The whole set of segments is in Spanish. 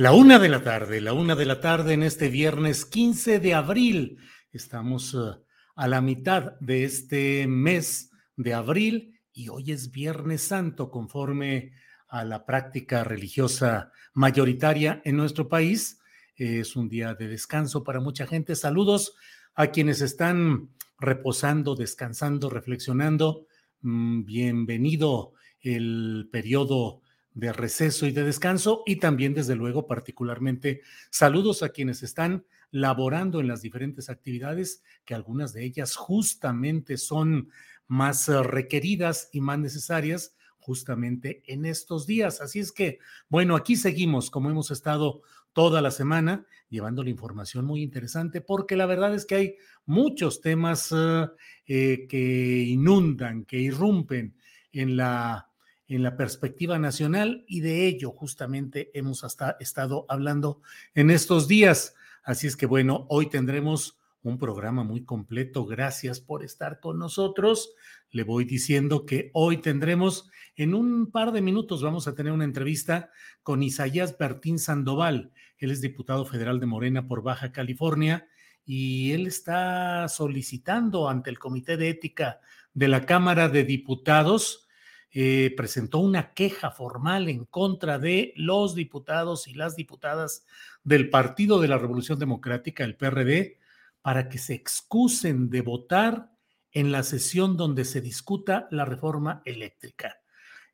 La una de la tarde, la una de la tarde en este viernes 15 de abril. Estamos uh, a la mitad de este mes de abril y hoy es Viernes Santo conforme a la práctica religiosa mayoritaria en nuestro país. Es un día de descanso para mucha gente. Saludos a quienes están reposando, descansando, reflexionando. Mm, bienvenido el periodo de receso y de descanso y también, desde luego, particularmente saludos a quienes están laborando en las diferentes actividades, que algunas de ellas justamente son más eh, requeridas y más necesarias justamente en estos días. Así es que, bueno, aquí seguimos como hemos estado toda la semana llevando la información muy interesante porque la verdad es que hay muchos temas eh, eh, que inundan, que irrumpen en la en la perspectiva nacional y de ello justamente hemos hasta estado hablando en estos días. Así es que bueno, hoy tendremos un programa muy completo. Gracias por estar con nosotros. Le voy diciendo que hoy tendremos, en un par de minutos, vamos a tener una entrevista con Isaías Bertín Sandoval. Él es diputado federal de Morena por Baja California y él está solicitando ante el Comité de Ética de la Cámara de Diputados eh, presentó una queja formal en contra de los diputados y las diputadas del Partido de la Revolución Democrática, el PRD, para que se excusen de votar en la sesión donde se discuta la reforma eléctrica.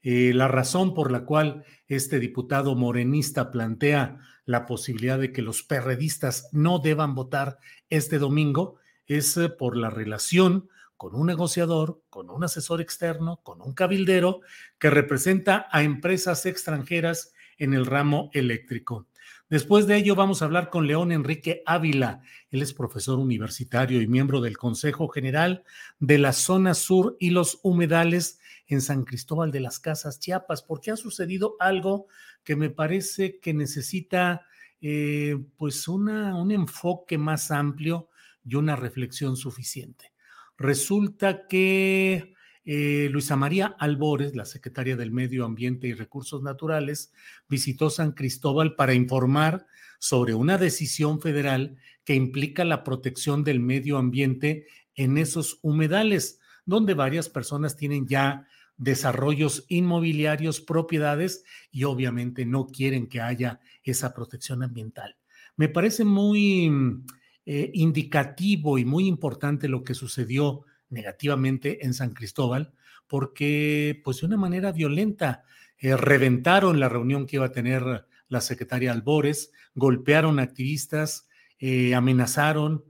Eh, la razón por la cual este diputado morenista plantea la posibilidad de que los perredistas no deban votar este domingo es eh, por la relación con un negociador, con un asesor externo, con un cabildero que representa a empresas extranjeras en el ramo eléctrico. Después de ello vamos a hablar con León Enrique Ávila. Él es profesor universitario y miembro del Consejo General de la Zona Sur y los Humedales en San Cristóbal de las Casas, Chiapas, porque ha sucedido algo que me parece que necesita eh, pues un enfoque más amplio y una reflexión suficiente. Resulta que eh, Luisa María Albores, la secretaria del Medio Ambiente y Recursos Naturales, visitó San Cristóbal para informar sobre una decisión federal que implica la protección del medio ambiente en esos humedales, donde varias personas tienen ya desarrollos inmobiliarios, propiedades y obviamente no quieren que haya esa protección ambiental. Me parece muy eh, indicativo y muy importante lo que sucedió negativamente en San Cristóbal, porque pues de una manera violenta eh, reventaron la reunión que iba a tener la secretaria Albores, golpearon activistas, eh, amenazaron,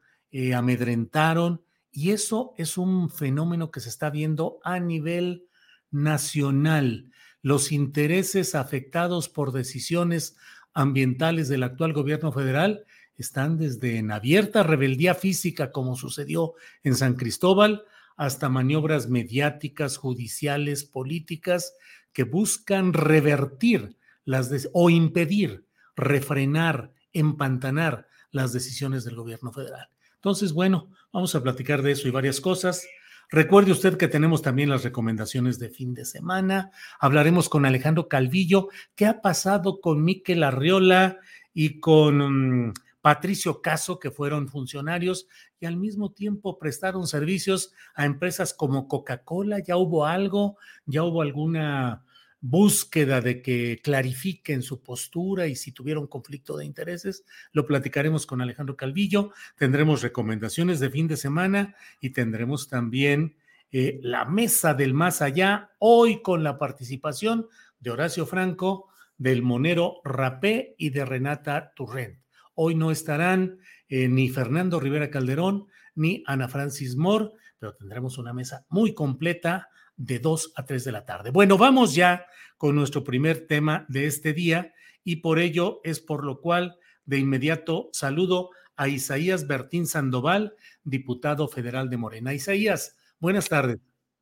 amedrentaron, y eso es un fenómeno que se está viendo a nivel nacional. Los intereses afectados por decisiones ambientales del actual gobierno federal están desde en abierta rebeldía física, como sucedió en San Cristóbal, hasta maniobras mediáticas, judiciales, políticas, que buscan revertir las o impedir, refrenar, empantanar las decisiones del gobierno federal. Entonces, bueno, vamos a platicar de eso y varias cosas. Recuerde usted que tenemos también las recomendaciones de fin de semana. Hablaremos con Alejandro Calvillo. ¿Qué ha pasado con Miquel Arriola y con mm, Patricio Caso, que fueron funcionarios y al mismo tiempo prestaron servicios a empresas como Coca-Cola? ¿Ya hubo algo? ¿Ya hubo alguna búsqueda de que clarifiquen su postura y si tuvieron conflicto de intereses. Lo platicaremos con Alejandro Calvillo. Tendremos recomendaciones de fin de semana y tendremos también eh, la mesa del más allá, hoy con la participación de Horacio Franco, del Monero Rapé y de Renata Turrent. Hoy no estarán eh, ni Fernando Rivera Calderón ni Ana Francis Moore, pero tendremos una mesa muy completa de 2 a 3 de la tarde. Bueno, vamos ya con nuestro primer tema de este día y por ello es por lo cual de inmediato saludo a Isaías Bertín Sandoval, diputado federal de Morena. Isaías, buenas tardes.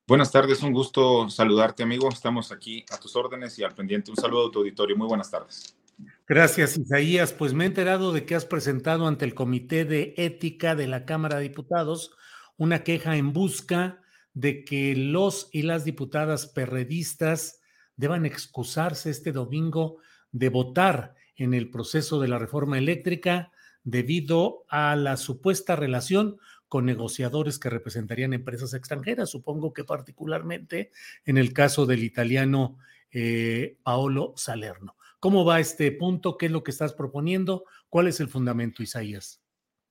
Buenas tardes, un gusto saludarte, amigo. Estamos aquí a tus órdenes y al pendiente. Un saludo a tu auditorio. Muy buenas tardes. Gracias, Isaías. Pues me he enterado de que has presentado ante el Comité de Ética de la Cámara de Diputados una queja en busca de que los y las diputadas perredistas deban excusarse este domingo de votar en el proceso de la reforma eléctrica debido a la supuesta relación con negociadores que representarían empresas extranjeras, supongo que particularmente en el caso del italiano eh, Paolo Salerno. ¿Cómo va este punto? ¿Qué es lo que estás proponiendo? ¿Cuál es el fundamento, Isaías?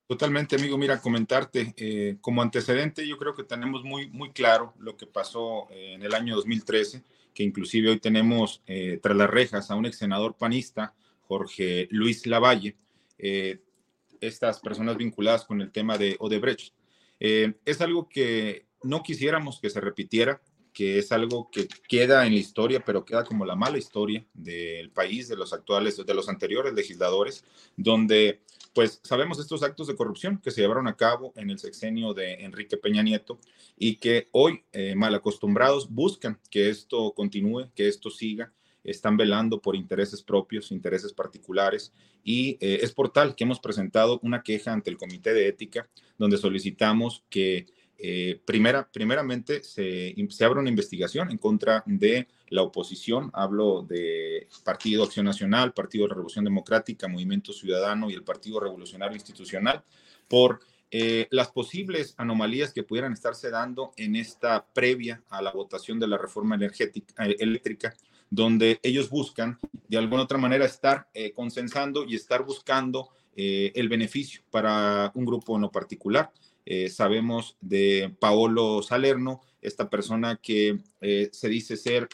Totalmente, amigo. Mira, comentarte, eh, como antecedente, yo creo que tenemos muy, muy claro lo que pasó eh, en el año 2013, que inclusive hoy tenemos eh, tras las rejas a un ex senador panista, Jorge Luis Lavalle, estas personas vinculadas con el tema de Odebrecht. es algo que no quisiéramos que se repitiera, que es algo que queda en la historia, pero queda como la mala historia del país, de los actuales, de los anteriores legisladores, donde pues sabemos estos actos de corrupción que se llevaron a cabo en el sexenio de Enrique Peña Nieto y que hoy, eh, mal acostumbrados, buscan que esto continúe, que esto siga, están velando por intereses propios, intereses particulares y eh, es por tal que hemos presentado una queja ante el Comité de Ética donde solicitamos que eh, primera, primeramente se, se abre una investigación en contra de la oposición, hablo de Partido Acción Nacional, Partido de Revolución Democrática, Movimiento Ciudadano y el Partido Revolucionario Institucional, por eh, las posibles anomalías que pudieran estarse dando en esta previa a la votación de la reforma energética, eh, eléctrica, donde ellos buscan de alguna otra manera estar consensando y estar buscando el beneficio para un grupo no particular. Eh, sabemos de Paolo Salerno, esta persona que eh, se dice ser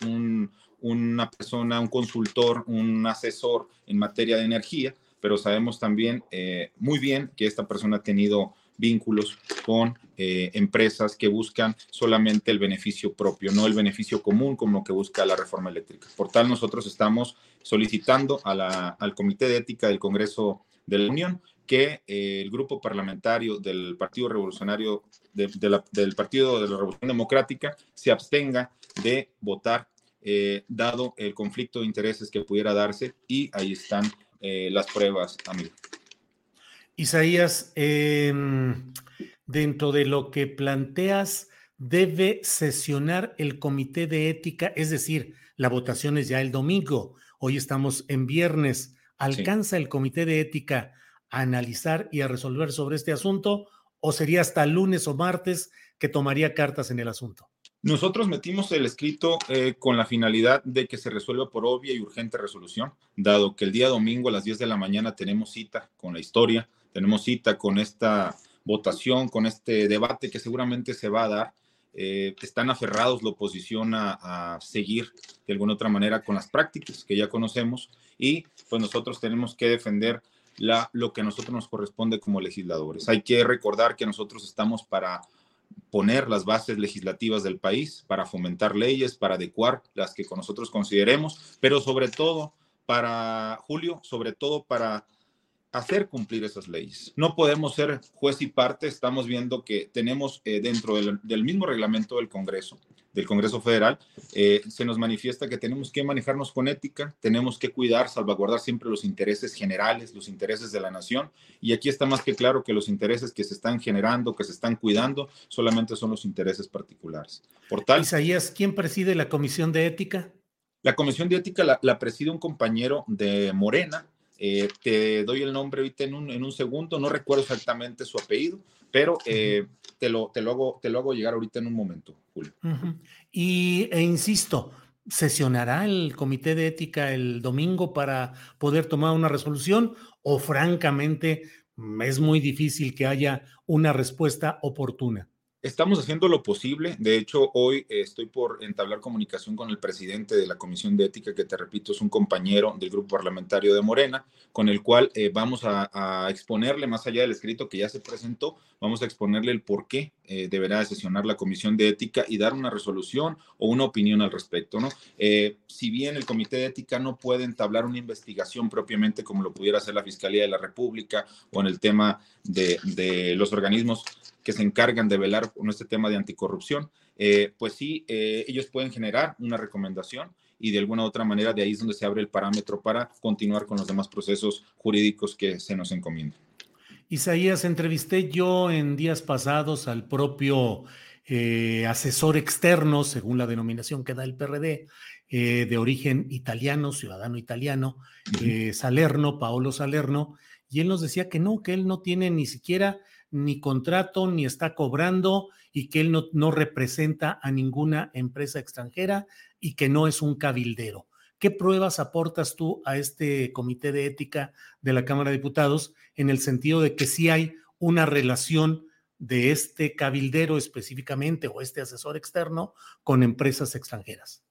una persona, un consultor, un asesor en materia de energía, pero sabemos también eh, muy bien que esta persona ha tenido vínculos con empresas que buscan solamente el beneficio propio, no el beneficio común como lo que busca la reforma eléctrica. Por tal, nosotros estamos solicitando al Comité de Ética del Congreso de la Unión que eh, el grupo parlamentario del Partido Revolucionario, del Partido de la Revolución Democrática, se abstenga de votar, eh, dado el conflicto de intereses que pudiera darse, y ahí están eh, las pruebas, amigo. Isaías, dentro de lo que planteas, debe sesionar el comité de ética, es decir, la votación es ya el domingo, hoy estamos en viernes. ¿Alcanza el comité de ética a analizar y a resolver sobre este asunto o sería hasta lunes o martes que tomaría cartas en el asunto? Nosotros metimos el escrito eh, con la finalidad de que se resuelva por obvia y urgente resolución, dado que el día domingo a las 10 de la mañana tenemos cita con la historia, tenemos cita con esta votación, con este debate que seguramente se va a dar. Eh, están aferrados la oposición a, a, seguir de alguna otra manera con las prácticas que ya conocemos y pues nosotros tenemos que defender lo que a nosotros nos corresponde como legisladores. Hay que recordar que nosotros estamos para poner las bases legislativas del país, para fomentar leyes, para adecuar las que con nosotros consideremos, pero sobre todo para, Julio, sobre todo para hacer cumplir esas leyes. No podemos ser juez y parte. Estamos viendo que tenemos eh, dentro del, mismo reglamento del Congreso, del Congreso Federal, eh, se nos manifiesta que tenemos que manejarnos con ética, tenemos que cuidar, salvaguardar siempre los intereses generales, los intereses de la nación. Y aquí está más que claro que los intereses que se están generando, que se están cuidando, solamente son los intereses particulares. Por tal, Isaías, ¿quién preside la Comisión de Ética? La Comisión de Ética la preside un compañero de Morena, eh, te doy el nombre ahorita en un, en un, segundo, no recuerdo exactamente su apellido, pero eh, te, lo, te, lo hago, te lo hago llegar ahorita en un momento, Julio. Y e insisto, ¿sesionará el comité de ética el domingo para poder tomar una resolución o francamente es muy difícil que haya una respuesta oportuna? Estamos haciendo lo posible. De hecho, hoy eh, estoy por entablar comunicación con el presidente de la Comisión de Ética, que te repito, es un compañero del grupo parlamentario de Morena, con el cual eh, vamos a, exponerle, más allá del escrito que ya se presentó, vamos a exponerle el por qué eh, deberá sesionar la Comisión de Ética y dar una resolución o una opinión al respecto. ¿no? si bien el Comité de Ética no puede entablar una investigación propiamente como lo pudiera hacer la Fiscalía de la República o en el tema de los organismos que se encargan de velar con este tema de anticorrupción, eh, pues sí, eh, ellos pueden generar una recomendación y de alguna u otra manera de ahí es donde se abre el parámetro para continuar con los demás procesos jurídicos que se nos encomiendan. Isaías, entrevisté yo en días pasados al propio eh, asesor externo, según la denominación que da el PRD, de origen italiano, ciudadano italiano, Salerno, Paolo Salerno, y él nos decía que no, que él no tiene ni siquiera ni contrato, ni está cobrando y que él no, representa a ninguna empresa extranjera y que no es un cabildero. ¿Qué pruebas aportas tú a este comité de ética de la Cámara de Diputados en el sentido de que sí hay una relación de este cabildero específicamente o este asesor externo con empresas extranjeras?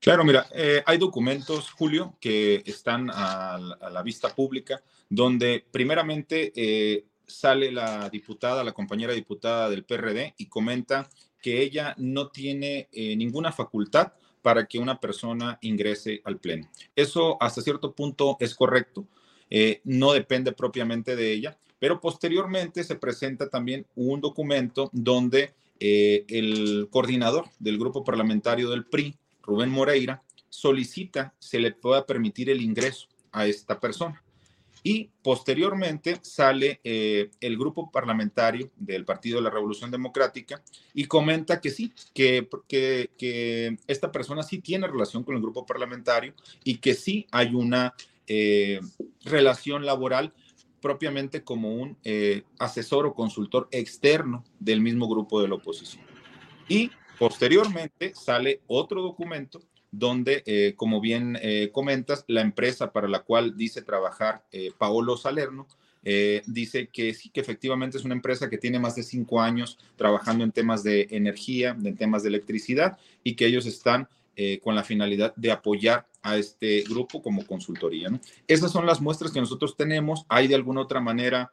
Claro, mira, eh, hay documentos, Julio, que están a, la vista pública, donde primeramente eh, sale la diputada, la compañera diputada del PRD, y comenta que ella no tiene eh, ninguna facultad para que una persona ingrese al Pleno. Eso hasta cierto punto es correcto, eh, no depende propiamente de ella, pero posteriormente se presenta también un documento donde eh, el coordinador del grupo parlamentario del PRI, Rubén Moreira, solicita se le pueda permitir el ingreso a esta persona. Y posteriormente sale eh, el grupo parlamentario del Partido de la Revolución Democrática y comenta que sí, que, que, esta persona sí tiene relación con el grupo parlamentario y que sí hay una eh, relación laboral propiamente como un eh, asesor o consultor externo del mismo grupo de la oposición. Y posteriormente sale otro documento donde, eh, como bien eh, comentas, la empresa para la cual dice trabajar eh, Paolo Salerno, dice que sí, que efectivamente es una empresa que tiene más de cinco años trabajando en temas de energía, en temas de electricidad, y que ellos están con la finalidad de apoyar a este grupo como consultoría. Esas son las muestras que nosotros tenemos. Hay de alguna otra manera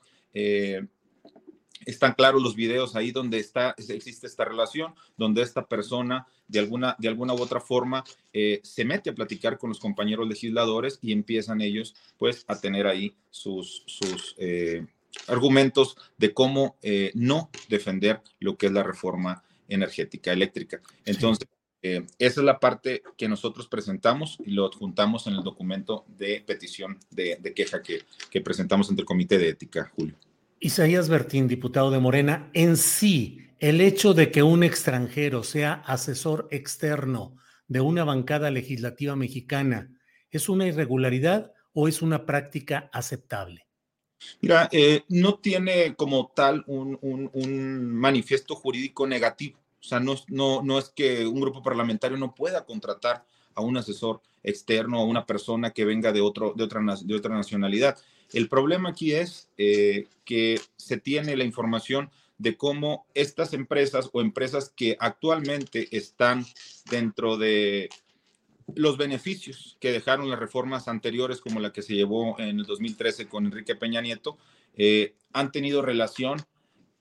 están claros los videos ahí donde está, existe esta relación, donde esta persona de alguna, de alguna u otra forma eh, se mete a platicar con los compañeros legisladores y empiezan ellos pues a tener ahí sus, sus eh, argumentos de cómo eh, no defender lo que es la reforma energética eléctrica. Entonces, esa es la parte que nosotros presentamos y lo adjuntamos en el documento de petición de, queja que, que presentamos ante el Comité de Ética, Julio. Isaías Bertín, diputado de Morena, en sí, el hecho de que un extranjero sea asesor externo de una bancada legislativa mexicana, ¿es una irregularidad o es una práctica aceptable? Mira, eh, no tiene como tal un, manifiesto jurídico negativo. O sea, no, no, no es que un grupo parlamentario no pueda contratar a un asesor externo, a una persona que venga de, otro, de, otra, de otra nacionalidad. El problema aquí es eh, que se tiene la información de cómo estas empresas o empresas que actualmente están dentro de los beneficios que dejaron las reformas anteriores, como la que se llevó en el 2013 con Enrique Peña Nieto, eh, han tenido relación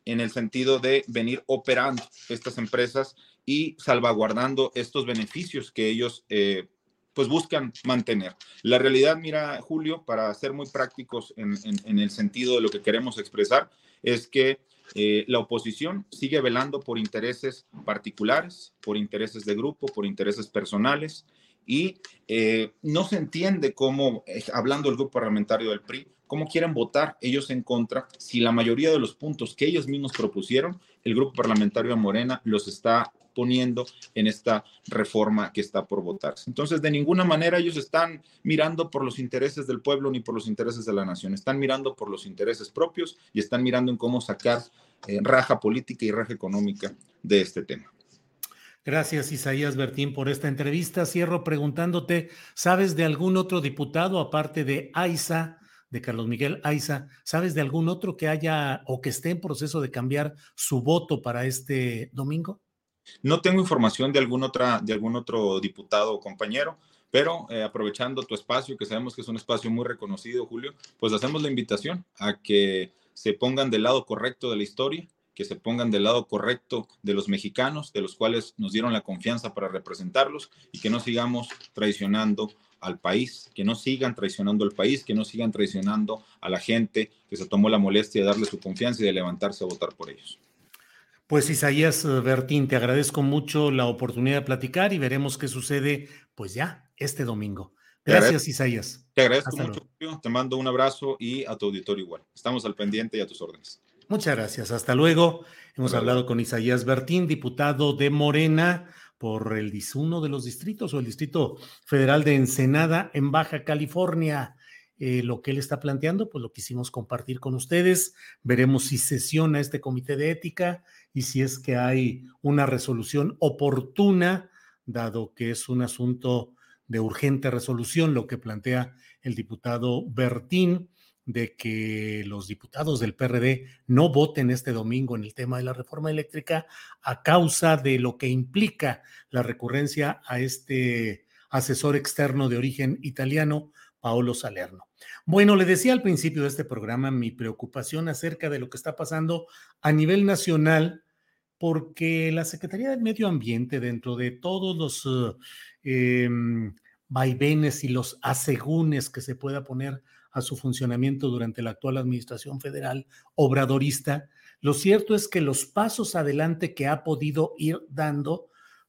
en el sentido de venir operando estas empresas y salvaguardando estos beneficios que ellos eh, pues buscan mantener. La realidad, mira, Julio, para ser muy prácticos en, el sentido de lo que queremos expresar, es que eh, la oposición sigue velando por intereses particulares, por intereses de grupo, por intereses personales, y eh, no se entiende cómo, eh, hablando del grupo parlamentario del PRI, cómo quieren votar ellos en contra si la mayoría de los puntos que ellos mismos propusieron, el grupo parlamentario de Morena los está poniendo en esta reforma que está por votarse. Entonces, de ninguna manera ellos están mirando por los intereses del pueblo ni por los intereses de la nación, están mirando por los intereses propios y están mirando en cómo sacar eh, raja política y raja económica de este tema. Gracias, Isaías Bertín, por esta entrevista. Cierro preguntándote, ¿sabes de algún otro diputado, aparte de Aiza, de Carlos Miguel Aiza, ¿sabes de algún otro que haya o que esté en proceso de cambiar su voto para este domingo? No tengo información de algún, otro diputado o compañero, pero eh, aprovechando tu espacio, que sabemos que es un espacio muy reconocido, Julio, pues hacemos la invitación a que se pongan del lado correcto de la historia, que se pongan del lado correcto de los mexicanos, de los cuales nos dieron la confianza para representarlos y que no sigamos traicionando al país, que no sigan traicionando al país, que no sigan traicionando a la gente que se tomó la molestia de darle su confianza y de levantarse a votar por ellos. Pues Isaías eh, Bertín, te agradezco mucho la oportunidad de platicar y veremos qué sucede, pues ya, este domingo. Gracias, Isaías. Te agradezco mucho, te mando un abrazo y a tu auditorio igual. Estamos al pendiente y a tus órdenes. Muchas gracias. Hasta luego. Hemos hablado con Isaías Bertín, diputado de Morena por el uno de los distritos o el Distrito Federal de Ensenada en Baja California. Eh, lo que él está planteando, pues lo quisimos compartir con ustedes. Veremos si sesiona este comité de ética y si es que hay una resolución oportuna, dado que es un asunto de urgente resolución, lo que plantea el diputado Bertín, de que los diputados del PRD no voten este domingo en el tema de la reforma eléctrica a causa de lo que implica la recurrencia a este asesor externo de origen italiano, Paolo Salerno. Bueno, le decía al principio de este programa mi preocupación acerca de lo que está pasando a nivel nacional porque la Secretaría del Medio Ambiente, dentro de todos los eh, em, vaivenes y los asegúnes que se pueda poner a su funcionamiento durante la actual administración federal obradorista, lo cierto es que los pasos adelante que ha podido ir dando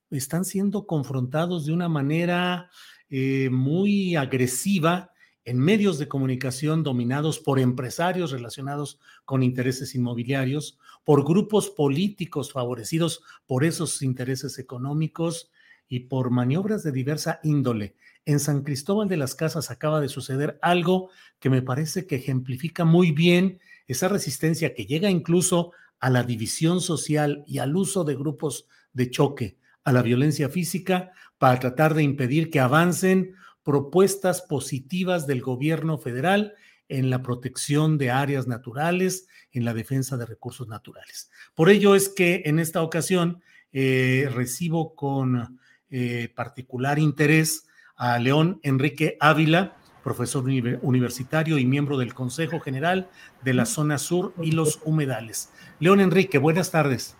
están siendo confrontados de una manera eh, muy agresiva en medios de comunicación dominados por empresarios relacionados con intereses inmobiliarios, por grupos políticos favorecidos por esos intereses económicos y por maniobras de diversa índole. En San Cristóbal de las Casas acaba de suceder algo que me parece que ejemplifica muy bien esa resistencia que llega incluso a la división social y al uso de grupos de choque, a la violencia física, para tratar de impedir que avancen propuestas positivas del gobierno federal en la protección de áreas naturales, en la defensa de recursos naturales. Por ello es que en esta ocasión eh, recibo con eh, particular interés a León Enrique Ávila, profesor universitario y miembro del Consejo General de la Zona Sur y los Humedales. León Enrique, buenas tardes.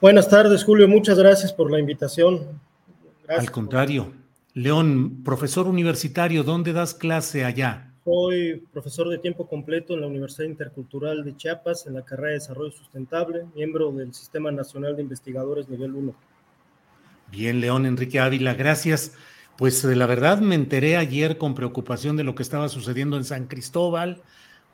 Buenas tardes, Julio. Muchas gracias por la invitación. Al contrario. León, profesor universitario, ¿dónde das clase allá? Soy profesor de tiempo completo en la Universidad Intercultural de Chiapas, en la carrera de Desarrollo Sustentable, miembro del Sistema Nacional de Investigadores Nivel 1. Bien, León Enrique Ávila, gracias. Pues la verdad me enteré ayer con preocupación de lo que estaba sucediendo en San Cristóbal.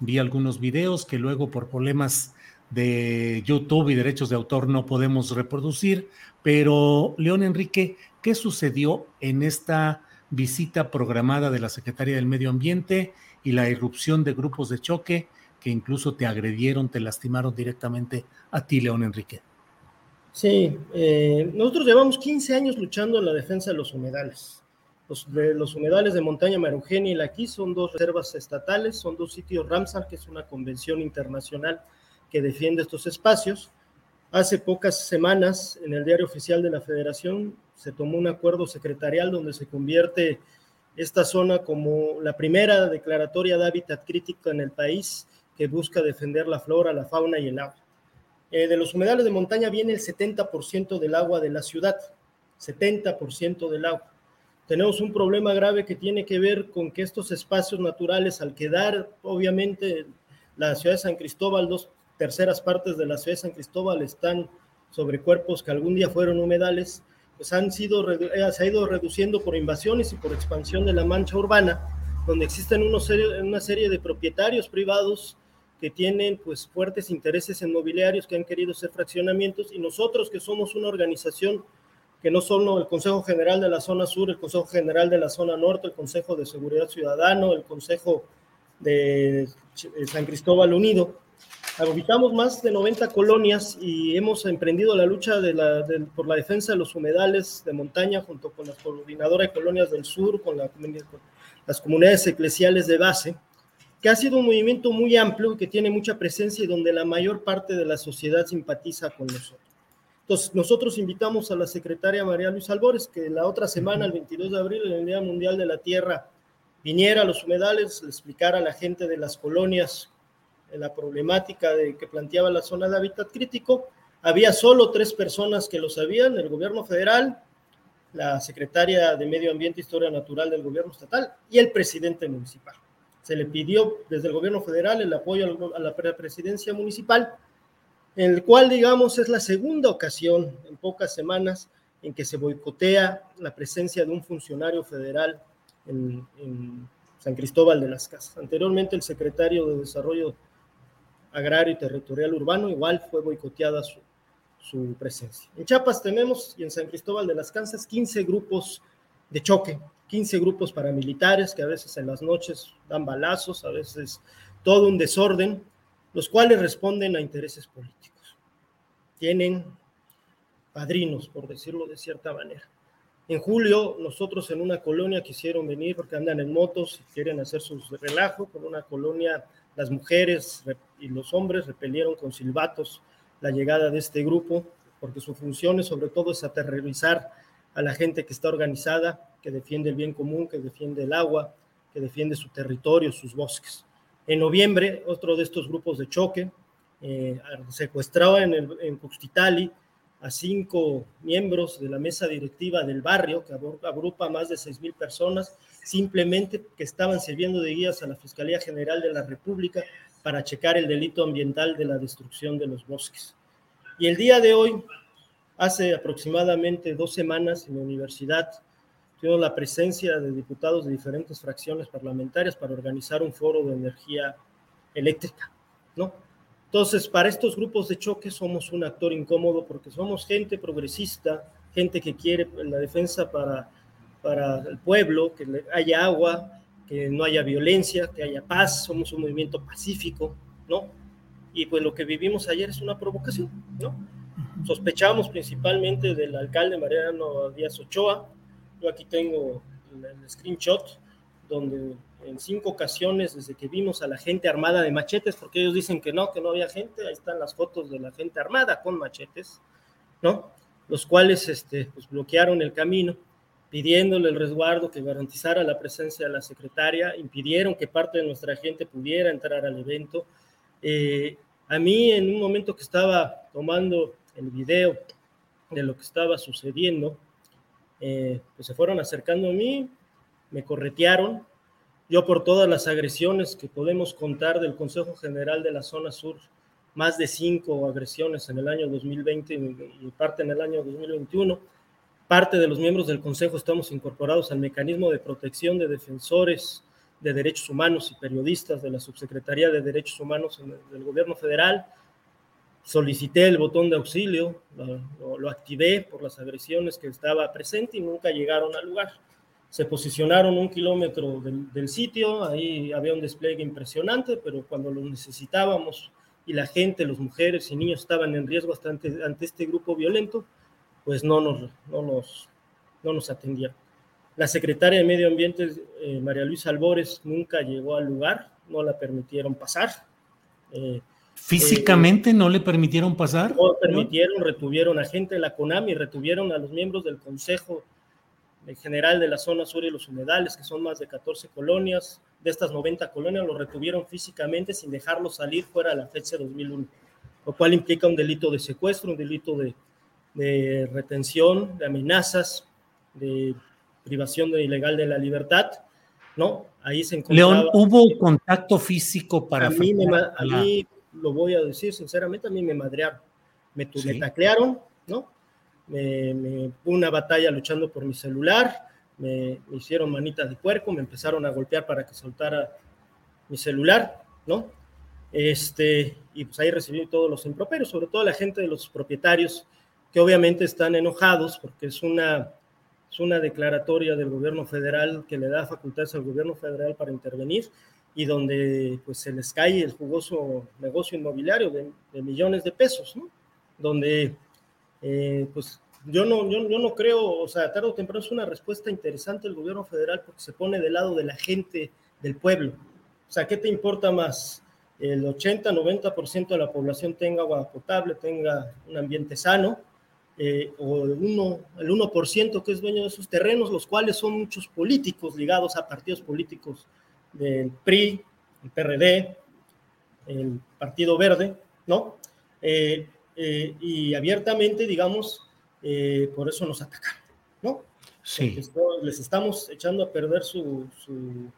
Vi algunos videos que luego por problemas de YouTube y derechos de autor no podemos reproducir, pero León Enrique, ¿Qué sucedió en esta visita programada de la Secretaría del Medio Ambiente y la irrupción de grupos de choque que incluso te agredieron, te lastimaron directamente a ti, León Enrique? Sí, eh, nosotros llevamos 15 años luchando en la defensa de los humedales. Los, de los humedales de Montaña Marugenia y Laquí son dos reservas estatales, son dos sitios Ramsar, que es una convención internacional que defiende estos espacios. Hace pocas semanas, en el diario oficial de la Federación, se tomó un acuerdo secretarial donde se convierte esta zona como la primera declaratoria de hábitat crítico en el país que busca defender la flora, la fauna y el agua. Eh, de los humedales de montaña viene el 70% del agua de la ciudad, 70% del agua. tenemos un problema grave que tiene que ver con que estos espacios naturales, al quedar obviamente la ciudad de San Cristóbal, dos terceras partes de la ciudad de San Cristóbal están sobre cuerpos que algún día fueron humedales, pues han sido, eh, se ha ido reduciendo por invasiones y por expansión de la mancha urbana, donde existen una serie de propietarios privados que tienen pues fuertes intereses inmobiliarios que han querido hacer fraccionamientos y nosotros que somos una organización que no solo el Consejo General de la Zona Sur, el Consejo General de la Zona Norte, el Consejo de Seguridad Ciudadano, el Consejo de San Cristóbal Unido, habitamos más de 90 colonias y hemos emprendido la lucha por la defensa de los humedales de montaña junto con la coordinadora de colonias del sur, con, la, con las comunidades eclesiales de base, que ha sido un movimiento muy amplio, que tiene mucha presencia y donde la mayor parte de la sociedad simpatiza con nosotros. Entonces, nosotros invitamos a la secretaria María Luisa Albores que la otra semana, el 22 de abril, en el Día Mundial de la Tierra, viniera a los humedales, le explicara a la gente de las colonias la problemática de, que planteaba la zona de hábitat crítico. Había solo tres personas que lo sabían, el gobierno federal, la secretaria de Medio Ambiente e Historia Natural del gobierno estatal y el presidente municipal. Se le pidió desde el gobierno federal el apoyo a la presidencia municipal en el cual, digamos, es la segunda ocasión en pocas semanas en que se boicotea la presencia de un funcionario federal en, San Cristóbal de las Casas. Anteriormente, el secretario de Desarrollo Agrario y Territorial Urbano igual fue boicoteada su, su presencia. En Chiapas tenemos, y en San Cristóbal de las Casas, 15 grupos de choque, 15 grupos paramilitares que a veces en las noches dan balazos, a veces todo un desorden, los cuales responden a intereses políticos. Tienen padrinos, por decirlo de cierta manera. En julio, nosotros en una colonia quisieron venir porque andan en motos y quieren hacer su relajo. Con una colonia, las mujeres y los hombres repelieron con silbatos la llegada de este grupo, porque su función es sobre todo es aterrorizar a la gente que está organizada, que defiende el bien común, que defiende el agua, que defiende su territorio, sus bosques. En noviembre, otro de estos grupos de choque eh, secuestraba en, el, en a cinco miembros de la mesa directiva del barrio, que agrupa más de seis mil personas, simplemente que estaban sirviendo de guías a la Fiscalía General de la República para checar el delito ambiental de la destrucción de los bosques. Y el día de hoy, hace aproximadamente dos semanas en la universidad, tuvimos la presencia de diputados de diferentes fracciones parlamentarias para organizar un foro de energía eléctrica, ¿no? Entonces, para estos grupos de choque somos un actor incómodo porque somos gente progresista, gente que quiere la defensa para, para el pueblo, que haya agua, que no haya violencia, que haya paz, somos un movimiento pacífico, ¿no? Y pues lo que vivimos ayer es una provocación, ¿no? Sospechamos principalmente del alcalde Mariano Díaz Ochoa, yo aquí tengo el, screenshot donde en cinco ocasiones desde que vimos a la gente armada de machetes, porque ellos dicen que no, que no había gente, ahí están las fotos de la gente armada con machetes, ¿no? Los cuales este, pues, bloquearon el camino, pidiéndole el resguardo que garantizara la presencia de la secretaria, impidieron que parte de nuestra gente pudiera entrar al evento. Eh, a mí, en un momento que estaba tomando el video de lo que estaba sucediendo, eh, pues se fueron acercando a mí, me corretearon. Yo por todas las agresiones que podemos contar del Consejo General de la Zona Sur, más de cinco agresiones en el año 2020 y parte en el año 2021. Parte de los miembros del Consejo estamos incorporados al mecanismo de protección de defensores de derechos humanos y periodistas de la Subsecretaría de Derechos Humanos del Gobierno Federal solicité el botón de auxilio, lo, activé por las agresiones que estaba presente y nunca llegaron al lugar. Se posicionaron un kilómetro del, sitio, ahí había un despliegue impresionante, pero cuando lo necesitábamos y la gente, las mujeres y niños estaban en riesgo hasta ante, este grupo violento, pues no nos, no nos, no nos atendieron. La secretaria de Medio Ambiente, eh, María Luisa Albores, nunca llegó al lugar, no la permitieron pasar. Eh, ¿Físicamente no le permitieron pasar? No permitieron, retuvieron a gente de la CONAMI, retuvieron a los miembros del Consejo General de la Zona Sur y los Humedales, que son más de 14 colonias. De estas 90 colonias los retuvieron físicamente sin dejarlos salir fuera de la fecha 2001, lo cual implica un delito de secuestro, un delito de, de retención, de amenazas, de privación de ilegal de la libertad, ¿no? Ahí se encontraba... León, ¿hubo contacto físico para... A mí, me, a mí lo voy a decir sinceramente, a mí me madrearon, me, me taclearon, ¿no? Me, me, una batalla luchando por mi celular, me, me, hicieron manitas de puerco, me empezaron a golpear para que soltara mi celular, ¿no? Este, y pues ahí recibí todos los improperios, sobre todo la gente de los propietarios, que obviamente están enojados porque es una, es una declaratoria del gobierno federal que le da facultades al gobierno federal para intervenir y donde pues se les cae el jugoso negocio inmobiliario de, millones de pesos. Donde eh, pues yo no, yo, yo, no creo, o sea, tarde o temprano es una respuesta interesante del gobierno federal porque se pone del lado de la gente, del pueblo. O sea, ¿qué te importa más? El 80-90% de la población tenga agua potable, tenga un ambiente sano, eh, o el 1%, el 1 que es dueño de esos terrenos, los cuales son muchos políticos ligados a partidos políticos del PRI, el PRD, el Partido Verde, ¿no? Eh, eh, y abiertamente, digamos, eh, por eso nos atacan, ¿no? Sí. les estamos echando a perder su, su,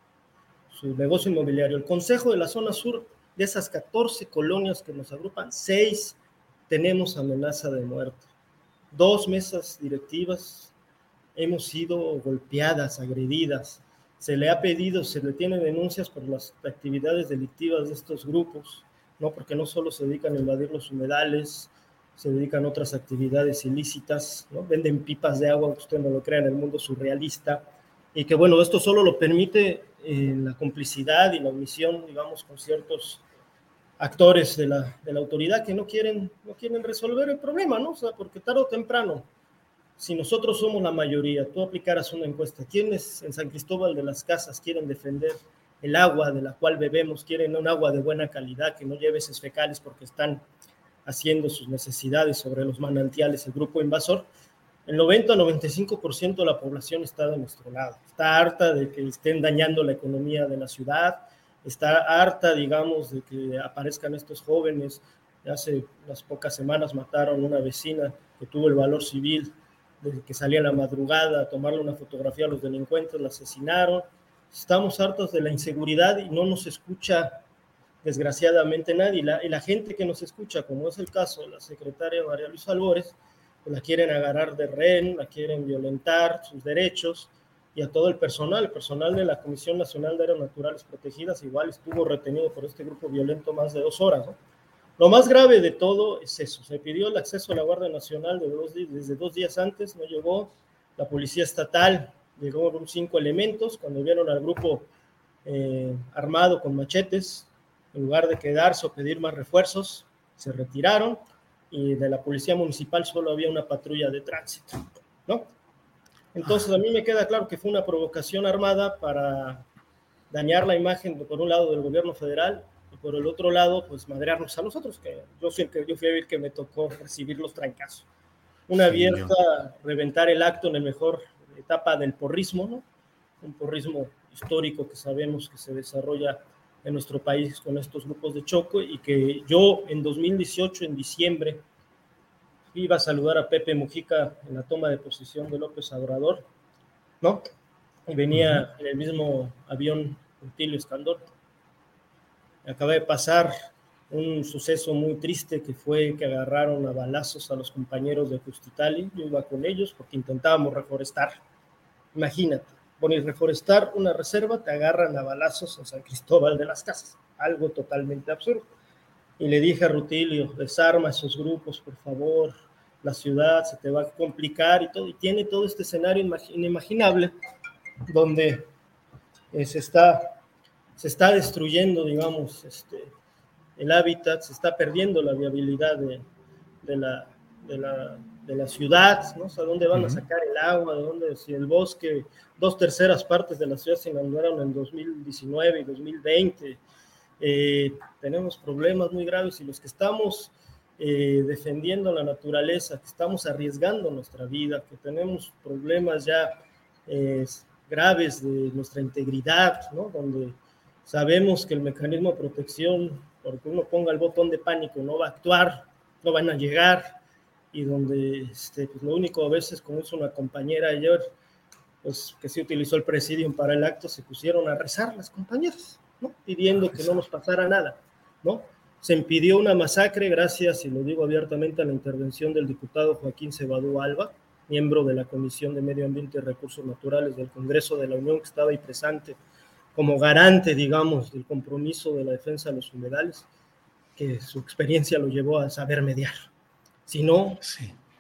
su, negocio inmobiliario. El Consejo de la Zona Sur, de esas 14 colonias que nos agrupan, seis tenemos amenaza de muerte. Dos mesas directivas hemos sido golpeadas, agredidas. Se le ha pedido, se le tienen denuncias por las actividades delictivas de estos grupos, ¿no? Porque no solo se dedican a invadir los humedales, se dedican a otras actividades ilícitas, ¿no? Venden pipas de agua, usted no lo crea, en el mundo surrealista. Y que bueno, esto solo lo permite eh, la complicidad y la omisión, digamos, con ciertos actores de la, de la, autoridad que no quieren, no quieren resolver el problema, ¿no? O sea, porque tarde o temprano, si nosotros somos la mayoría, tú aplicaras una encuesta, ¿quiénes en San Cristóbal de las Casas quieren defender el agua de la cual bebemos? ¿Quieren un agua de buena calidad que no lleve heces fecales porque están haciendo sus necesidades sobre los manantiales, el grupo invasor? El 90-95% de la población está de nuestro lado. Está harta de que estén dañando la economía de la ciudad, está harta, digamos, de que aparezcan estos jóvenes. Hace unas pocas semanas mataron a una vecina que tuvo el valor civil de que salía a la madrugada a tomarle una fotografía a los delincuentes, la asesinaron. Estamos hartos de la inseguridad y no nos escucha desgraciadamente nadie. Y la, gente que nos escucha, como es el caso de la secretaria María Luisa Albores, pues la quieren agarrar de rehén, la quieren violentar sus derechos y a todo el personal. El personal de la Comisión Nacional de Áreas Naturales Protegidas igual estuvo retenido por este grupo violento más de dos horas. Lo más grave de todo es eso. Se pidió el acceso a la Guardia Nacional de dos, desde dos días antes, no llegó. La Policía Estatal llegó con cinco elementos. Cuando vieron al grupo eh, armado con machetes, en lugar de quedarse o pedir más refuerzos, se retiraron y de la Policía Municipal solo había una patrulla de tránsito, ¿no? Entonces a mí me queda claro que fue una provocación armada para dañar la imagen, por un lado, del gobierno federal y por el otro lado, pues madrearnos a nosotros, que yo fui el que, yo fui el que me tocó recibir los trancazos. Una abierta, reventar el acto en la mejor etapa del porrismo, ¿no? Un porrismo histórico que sabemos que se desarrolla en nuestro país con estos grupos de choque y que yo en 2018, en diciembre, iba a saludar a Pepe Mujica en la toma de posición de López Obrador, ¿no? Y venía en el mismo avión Rutilio Escandor. Acaba de pasar un suceso muy triste que fue que agarraron a balazos a los compañeros de Justitali. Yo iba con ellos porque intentábamos reforestar. Imagínate, poner reforestar una reserva, te agarran a balazos en San Cristóbal de las Casas. Algo totalmente absurdo. Y le dije a Rutilio, desarma esos grupos, por favor, la ciudad se te va a complicar y todo, y tiene todo este escenario inimaginable donde eh, se, está, se está destruyendo, digamos, este, el hábitat, se está perdiendo la viabilidad de, de, la, de, la, de la, ciudad, ¿no? O sea, ¿dónde van a sacar el agua? ¿De dónde? Si el bosque, dos terceras partes de la ciudad se inundaron en 2019 y 2020, eh, tenemos problemas muy graves y los que estamos eh, defendiendo la naturaleza, que estamos arriesgando nuestra vida, que tenemos problemas ya eh, graves de nuestra integridad, ¿no? donde sabemos que el mecanismo de protección, porque uno ponga el botón de pánico, no va a actuar, no van a llegar, y donde este, pues lo único a veces, como hizo una compañera ayer, pues que se utilizó el presidium para el acto, se pusieron a rezar las compañeras, ¿no? Pidiendo que no nos pasara nada, ¿no? Se impidió una masacre gracias, y lo digo abiertamente, a la intervención del diputado Joaquín Cebadú Alba, miembro de la Comisión de Medio Ambiente y Recursos Naturales del Congreso de la Unión, que estaba ahí presente como garante, digamos, del compromiso de la defensa de los humedales, que su experiencia lo llevó a saber mediar. Si no,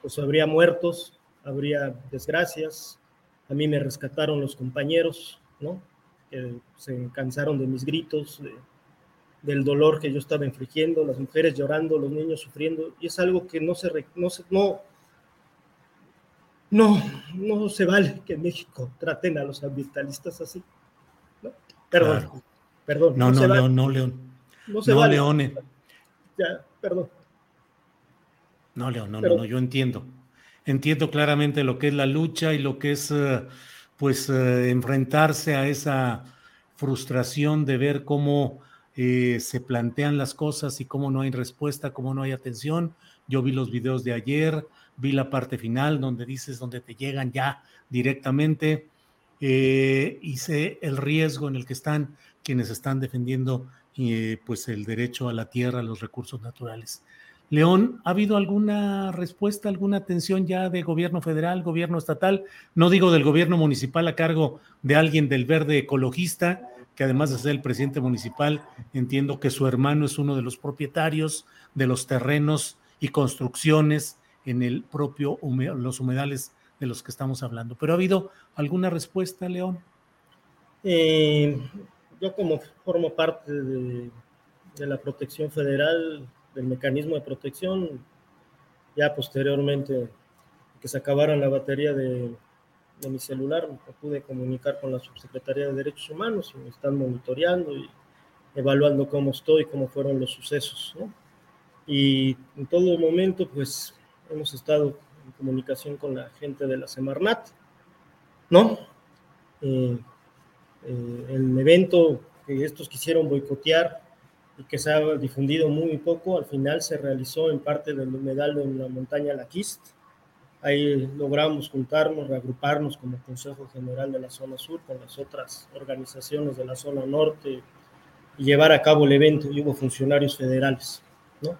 pues habría muertos, habría desgracias. A mí me rescataron los compañeros, ¿no? Que se cansaron de mis gritos, del dolor que yo estaba infligiendo, las mujeres llorando, los niños sufriendo, y es algo que no se, no, no, no, no se vale que en México traten a los ambientalistas así. Perdón, perdón. No, no, León, no, León. No, se no Leone. Ya, perdón. No, León, no, no, yo entiendo. Entiendo claramente lo que es la lucha y lo que es, eh, pues, eh, enfrentarse a esa frustración de ver cómo eh, se plantean las cosas y cómo no hay respuesta, cómo no hay atención. Yo vi los videos de ayer, vi la parte final donde dices, donde te llegan ya directamente eh, y sé el riesgo en el que están quienes están defendiendo eh, pues el derecho a la tierra, a los recursos naturales. León, ¿ha habido alguna respuesta, alguna atención ya de gobierno federal, gobierno estatal? No digo del gobierno municipal a cargo de alguien del verde ecologista, que además de ser el presidente municipal, entiendo que su hermano es uno de los propietarios de los terrenos y construcciones en el propio los humedales de los que estamos hablando. Pero ¿ha habido alguna respuesta, León? Eh, yo como formo parte de, la protección federal, del mecanismo de protección, ya posteriormente que se acabara la batería de, mi celular, me pude comunicar con la Subsecretaría de Derechos Humanos y me están monitoreando y evaluando cómo estoy, cómo fueron los sucesos. Y en todo momento, pues hemos estado en comunicación con la gente de la Semarnat, ¿no? Eh, eh, el evento que estos quisieron boicotear y que se ha difundido muy poco, al final se realizó en parte del humedal de la montaña Laquist. Ahí logramos juntarnos, reagruparnos como Consejo General de la Zona Sur con las otras organizaciones de la Zona Norte y llevar a cabo el evento. Y hubo funcionarios federales, ¿no?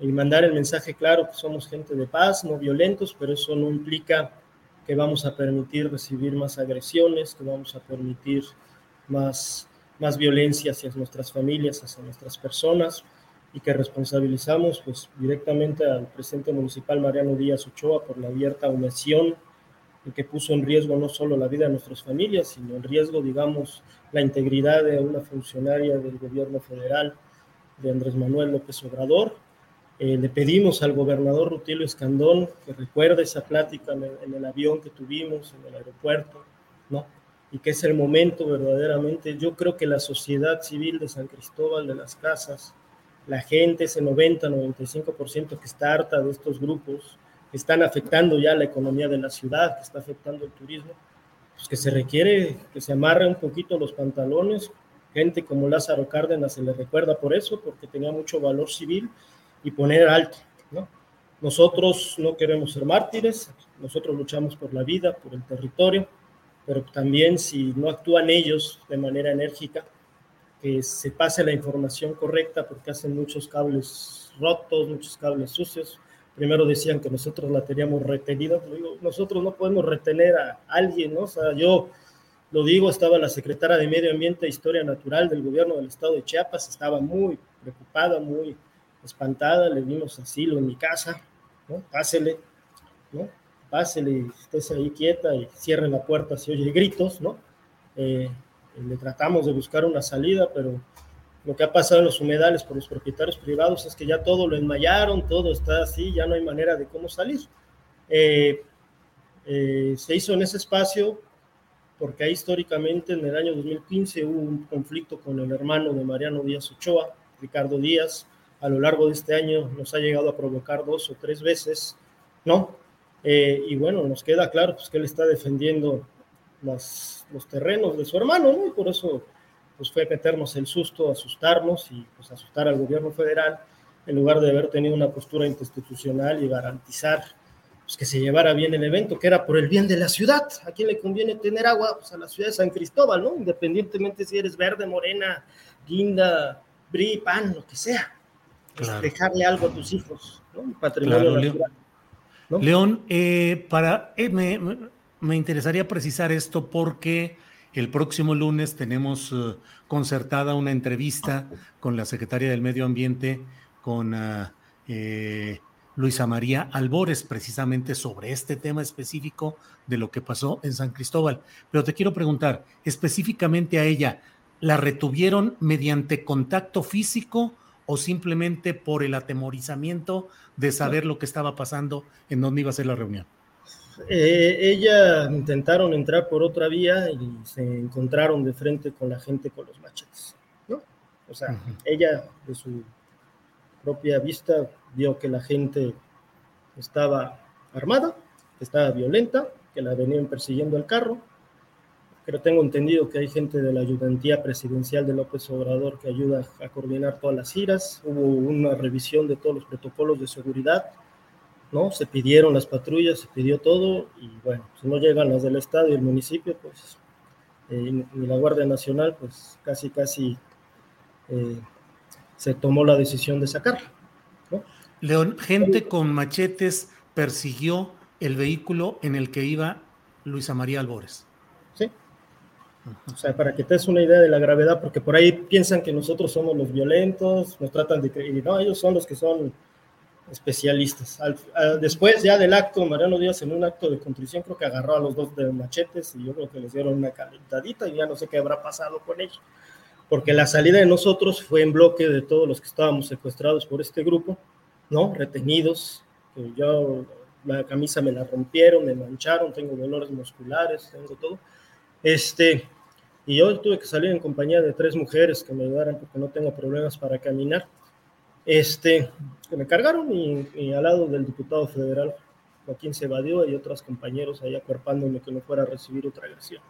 y mandar el mensaje claro que somos gente de paz, no violentos, pero eso no implica que vamos a permitir recibir más agresiones, que vamos a permitir más, más violencia hacia nuestras familias, hacia nuestras personas y que responsabilizamos pues directamente al presidente municipal Mariano Díaz Ochoa por la abierta y que puso en riesgo no solo la vida de nuestras familias, sino en riesgo, digamos, la integridad de una funcionaria del gobierno federal de Andrés Manuel López Obrador eh, le pedimos al gobernador Rutilio Escandón que recuerde esa plática en el, avión que tuvimos en el aeropuerto, ¿no? Y que es el momento verdaderamente, yo creo que la sociedad civil de San Cristóbal de las Casas, la gente, ese 90-95% que está harta de estos grupos, que están afectando ya la economía de la ciudad, que está afectando el turismo, pues que se requiere que se amarre un poquito los pantalones. Gente como Lázaro Cárdenas se le recuerda por eso, porque tenía mucho valor civil y poner alto. ¿no? Nosotros no queremos ser mártires, nosotros luchamos por la vida, por el territorio, pero también si no actúan ellos de manera enérgica, que se pase la información correcta porque hacen muchos cables rotos, muchos cables sucios. Primero decían que nosotros la teníamos retenida, digo, nosotros no podemos retener a alguien, ¿no? O sea, yo lo digo, estaba la secretaria de Medio Ambiente e Historia Natural del gobierno del estado de Chiapas, estaba muy preocupada, muy espantada, le dimos asilo en mi casa, ¿no? Pásele, ¿no? Pásele, estés ahí quieta y cierre la puerta si oye gritos, ¿no? Eh, le tratamos de buscar una salida, pero lo que ha pasado en los humedales por los propietarios privados es que ya todo lo enmayaron, todo está así, ya no hay manera de cómo salir. Eh, eh, se hizo en ese espacio porque ahí históricamente en el año 2015 hubo un conflicto con el hermano de Mariano Díaz Ochoa, Ricardo Díaz, a lo largo de este año nos ha llegado a provocar dos o tres veces, ¿no? Eh, y bueno, nos queda claro pues, que él está defendiendo los terrenos de su hermano, ¿no? Y por eso pues, fue meternos el susto, asustarnos y pues, asustar al gobierno federal, en lugar de haber tenido una postura institucional y garantizar pues, que se llevara bien el evento, que era por el bien de la ciudad. ¿A quién le conviene tener agua? Pues a la ciudad de San Cristóbal, ¿no? Independientemente si eres verde, morena, guinda, bri, pan, lo que sea. dejarle algo a tus hijos, ¿no? Patrimonio natural. León, eh, para, eh, me, me, interesaría precisar esto porque el próximo lunes tenemos eh, concertada una entrevista con la secretaria del Medio Ambiente, con ah, Luisa María Albores, precisamente sobre este tema específico de lo que pasó en San Cristóbal. Pero te quiero preguntar, específicamente a ella, ¿la retuvieron mediante contacto físico o simplemente por el atemorizamiento de saber lo que estaba pasando en dónde iba a ser la reunión? Eh, ella intentaron entrar por otra vía y se encontraron de frente con la gente con los machetes, ¿no? O sea, ella de su propia vista vio que la gente estaba armada, que estaba violenta, que la venían persiguiendo al carro. Pero tengo entendido que hay gente de la ayudantía presidencial de López Obrador que ayuda a coordinar todas las giras. Hubo una revisión de todos los protocolos de seguridad, ¿no? Se pidieron las patrullas, se pidió todo y bueno, si no llegan las del Estado y el municipio, pues, eh, ni la Guardia Nacional, pues casi, casi eh, se tomó la decisión de sacarla. León, gente con machetes persiguió el vehículo en el que iba Luisa María Albores. Sí. O sea, para que te des una idea de la gravedad, porque por ahí piensan que nosotros somos los violentos, nos tratan de creer, no, ellos son los que son especialistas. después ya del acto, Mariano Díaz en un acto de contrición creo que agarró a los dos de machetes y yo creo que les dieron una calentadita y ya no sé qué habrá pasado con ellos. Porque la salida de nosotros fue en bloque de todos los que estábamos secuestrados por este grupo ¿no? Retenidos, yo la camisa me la rompieron, me mancharon, tengo dolores musculares, tengo todo. Este, y yo tuve que salir en compañía de tres mujeres que me ayudaran porque no tengo problemas para caminar. Este, que me cargaron y, al lado del diputado federal Joaquín se evadió y otros compañeros ahí acuerpándome que no fuera a recibir otra agresión.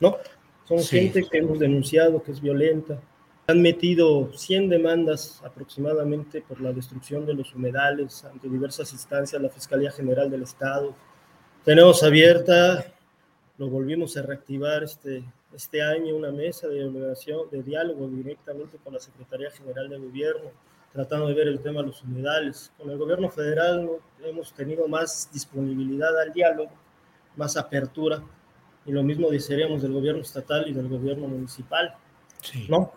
¿No? Son gente que hemos denunciado que es violenta, han metido 100 demandas aproximadamente por la destrucción de los humedales ante diversas instancias, la Fiscalía General del Estado. Tenemos abierta, lo volvimos a reactivar este, este año, una mesa de, de diálogo directamente con la Secretaría General de Gobierno, tratando de ver el tema de los humedales. Con el gobierno federal hemos tenido más disponibilidad al diálogo, más apertura, y lo mismo desearíamos del gobierno estatal y del gobierno municipal. Sí. ¿no?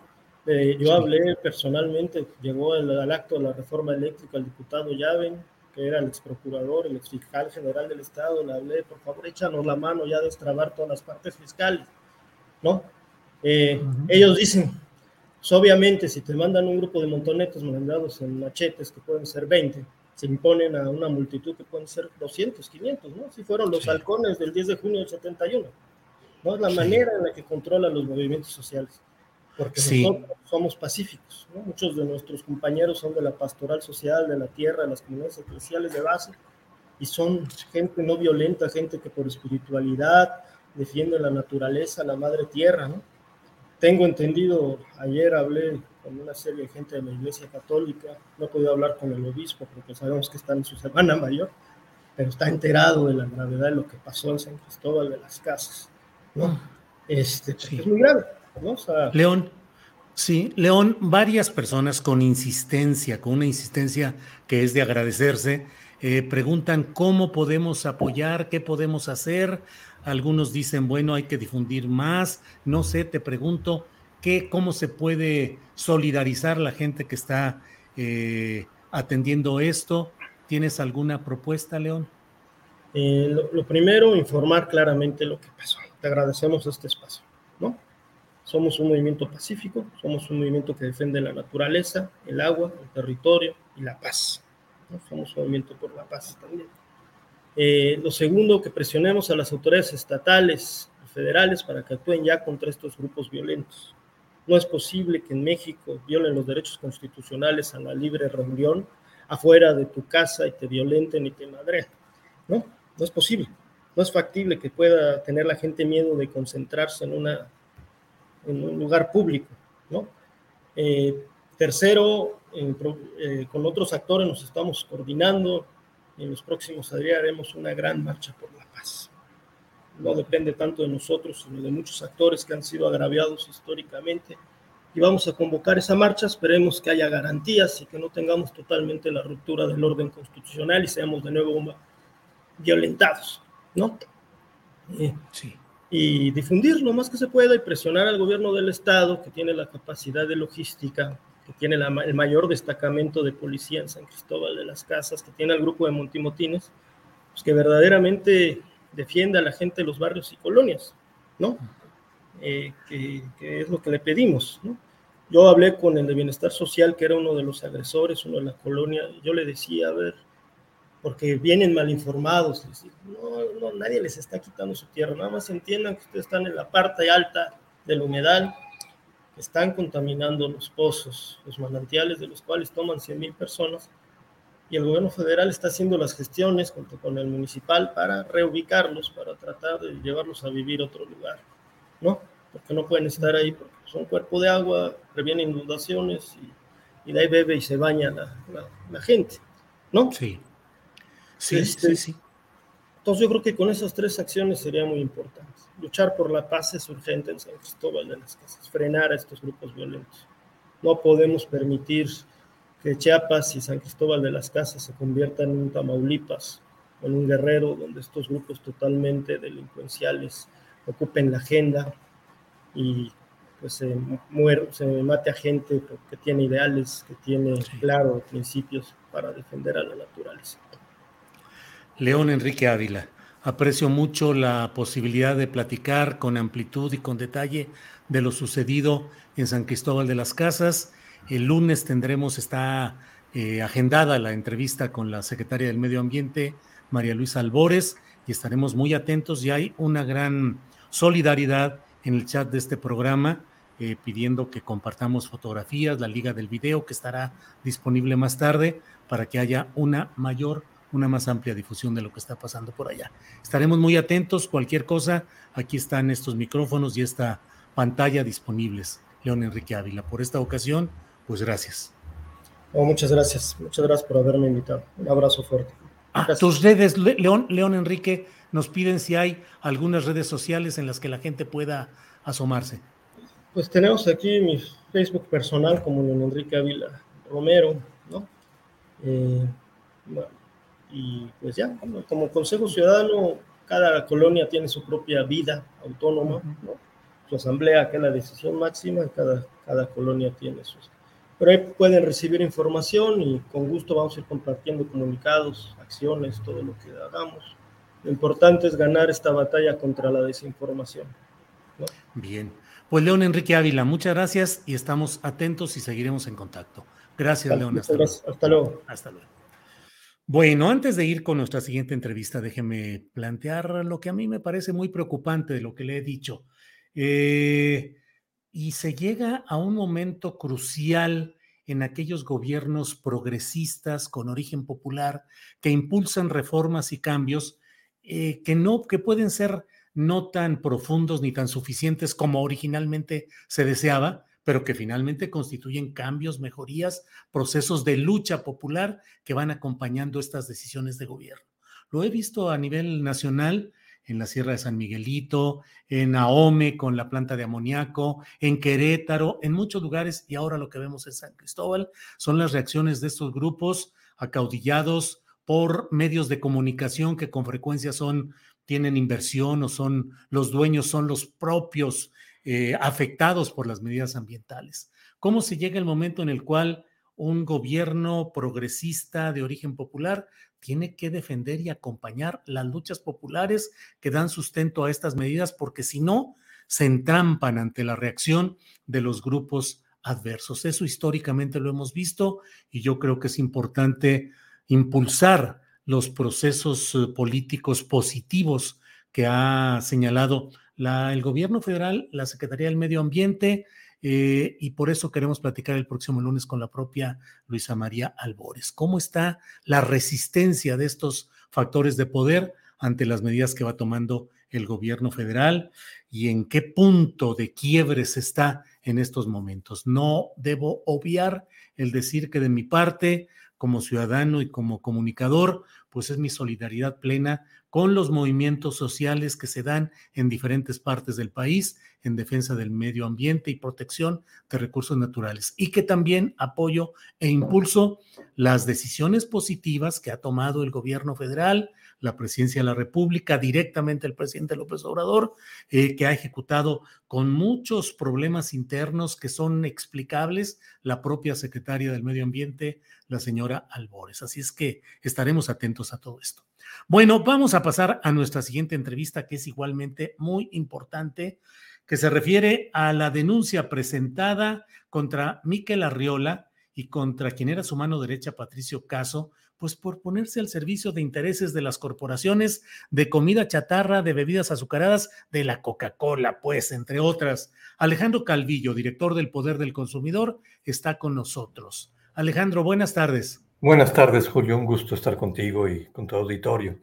Eh, yo hablé personalmente, llegó al acto de la reforma eléctrica el diputado Llaven, que era el ex procurador, el ex fiscal general del Estado, le hablé, por favor, échanos la mano ya de destrabar todas las partes fiscales, ¿no? Eh, ellos dicen, pues, obviamente, si te mandan un grupo de montonetos mandados en machetes, que pueden ser 20, se imponen a una multitud que pueden ser 200, 500, ¿no? Si fueron los halcones del 10 de junio del 71, ¿no? Es la manera en la que controlan los movimientos sociales porque nosotros somos pacíficos. Muchos de nuestros compañeros son de la pastoral social, de la tierra, de las comunidades eclesiales de base, y son gente no violenta, gente que por espiritualidad defiende la naturaleza, la madre tierra. ¿no? Tengo entendido, ayer hablé con una serie de gente de la Iglesia Católica, no he podido hablar con el obispo porque sabemos que está en su semana mayor, pero está enterado de la gravedad de lo que pasó en San Cristóbal de las Casas. ¿no? Ah. Este, Es muy grave. León, sí, León, varias personas con insistencia, con una insistencia que es de agradecerse, eh, preguntan cómo podemos apoyar, qué podemos hacer. Algunos dicen, bueno, hay que difundir más. No sé, te pregunto, ¿qué, ¿cómo se puede solidarizar la gente que está eh, atendiendo esto? ¿Tienes alguna propuesta, León? Eh, lo, primero, informar claramente lo que pasó. Te agradecemos este espacio, ¿no? Somos un movimiento pacífico, somos un movimiento que defiende la naturaleza, el agua, el territorio y la paz. Un movimiento por la paz también. Eh, lo segundo, que presionemos a las autoridades estatales y federales para que actúen ya contra estos grupos violentos. No es posible que en México violen los derechos constitucionales a la libre reunión afuera de tu casa y te violenten y te madren. No, no es posible. No es factible que pueda tener la gente miedo de concentrarse en una en un lugar público, ¿no? Eh, tercero, eh, con otros actores nos estamos coordinando, y en los próximos días haremos una gran marcha por la paz. No depende tanto de nosotros, sino de muchos actores que han sido agraviados históricamente. Y vamos a convocar esa marcha, esperemos que haya garantías y que no tengamos totalmente la ruptura del orden constitucional y seamos de nuevo violentados, ¿no? Eh, sí. Y difundir lo más que se pueda y presionar al gobierno del Estado, que tiene la capacidad de logística, que tiene el mayor destacamento de policía en San Cristóbal de las Casas, que tiene al grupo de Montimotines, pues que verdaderamente defienda a la gente de los barrios y colonias, ¿no? Eh, que, es lo que le pedimos, ¿no? Yo hablé con el de Bienestar Social, que era uno de los agresores, uno de la colonia, y yo le decía, a ver, porque vienen mal informados, no, no, nadie les está quitando su tierra, nada más entiendan que ustedes están en la parte alta del humedal, están contaminando los pozos, los manantiales de los cuales toman 100 mil personas, y el gobierno federal está haciendo las gestiones junto con el municipal para reubicarlos, para tratar de llevarlos a vivir a otro lugar, ¿no? Porque no pueden estar ahí porque son cuerpo de agua, previenen inundaciones y, de ahí bebe y se baña la, la, gente, ¿no? Sí. Sí, este, sí, sí. Entonces yo creo que con esas tres acciones sería muy importante. Luchar por la paz es urgente en San Cristóbal de las Casas, frenar a estos grupos violentos. No podemos permitir que Chiapas y San Cristóbal de las Casas se conviertan en un Tamaulipas, en un guerrero donde estos grupos totalmente delincuenciales ocupen la agenda y pues se, muere, se mate a gente que tiene ideales, que tiene claro principios para defender a la naturaleza. León Enrique Ávila, aprecio mucho la posibilidad de platicar con amplitud y con detalle de lo sucedido en San Cristóbal de las Casas el lunes tendremos, está eh, agendada la entrevista con la secretaria del Medio Ambiente, María Luisa Albores, y estaremos muy atentos. Y hay una gran solidaridad en el chat de este programa, eh, pidiendo que compartamos fotografías, la liga del video que estará disponible más tarde para que haya una mayor, una más amplia difusión de lo que está pasando por allá. Estaremos muy atentos, cualquier cosa, aquí están estos micrófonos y esta pantalla disponibles. León Enrique Ávila, por esta ocasión pues gracias. Oh, muchas gracias, muchas gracias por haberme invitado. Un abrazo fuerte. Ah, tus redes, León, León Enrique, nos piden si hay algunas redes sociales en las que la gente pueda asomarse. Pues tenemos aquí mi Facebook personal como León Enrique Ávila Romero, ¿no? Eh, y pues ya, como Consejo Ciudadano, cada colonia tiene su propia vida autónoma, ¿no? Su asamblea, que es la decisión máxima, cada, cada colonia tiene sus pero ahí pueden recibir información y con gusto vamos a ir compartiendo comunicados, acciones, todo lo que hagamos. Lo importante es ganar esta batalla contra la desinformación. Bien. Pues León Enrique Ávila, muchas gracias y estamos atentos y seguiremos en contacto. Gracias, León. Hasta, hasta luego. Hasta luego. Bueno, antes de ir con nuestra siguiente entrevista, déjeme plantear lo que a mí me parece muy preocupante de lo que le he dicho. Eh, y se llega a un momento crucial en aquellos gobiernos progresistas con origen popular que impulsan reformas y cambios eh, que no que pueden ser no tan profundos ni tan suficientes como originalmente se deseaba, pero que finalmente constituyen cambios, mejorías, procesos de lucha popular que van acompañando estas decisiones de gobierno. Lo he visto a nivel nacional en la Sierra de San Miguelito, en Ahome con la planta de amoníaco, en Querétaro, en muchos lugares, y ahora lo que vemos en San Cristóbal son las reacciones de estos grupos acaudillados por medios de comunicación que con frecuencia son, tienen inversión o son los dueños, son los propios eh, afectados por las medidas ambientales. ¿Cómo se llega el momento en el cual un gobierno progresista de origen popular tiene que defender y acompañar las luchas populares que dan sustento a estas medidas, porque si no, se entrampan ante la reacción de los grupos adversos. Eso históricamente lo hemos visto y yo creo que es importante impulsar los procesos eh, políticos positivos que ha señalado la, el gobierno federal, la Secretaría del Medio Ambiente, eh, y por eso queremos platicar el próximo lunes con la propia Luisa María Albores. ¿Cómo está la resistencia de estos factores de poder ante las medidas que va tomando el gobierno federal y en qué punto de quiebre se está en estos momentos? No debo obviar el decir que de mi parte, como ciudadano y como comunicador, pues es mi solidaridad plena con los movimientos sociales que se dan en diferentes partes del país en defensa del medio ambiente y protección de recursos naturales. Y que también apoyo e impulso las decisiones positivas que ha tomado el gobierno federal, la presidencia de la República, directamente el presidente López Obrador, eh, que ha ejecutado con muchos problemas internos que son explicables la propia secretaria del Medio Ambiente, la señora Albores. Así es que estaremos atentos a todo esto. Bueno, vamos a pasar a nuestra siguiente entrevista, que es igualmente muy importante, que se refiere a la denuncia presentada contra Miquel Arriola y contra quien era su mano derecha, Patricio Caso, pues por ponerse al servicio de intereses de las corporaciones de comida chatarra, de bebidas azucaradas, de la Coca-Cola, pues, entre otras. Alejandro Calvillo, director del Poder del Consumidor, está con nosotros. Alejandro, buenas tardes. Buenas tardes, Julio. Un gusto estar contigo y con tu auditorio.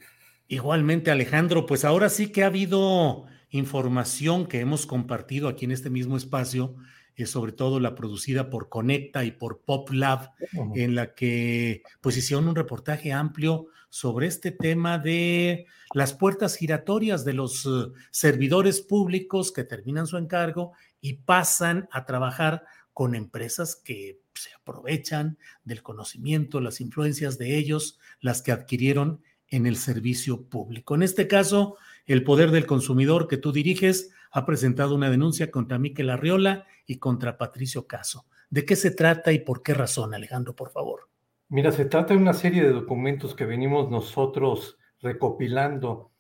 Igualmente, Alejandro, pues ahora sí que ha habido información que hemos compartido aquí en este mismo espacio sobre todo la producida por Conecta y por Pop Lab, en la que pues hicieron un reportaje amplio sobre este tema de las puertas giratorias de los eh, servidores públicos que terminan su encargo y pasan a trabajar con empresas que se aprovechan del conocimiento, las influencias de ellos, las que adquirieron en el servicio público. En este caso, el poder del consumidor que tú diriges ha presentado una denuncia contra Miquel Arriola y contra Patricio Caso. ¿De qué se trata y por qué razón, Alejandro, por favor? Mira, se trata de una serie de documentos que venimos nosotros recopilando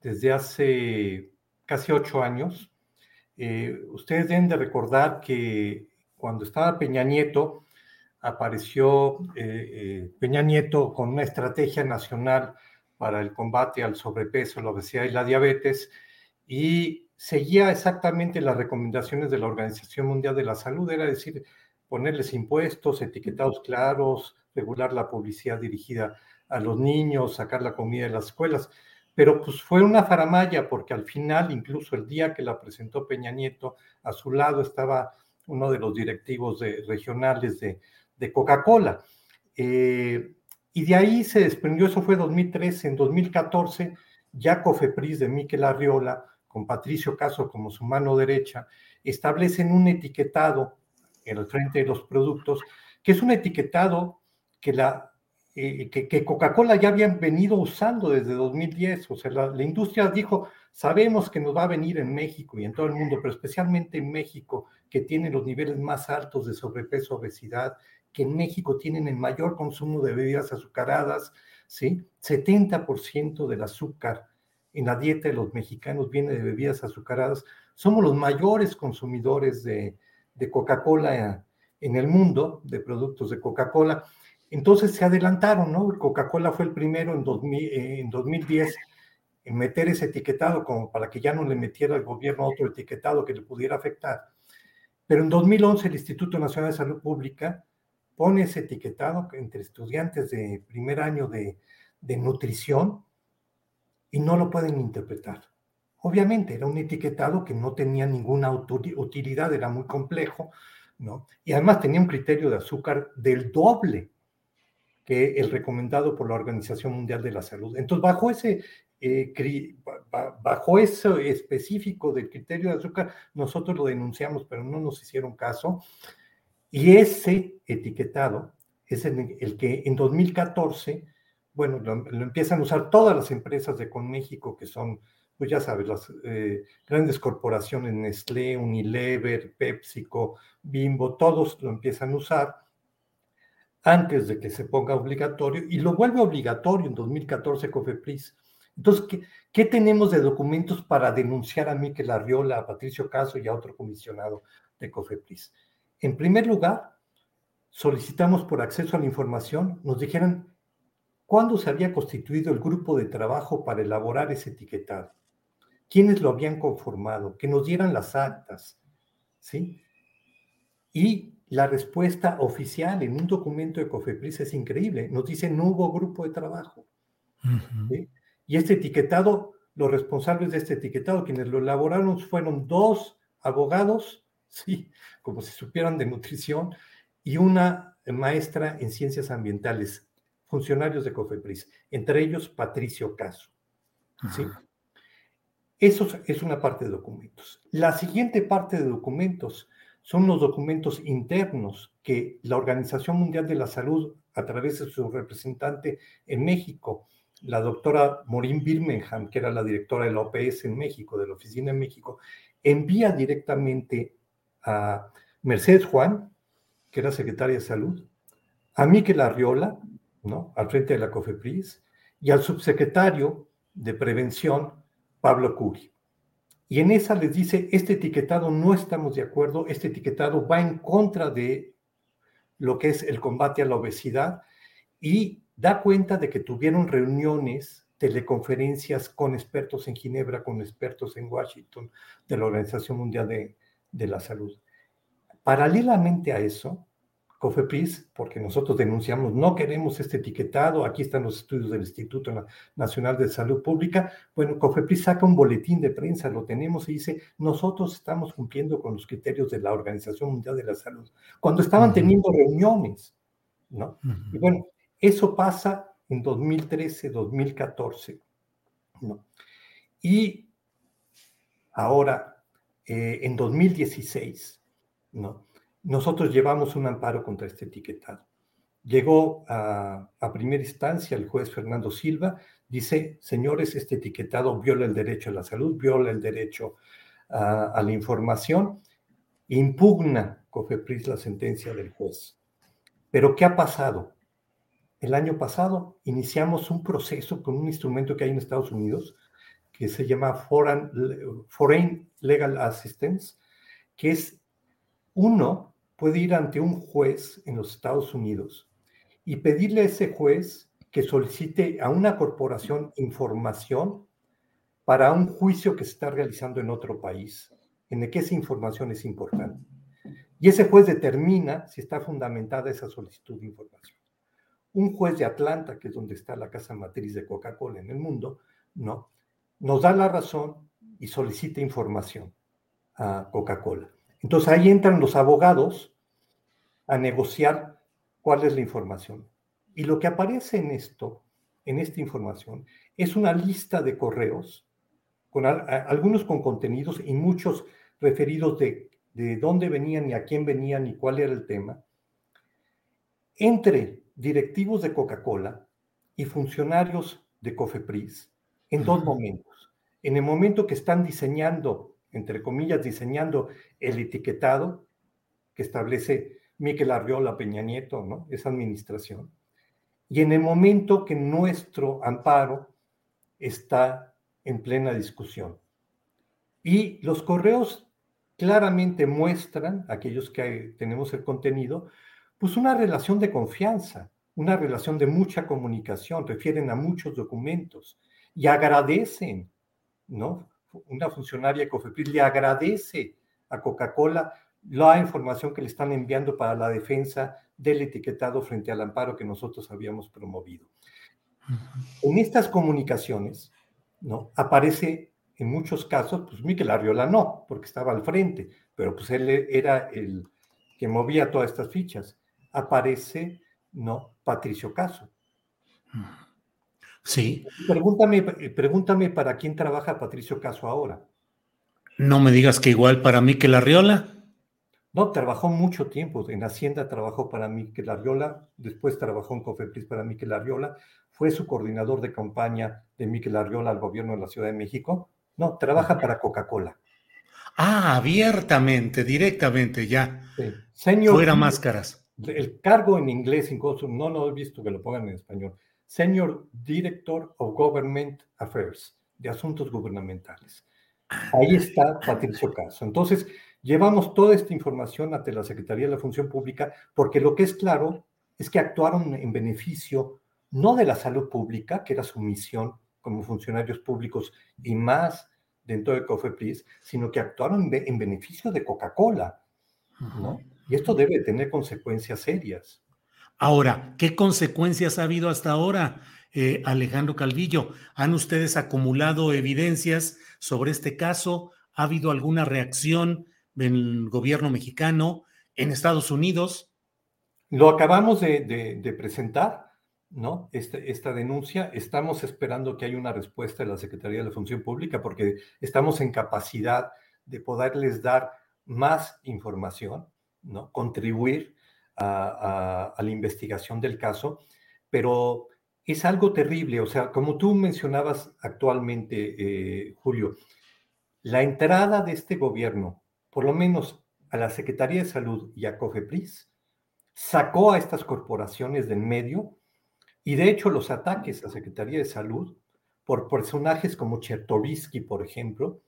desde hace casi ocho años. Eh, ustedes deben de recordar que cuando estaba Peña Nieto, apareció eh, eh, Peña Nieto con una estrategia nacional para el combate al sobrepeso, la obesidad y la diabetes, y seguía exactamente las recomendaciones de la Organización Mundial de la Salud, era decir, ponerles impuestos, etiquetados claros, regular la publicidad dirigida a los niños, sacar la comida de las escuelas. Pero pues fue una faramaya porque al final, incluso el día que la presentó Peña Nieto, a su lado estaba uno de los directivos regionales de, de Coca-Cola. Eh, y de ahí se desprendió, eso fue 2013, en 2014, ya Cofepris de Miquel Arriola con Patricio Caso como su mano derecha, establecen un etiquetado en el frente de los productos, que es un etiquetado que, la, eh, que, Coca-Cola ya habían venido usando desde 2010. O sea, la, la, industria dijo, sabemos que nos va a venir en México y en todo el mundo, pero especialmente en México, que tiene los niveles más altos de sobrepeso, obesidad, que en México tienen el mayor consumo de bebidas azucaradas, ¿sí? 70% del azúcar en la dieta de los mexicanos viene de bebidas azucaradas. Somos los mayores consumidores de, Coca-Cola en el mundo, de productos de Coca-Cola. Entonces se adelantaron, ¿no? Coca-Cola fue el primero en, 2000, en 2010 en meter ese etiquetado como para que ya no le metiera al gobierno otro etiquetado que le pudiera afectar. Pero en 2011 el Instituto Nacional de Salud Pública pone ese etiquetado entre estudiantes de primer año de, de nutrición y no lo pueden interpretar. Obviamente era un etiquetado que no tenía ninguna utilidad, era muy complejo, ¿no? Y además tenía un criterio de azúcar del doble que el recomendado por la Organización Mundial de la Salud. Entonces, bajo ese, eh, bajo eso específico del criterio de azúcar, nosotros lo denunciamos, pero no nos hicieron caso. Y ese etiquetado es el, el que en 2014 bueno, lo, empiezan a usar todas las empresas de Conméxico, que son, pues ya sabes, las eh, grandes corporaciones, Nestlé, Unilever, PepsiCo, Bimbo, todos lo empiezan a usar antes de que se ponga obligatorio y lo vuelve obligatorio en 2014 COFEPRIS. Entonces, ¿qué, ¿qué, tenemos de documentos para denunciar a Miquel Arriola, a Patricio Caso y a otro comisionado de COFEPRIS? En primer lugar, solicitamos por acceso a la información, nos dijeran ¿Cuándo se había constituido el grupo de trabajo para elaborar ese etiquetado? ¿Quiénes lo habían conformado? Que nos dieran las actas, ¿sí? Y la respuesta oficial en un documento de COFEPRIS es increíble. Nos dice, no hubo grupo de trabajo. Y este etiquetado, los responsables de este etiquetado, quienes lo elaboraron, fueron dos abogados, sí, como si supieran de nutrición, y una maestra en ciencias ambientales funcionarios de COFEPRIS, entre ellos Patricio Caso. ¿sí? Eso es una parte de documentos. La siguiente parte de documentos son los documentos internos que la Organización Mundial de la Salud, a través de su representante en México, la doctora Maureen Birmingham, que era la directora de la OPS en México, de la oficina en México, envía directamente a Mercedes Juan, que era secretaria de Salud, a Miquel Arriola, al frente de la COFEPRIS, y al subsecretario de Prevención, Pablo Curi. Y en esa les dice, este etiquetado no estamos de acuerdo, este etiquetado va en contra de lo que es el combate a la obesidad y da cuenta de que tuvieron reuniones, teleconferencias con expertos en Ginebra, con expertos en Washington, de la Organización Mundial de, de la Salud. Paralelamente a eso, COFEPRIS, porque nosotros denunciamos, no queremos este etiquetado, aquí están los estudios del Instituto Nacional de Salud Pública, bueno, COFEPRIS saca un boletín de prensa, lo tenemos y dice, nosotros estamos cumpliendo con los criterios de la Organización Mundial de la Salud, cuando estaban teniendo reuniones, ¿no? Y bueno, eso pasa en 2013, 2014, ¿no? Y ahora, eh, en 2016, ¿no? Nosotros llevamos un amparo contra este etiquetado. Llegó a, primera instancia el juez Fernando Silva, dice, señores, este etiquetado viola el derecho a la salud, viola el derecho a, la información, impugna COFEPRIS la sentencia del juez. Pero ¿qué ha pasado? El año pasado iniciamos un proceso con un instrumento que hay en Estados Unidos que se llama Foreign, Foreign Legal Assistance, que es uno puede ir ante un juez en los Estados Unidos y pedirle a ese juez que solicite a una corporación información para un juicio que se está realizando en otro país, en el que esa información es importante. Y ese juez determina si está fundamentada esa solicitud de información. Un juez de Atlanta, que es donde está la casa matriz de Coca-Cola en el mundo, no, nos da la razón y solicita información a Coca-Cola. Entonces ahí entran los abogados a negociar cuál es la información. Y lo que aparece en esto, en esta información, es una lista de correos, con algunos con contenidos y muchos referidos de, de dónde venían y a quién venían y cuál era el tema, entre directivos de Coca-Cola y funcionarios de Cofepris en dos momentos. En el momento que están diseñando entre comillas, diseñando el etiquetado que establece Miquel Arriola Peña Nieto, ¿no? Esa administración. Y en el momento que nuestro amparo está en plena discusión. Y los correos claramente muestran, aquellos que tenemos el contenido, pues una relación de confianza, una relación de mucha comunicación, refieren a muchos documentos y agradecen, ¿no? Una funcionaria de COFEPRIS le agradece a Coca-Cola la información que le están enviando para la defensa del etiquetado frente al amparo que nosotros habíamos promovido. En estas comunicaciones, ¿no? Aparece en muchos casos, pues Miquel Arriola no, porque estaba al frente, pero pues él era el que movía todas estas fichas. Aparece, ¿no? Patricio Caso. Sí. Pregúntame, pregúntame para quién trabaja Patricio Caso ahora. No me digas que igual para Miquel Arriola. No, trabajó mucho tiempo. En Hacienda trabajó para Miquel Arriola, después trabajó en Cofepris para Miquel Arriola, fue su coordinador de campaña de Miquel Arriola al gobierno de la Ciudad de México. No, trabaja para Coca-Cola. Ah, abiertamente, directamente, ya. Fuera máscaras. El cargo en inglés, incluso, no lo he visto que lo pongan en español. Senior Director of Government Affairs, de Asuntos Gubernamentales. Ahí está Patricio Caso. Entonces, llevamos toda esta información ante la Secretaría de la Función Pública porque lo que es claro es que actuaron en beneficio no de la salud pública, que era su misión como funcionarios públicos y más dentro de COFEPRIS, sino que actuaron en beneficio de Coca-Cola. Y esto debe tener consecuencias serias. Ahora, ¿qué consecuencias ha habido hasta ahora, eh, Alejandro Calvillo? ¿Han ustedes acumulado evidencias sobre este caso? ¿Ha habido alguna reacción del gobierno mexicano en Estados Unidos? Lo acabamos de, presentar ¿no? Este, esta denuncia. Estamos esperando que haya una respuesta de la Secretaría de la Función Pública porque estamos en capacidad de poderles dar más información, ¿no? Contribuir a, la investigación del caso, pero es algo terrible. O sea, como tú mencionabas actualmente, eh, Julio, la entrada de este gobierno, por lo menos a la Secretaría de Salud y a COFEPRIS, sacó a estas corporaciones del medio y de hecho los ataques a Secretaría de Salud por personajes como Chertovisky, por ejemplo,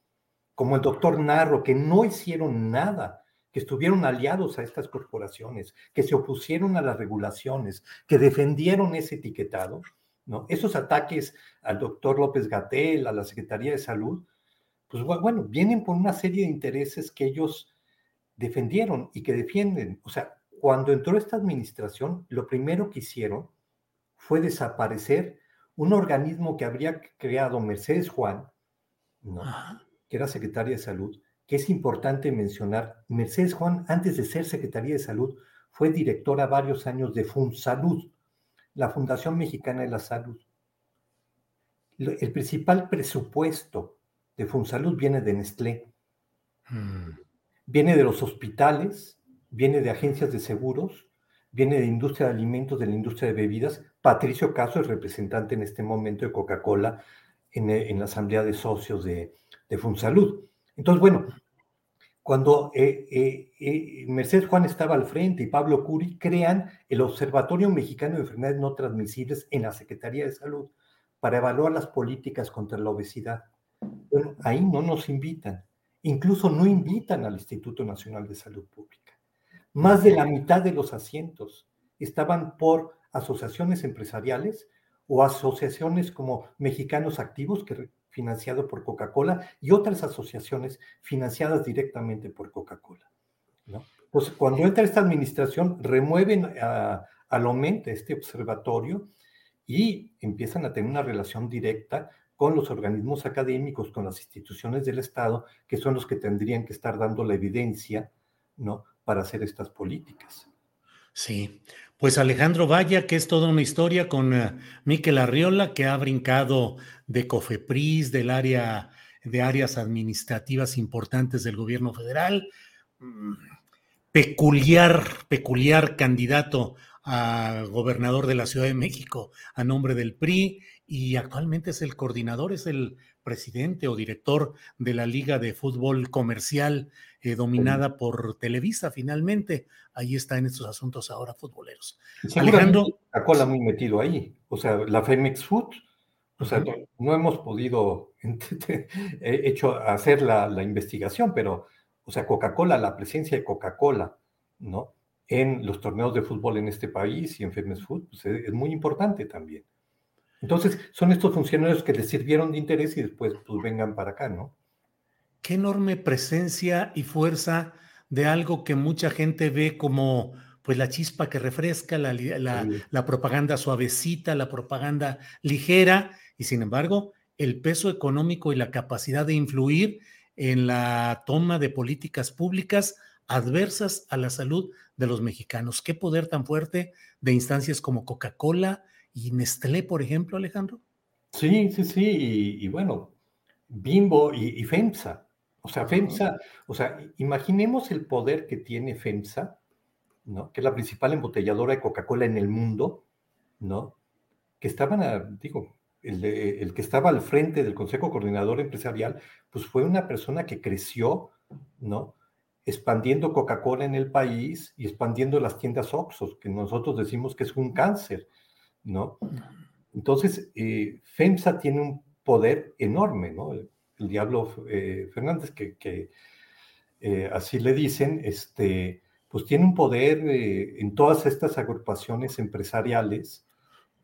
como el doctor Narro, que no hicieron nada, que estuvieron aliados a estas corporaciones, que se opusieron a las regulaciones, que defendieron ese etiquetado, ¿no? Esos ataques al doctor López Gatel, a la Secretaría de Salud, pues bueno, vienen por una serie de intereses que ellos defendieron y que defienden. O sea, cuando entró esta administración, lo primero que hicieron fue desaparecer un organismo que habría creado Mercedes Juan, ¿no? que era secretaria de salud, que es importante mencionar, Mercedes Juan, antes de ser secretaria de salud, fue directora varios años de FunSalud, la Fundación Mexicana de la Salud. El principal presupuesto de FunSalud viene de Nestlé, mm. viene de los hospitales, viene de agencias de seguros, viene de industria de alimentos, de la industria de bebidas. Patricio Caso es representante en este momento de Coca-Cola en, en, la asamblea de socios de, de Funsalud. Entonces, bueno, cuando eh, eh, eh, Mercedes Juan estaba al frente y Pablo Curi crean el Observatorio Mexicano de Enfermedades No Transmisibles en la Secretaría de Salud para evaluar las políticas contra la obesidad. Bueno, ahí no nos invitan. Incluso no invitan al Instituto Nacional de Salud Pública. Más de la mitad de los asientos estaban por asociaciones empresariales o asociaciones como Mexicanos Activos, que financiado por Coca-Cola y otras asociaciones financiadas directamente por Coca-Cola. ¿no? Pues cuando entra esta administración, remueven a, a este observatorio, y empiezan a tener una relación directa con los organismos académicos, con las instituciones del Estado, que son los que tendrían que estar dando la evidencia, ¿no? Para hacer estas políticas. Sí, pues Alejandro Vaya, que es toda una historia con uh, Miquel Arriola, que ha brincado de COFEPRIS, del área de áreas administrativas importantes del gobierno federal. Mm, peculiar, peculiar candidato a gobernador de la Ciudad de México a nombre del PRI y actualmente es el coordinador, es el presidente o director de la Liga de Fútbol Comercial eh, dominada por Televisa finalmente. Ahí está en estos asuntos ahora futboleros. Alejandro. cola muy metido ahí. O sea, la Femex Food, o sea, no, hemos podido hecho hacer la, la, investigación, pero, o sea, Coca-Cola, la presencia de Coca-Cola, ¿no? En los torneos de fútbol en este país y en Femex Food, pues es muy importante también. Entonces, son estos funcionarios que les sirvieron de interés y después pues vengan para acá, ¿no? Qué enorme presencia y fuerza de algo que mucha gente ve como pues la chispa que refresca, la, la, propaganda suavecita, la propaganda ligera, y sin embargo, el peso económico y la capacidad de influir en la toma de políticas públicas adversas a la salud de los mexicanos. Qué poder tan fuerte de instancias como Coca-Cola, y Nestlé, por ejemplo, Alejandro. Sí, sí, sí, y, bueno, Bimbo y, FEMSA. O sea, FEMSA, o sea, imaginemos el poder que tiene FEMSA, ¿no? Que es la principal embotelladora de Coca-Cola en el mundo, ¿no? Que estaban, digo, el, el, que estaba al frente del Consejo Coordinador Empresarial, pues fue una persona que creció, ¿no? Expandiendo Coca-Cola en el país y expandiendo las tiendas Oxxos, que nosotros decimos que es un cáncer. ¿no? Entonces, eh, FEMSA tiene un poder enorme, ¿no? El, Diablo eh, Fernández, que, eh, así le dicen, este, pues tiene un poder en todas estas agrupaciones empresariales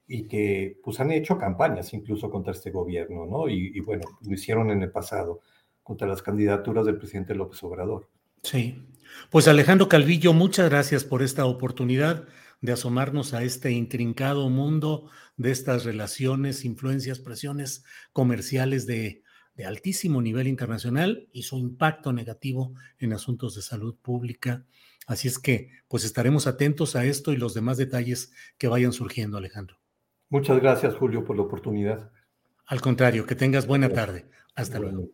y que pues han hecho campañas incluso contra este gobierno, ¿no? Y, y bueno, lo hicieron en el pasado contra las candidaturas del presidente López Obrador. Sí. Pues Alejandro Calvillo, muchas gracias por esta oportunidad de asomarnos a este intrincado mundo de estas relaciones, influencias, presiones comerciales de, altísimo nivel internacional y su impacto negativo en asuntos de salud pública. Así es que, pues estaremos atentos a esto y los demás detalles que vayan surgiendo, Alejandro. Muchas gracias, Julio, por la oportunidad. Al contrario, que tengas buena tarde. Hasta luego.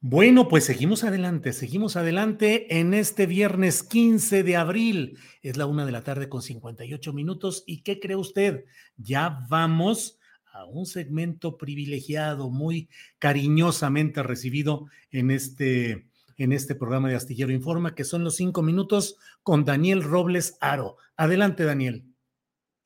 Bueno, pues seguimos adelante, seguimos adelante en este viernes 15 de abril. Es la una de la tarde con 58 minutos. ¿Y qué cree usted? Ya vamos a un segmento privilegiado, muy cariñosamente recibido en este, en este programa de Astillero Informa, que son los cinco minutos con Daniel Robles Aro. Adelante, Daniel.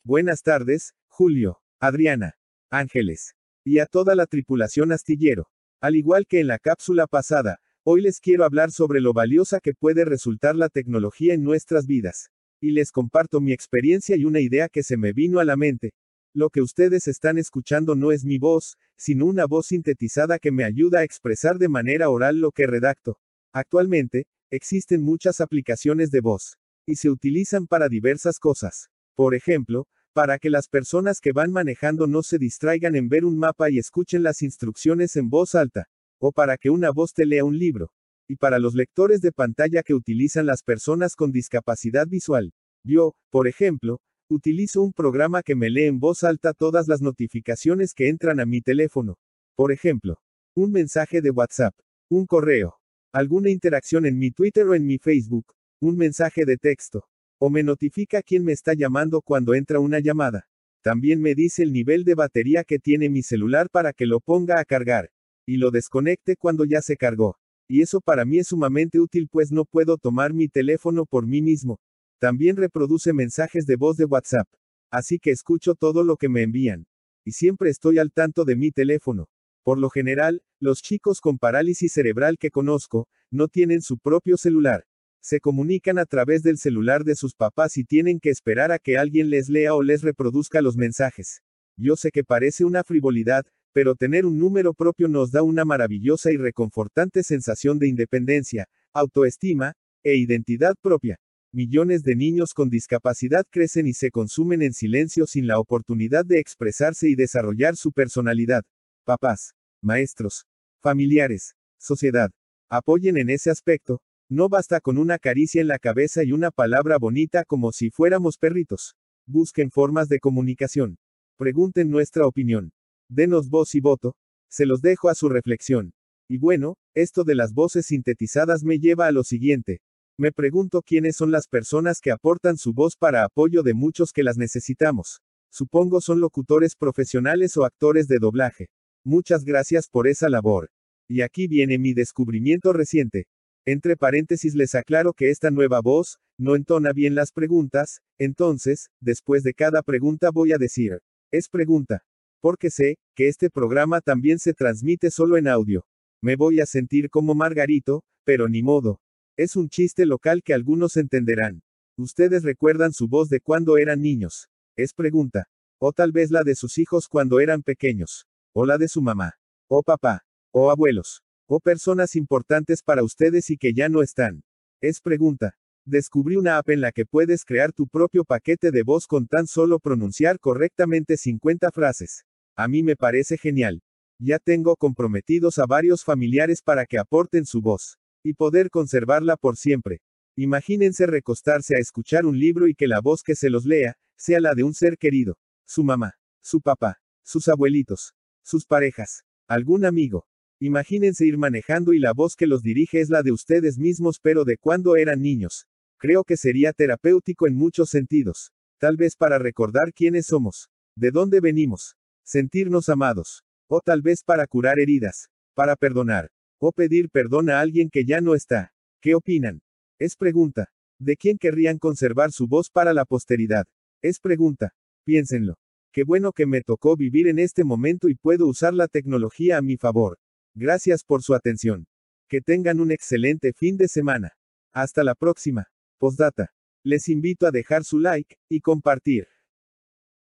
Buenas tardes, Julio, Adriana, Ángeles, y a toda la tripulación astillero. Al igual que en la cápsula pasada, hoy les quiero hablar sobre lo valiosa que puede resultar la tecnología en nuestras vidas. Y les comparto mi experiencia y una idea que se me vino a la mente. Lo que ustedes están escuchando no es mi voz, sino una voz sintetizada que me ayuda a expresar de manera oral lo que redacto. Actualmente, existen muchas aplicaciones de voz, y se utilizan para diversas cosas. Por ejemplo, para que las personas que van manejando no se distraigan en ver un mapa y escuchen las instrucciones en voz alta, o para que una voz te lea un libro, y para los lectores de pantalla que utilizan las personas con discapacidad visual. Yo, por ejemplo, Utilizo un programa que me lee en voz alta todas las notificaciones que entran a mi teléfono. Por ejemplo, un mensaje de WhatsApp, un correo, alguna interacción en mi Twitter o en mi Facebook, un mensaje de texto, o me notifica quién me está llamando cuando entra una llamada. También me dice el nivel de batería que tiene mi celular para que lo ponga a cargar, y lo desconecte cuando ya se cargó. Y eso para mí es sumamente útil pues no puedo tomar mi teléfono por mí mismo, también reproduce mensajes de voz de WhatsApp. Así que escucho todo lo que me envían. Y siempre estoy al tanto de mi teléfono. Por lo general, los chicos con parálisis cerebral que conozco, no tienen su propio celular. Se comunican a través del celular de sus papás y tienen que esperar a que alguien les lea o les reproduzca los mensajes. Yo sé que parece una frivolidad, pero tener un número propio nos da una maravillosa y reconfortante sensación de independencia, autoestima, e identidad propia. Millones de niños con discapacidad crecen y se consumen en silencio sin la oportunidad de expresarse y desarrollar su personalidad. Papás, maestros, familiares, sociedad, apoyen en ese aspecto. No basta con una caricia en la cabeza y una palabra bonita como si fuéramos perritos. Busquen formas de comunicación. Pregunten nuestra opinión. Denos voz y voto. Se los dejo a su reflexión. Y bueno, esto de las voces sintetizadas me lleva a lo siguiente. Me pregunto quiénes son las personas que aportan su voz para apoyo de muchos que las necesitamos. Supongo son locutores profesionales o actores de doblaje. Muchas gracias por esa labor. Y aquí viene mi descubrimiento reciente. Entre paréntesis les aclaro que esta nueva voz, no entona bien las preguntas, entonces, después de cada pregunta voy a decir, es pregunta. Porque sé, que este programa también se transmite solo en audio. Me voy a sentir como Margarito, pero ni modo. Es un chiste local que algunos entenderán. Ustedes recuerdan su voz de cuando eran niños. Es pregunta. O tal vez la de sus hijos cuando eran pequeños. O la de su mamá. O papá. O abuelos. O personas importantes para ustedes y que ya no están. Es pregunta. Descubrí una app en la que puedes crear tu propio paquete de voz con tan solo pronunciar correctamente 50 frases. A mí me parece genial. Ya tengo comprometidos a varios familiares para que aporten su voz y poder conservarla por siempre. Imagínense recostarse a escuchar un libro y que la voz que se los lea, sea la de un ser querido, su mamá, su papá, sus abuelitos, sus parejas, algún amigo. Imagínense ir manejando y la voz que los dirige es la de ustedes mismos pero de cuando eran niños. Creo que sería terapéutico en muchos sentidos. Tal vez para recordar quiénes somos, de dónde venimos, sentirnos amados, o tal vez para curar heridas, para perdonar, o pedir perdón a alguien que ya no está. ¿Qué opinan? Es pregunta. ¿De quién querrían conservar su voz para la posteridad? Es pregunta. Piénsenlo. Qué bueno que me tocó vivir en este momento y puedo usar la tecnología a mi favor. Gracias por su atención. Que tengan un excelente fin de semana. Hasta la próxima. Postdata. Les invito a dejar su like y compartir.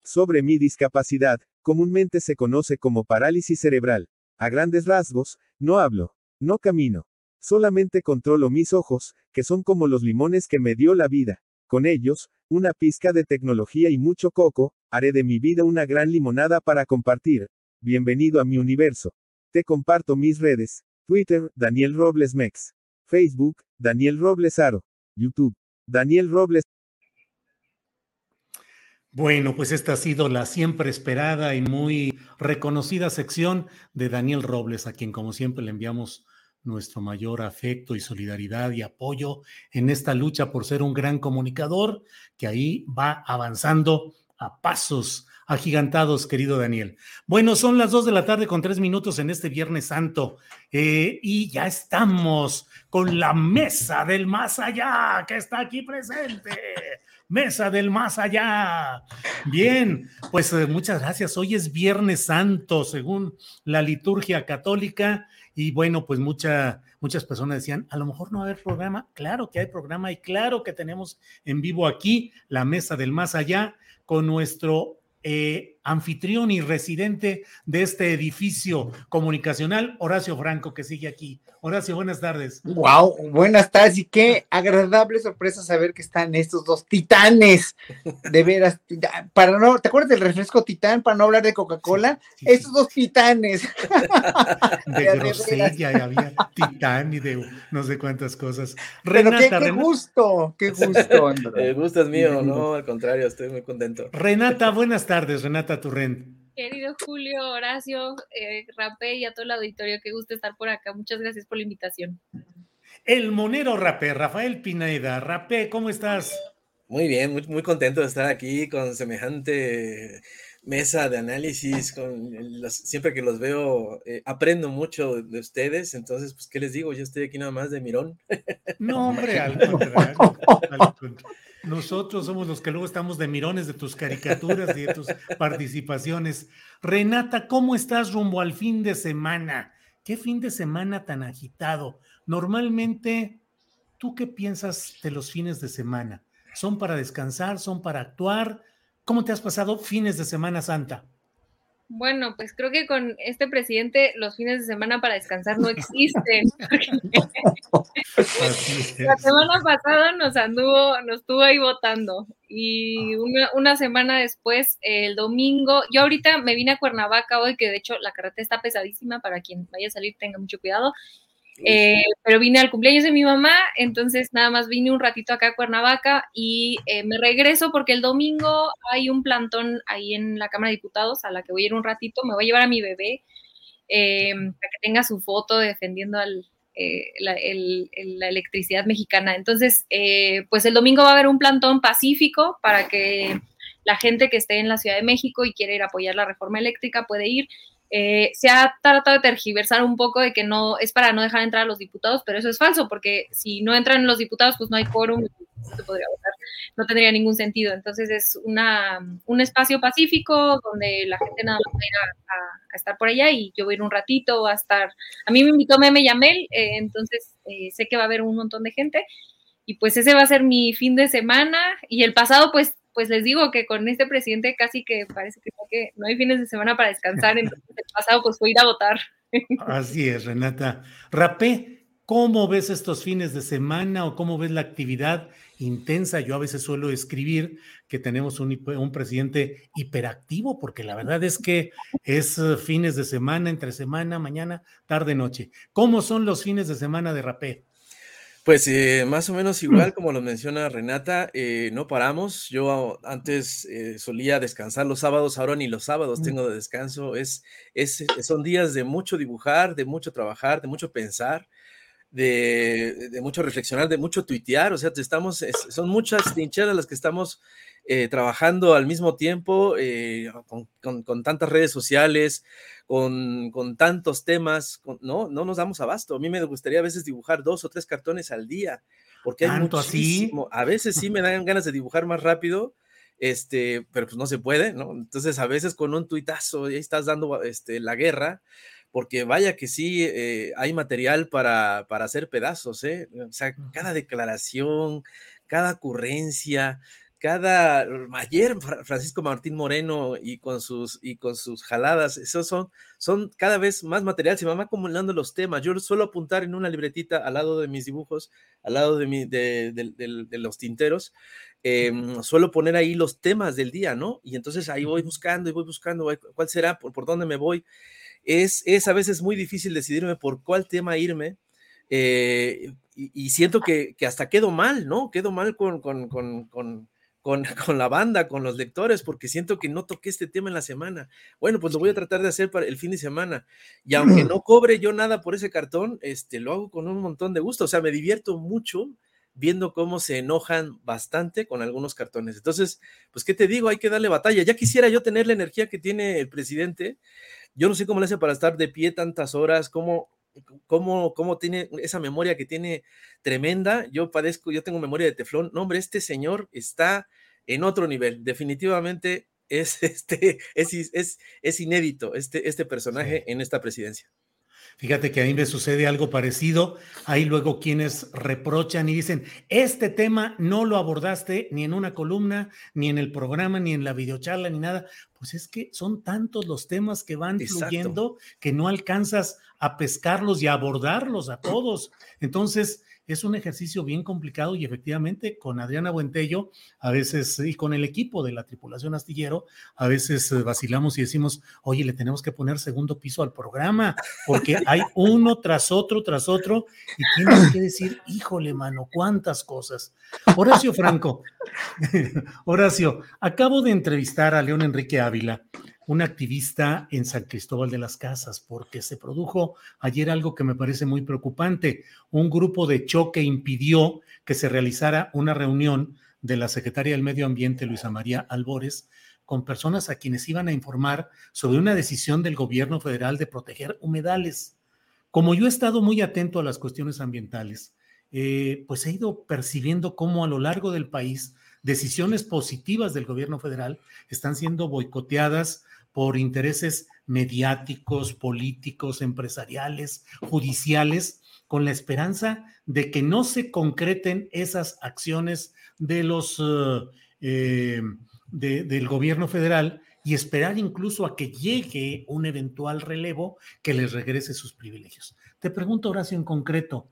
Sobre mi discapacidad, comúnmente se conoce como parálisis cerebral. A grandes rasgos, no hablo, no camino. Solamente controlo mis ojos, que son como los limones que me dio la vida. Con ellos, una pizca de tecnología y mucho coco, haré de mi vida una gran limonada para compartir. Bienvenido a mi universo. Te comparto mis redes. Twitter, Daniel Robles Mex. Facebook, Daniel Robles Aro. YouTube, Daniel Robles. Bueno, pues esta ha sido la siempre esperada y muy reconocida sección de Daniel Robles, a quien como siempre le enviamos nuestro mayor afecto y solidaridad y apoyo en esta lucha por ser un gran comunicador que ahí va avanzando a pasos agigantados, querido Daniel. Bueno, son las dos de la tarde con tres minutos en este Viernes Santo eh, y ya estamos con la mesa del más allá que está aquí presente. Mesa del más allá. Bien, pues eh, muchas gracias. Hoy es Viernes Santo, según la liturgia católica. Y bueno, pues mucha, muchas personas decían, a lo mejor no va a haber programa. Claro que hay programa y claro que tenemos en vivo aquí la Mesa del Más Allá con nuestro eh, anfitrión y residente de este edificio comunicacional, Horacio Franco, que sigue aquí. Horacio, buenas tardes. Wow, buenas tardes y qué agradable sorpresa saber que están estos dos titanes. De veras, para no, ¿te acuerdas del refresco titán para no hablar de Coca-Cola? estos dos titanes. De grosella, había titán y de no sé cuántas cosas. Renata, qué, gusto, qué gusto. El gusto es mío, no, al contrario, estoy muy contento. Renata, buenas tardes, Renata Turrent. Querido Julio, Horacio, eh, Rapé y a todo el auditorio, qué gusto estar por acá. Muchas gracias por la invitación. El monero Rapé, Rafael Pineda. Rapé, ¿cómo estás? Muy bien, muy, muy contento de estar aquí con semejante mesa de análisis, con siempre que los veo, eh, aprendo mucho de ustedes, entonces, pues, ¿qué les digo? Yo estoy aquí nada más de mirón. No, hombre, al contrario, nosotros somos los que luego estamos de mirones de tus caricaturas y de tus participaciones. Renata, ¿cómo estás rumbo al fin de semana? ¿Qué fin de semana tan agitado? Normalmente, ¿tú qué piensas de los fines de semana? ¿Son para descansar? ¿Son para actuar? ¿Cómo te has pasado fines de Semana Santa? Bueno, pues creo que con este presidente los fines de semana para descansar no existen. La semana pasada nos anduvo, nos estuvo ahí votando y una, semana después, el domingo, yo ahorita me vine a Cuernavaca hoy, que de hecho la carretera está pesadísima, para quien vaya a salir tenga mucho cuidado. Eh, pero vine al cumpleaños de mi mamá, entonces nada más vine un ratito acá a Cuernavaca y eh, me regreso porque el domingo hay un plantón ahí en la Cámara de Diputados a la que voy a ir un ratito, me voy a llevar a mi bebé eh, para que tenga su foto defendiendo la, la, electricidad mexicana. Entonces, pues el domingo va a haber un plantón pacífico para que la gente que esté en la Ciudad de México y quiere ir a apoyar la reforma eléctrica puede ir. Eh, se ha tratado de tergiversar un poco de que no es para no dejar entrar a los diputados, pero eso es falso, porque si no entran los diputados, pues no hay quórum, votar, no tendría ningún sentido. Entonces es una, un espacio pacífico donde la gente nada más va a ir a, estar por allá y yo voy a ir un ratito, a estar. A mí me invitó Meme Yamel, eh, entonces eh, sé que va a haber un montón de gente. Y pues ese va a ser mi fin de semana. Y el pasado, pues pues les digo que con este presidente casi que parece que, no hay fines de semana para descansar, entonces el pasado pues fue ir a votar. Así es, Renata. Rapé, ¿cómo ves estos fines de semana o cómo ves la actividad intensa? Yo a veces suelo escribir que tenemos un, un presidente hiperactivo, porque la verdad es que es eh, fines de semana, entre semana, mañana, tarde, noche. ¿Cómo son los fines de semana de Rapé? Pues eh, más o menos igual como lo menciona Renata, eh, no paramos. Yo antes eh, solía descansar los sábados, ahora ni los sábados mm. tengo de descanso. Es, es, son días de mucho dibujar, de mucho trabajar, de mucho pensar, de, de mucho reflexionar, de mucho tuitear. O sea, estamos, son muchas trincheras las que estamos trabajando al mismo tiempo con, con tantas redes sociales, con, con tantos temas, no, no nos damos abasto. A mí me gustaría a veces dibujar dos o tres cartones al día, porque hay muchísimo. A veces sí me dan ganas de dibujar más rápido, este, pero pues no se puede, ¿no? Entonces a veces con un tuitazo ahí estás dando este, la guerra, porque vaya que sí eh, hay material para, para hacer pedazos, ¿eh? O sea, cada declaración, cada ocurrencia, cada ayer Francisco Martín Moreno y con sus y con sus jaladas, esos son son cada vez más material, se van acumulando los temas. Yo suelo apuntar en una libretita al lado de mis dibujos, al lado de, mi, de, los tinteros, em, suelo poner ahí los temas del día, ¿no? Y entonces ahí voy buscando y voy buscando cuál será, por, por dónde me voy. Es, es a veces muy difícil decidirme por cuál tema irme. Eh, y, siento que, que, hasta quedo mal, ¿no? Quedo mal con, con, con con, con, la banda, con los lectores, porque siento que no toqué este tema en la semana. Bueno, pues lo voy a tratar de hacer para el fin de semana. Y aunque no cobre yo nada por ese cartón, este, lo hago con un montón de gusto. O sea, me divierto mucho viendo cómo se enojan bastante con algunos cartones. Entonces, pues, ¿qué te digo? Hay que darle batalla. Ya quisiera yo tener la energía que tiene el presidente. Yo no sé cómo le hace para estar de pie tantas horas, cómo, cómo, cómo tiene esa memoria que tiene tremenda. Yo padezco, yo tengo memoria de teflón. No, hombre, este señor está en otro nivel. Definitivamente es, este, es, es, es inédito este, este personaje en esta presidencia. Fíjate que a mí me sucede algo parecido. Hay luego quienes reprochan y dicen, este tema no lo abordaste ni en una columna, ni en el programa, ni en la videocharla, ni nada. Pues es que son tantos los temas que van fluyendo que no alcanzas a pescarlos y a abordarlos a todos. Entonces, es un ejercicio bien complicado y efectivamente con Adriana Buentello, a veces y con el equipo de la tripulación astillero, a veces eh, vacilamos y decimos, oye, le tenemos que poner segundo piso al programa, porque hay uno tras otro, tras otro, y tienes que decir, híjole, mano, cuántas cosas. Horacio Franco, Horacio, acabo de entrevistar a León Enrique Ávila un activista en San Cristóbal de las Casas, porque se produjo ayer algo que me parece muy preocupante. Un grupo de choque impidió que se realizara una reunión de la secretaria del Medio Ambiente, Luisa María Albores, con personas a quienes iban a informar sobre una decisión del gobierno federal de proteger humedales. Como yo he estado muy atento a las cuestiones ambientales, eh, pues he ido percibiendo cómo a lo largo del país decisiones positivas del gobierno federal están siendo boicoteadas por intereses mediáticos, políticos, empresariales, judiciales, con la esperanza de que no se concreten esas acciones de los eh, del gobierno federal y esperar incluso a que llegue un eventual relevo que les regrese sus privilegios. Te pregunto, Horacio, en concreto,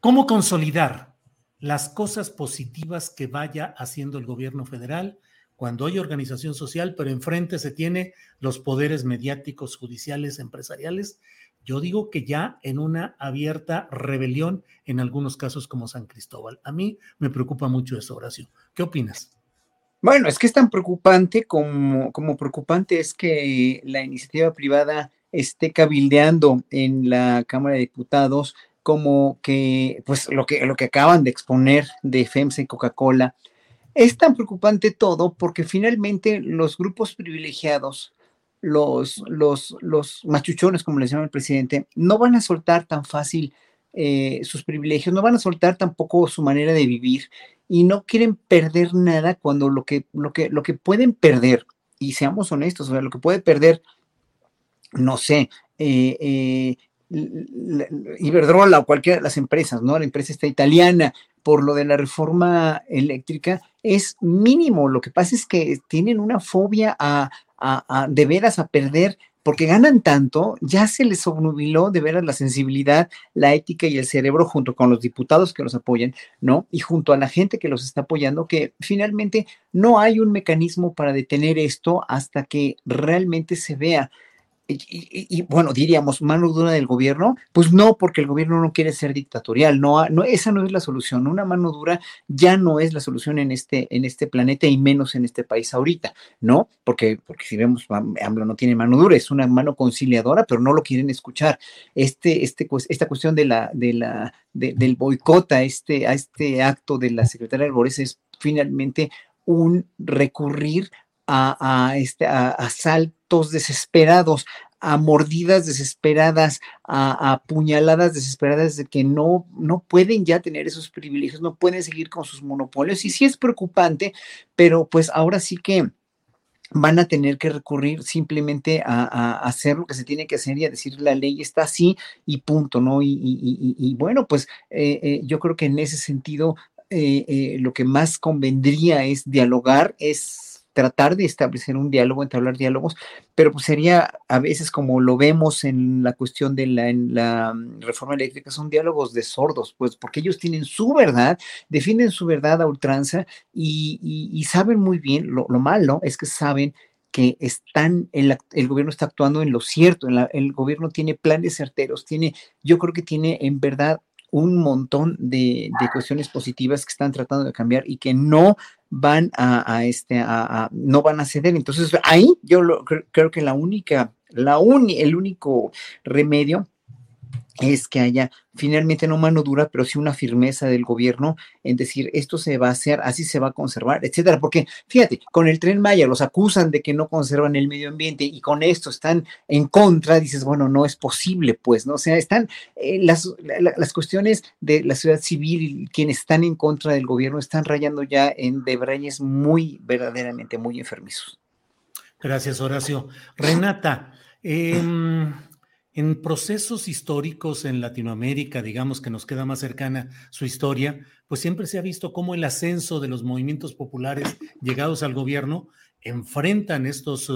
¿cómo consolidar las cosas positivas que vaya haciendo el gobierno federal cuando hay organización social, pero enfrente se tiene los poderes mediáticos, judiciales, empresariales, yo digo que ya en una abierta rebelión en algunos casos como San Cristóbal. A mí me preocupa mucho eso, Horacio. ¿Qué opinas? Bueno, es que es tan preocupante como, como preocupante es que la iniciativa privada esté cabildeando en la Cámara de Diputados como que, pues lo que, lo que acaban de exponer de FEMSA y Coca-Cola, es tan preocupante todo porque finalmente los grupos privilegiados, los, los, los machuchones, como les llama el presidente, no van a soltar tan fácil eh, sus privilegios, no van a soltar tampoco su manera de vivir y no quieren perder nada cuando lo que, lo que, lo que pueden perder, y seamos honestos, o sea, lo que puede perder, no sé, eh, eh, Iberdrola o cualquiera de las empresas, ¿no? La empresa está italiana, por lo de la reforma eléctrica, es mínimo. Lo que pasa es que tienen una fobia a, de veras a perder porque ganan tanto, ya se les obnubiló de veras la sensibilidad, la ética y el cerebro junto con los diputados que los apoyan, ¿no? Y junto a la gente que los está apoyando, que finalmente no hay un mecanismo para detener esto hasta que realmente se vea y, bueno, diríamos mano dura del gobierno, pues no, porque el gobierno no quiere ser dictatorial, no, no, esa no es la solución, una mano dura ya no es la solución en este, en este planeta y menos en este país ahorita, ¿no? Porque, porque si vemos, AMLO no tiene mano dura, es una mano conciliadora, pero no lo quieren escuchar. Este, este, esta cuestión de la, de la, del boicot a este, a este acto de la secretaria Albores es finalmente un recurrir a, este, a, desesperados, a mordidas desesperadas, a, a, puñaladas desesperadas de que no, no pueden ya tener esos privilegios, no pueden seguir con sus monopolios. Y sí es preocupante, pero pues ahora sí que van a tener que recurrir simplemente a, hacer lo que se tiene que hacer y a decir la ley está así y punto, ¿no? Y, bueno, pues eh, eh, yo creo que en ese sentido eh, lo que más convendría es dialogar, es tratar de establecer un diálogo, entablar diálogos, pero pues sería a veces como lo vemos en la cuestión de la, mm, reforma eléctrica, son diálogos de sordos, pues porque ellos tienen su verdad, defienden su verdad a ultranza y, saben muy bien, lo, malo es que saben que están, el, el, gobierno está actuando en lo cierto, el gobierno tiene planes certeros, tiene, yo creo que tiene en verdad un montón de, cuestiones positivas que están tratando de cambiar y que no van a, este, a, no van a ceder. Entonces, ahí yo creo que la única, la el único remedio es que haya finalmente no mano dura, pero sí una firmeza del gobierno en decir esto se va a hacer, así se va a conservar, etcétera. Porque fíjate, con el tren Maya los acusan de que no conservan el medio ambiente y con esto están en contra, dices, bueno, no es posible, pues, ¿no? O sea, están eh, las, las cuestiones de la ciudad civil, quienes están en contra del gobierno, están rayando ya en debrayes muy, verdaderamente muy enfermizos. Gracias, Horacio. Renata, eh, en procesos históricos en Latinoamérica, digamos que nos queda más cercana su historia, pues siempre se ha visto cómo el ascenso de los movimientos populares llegados al gobierno enfrentan estos eh,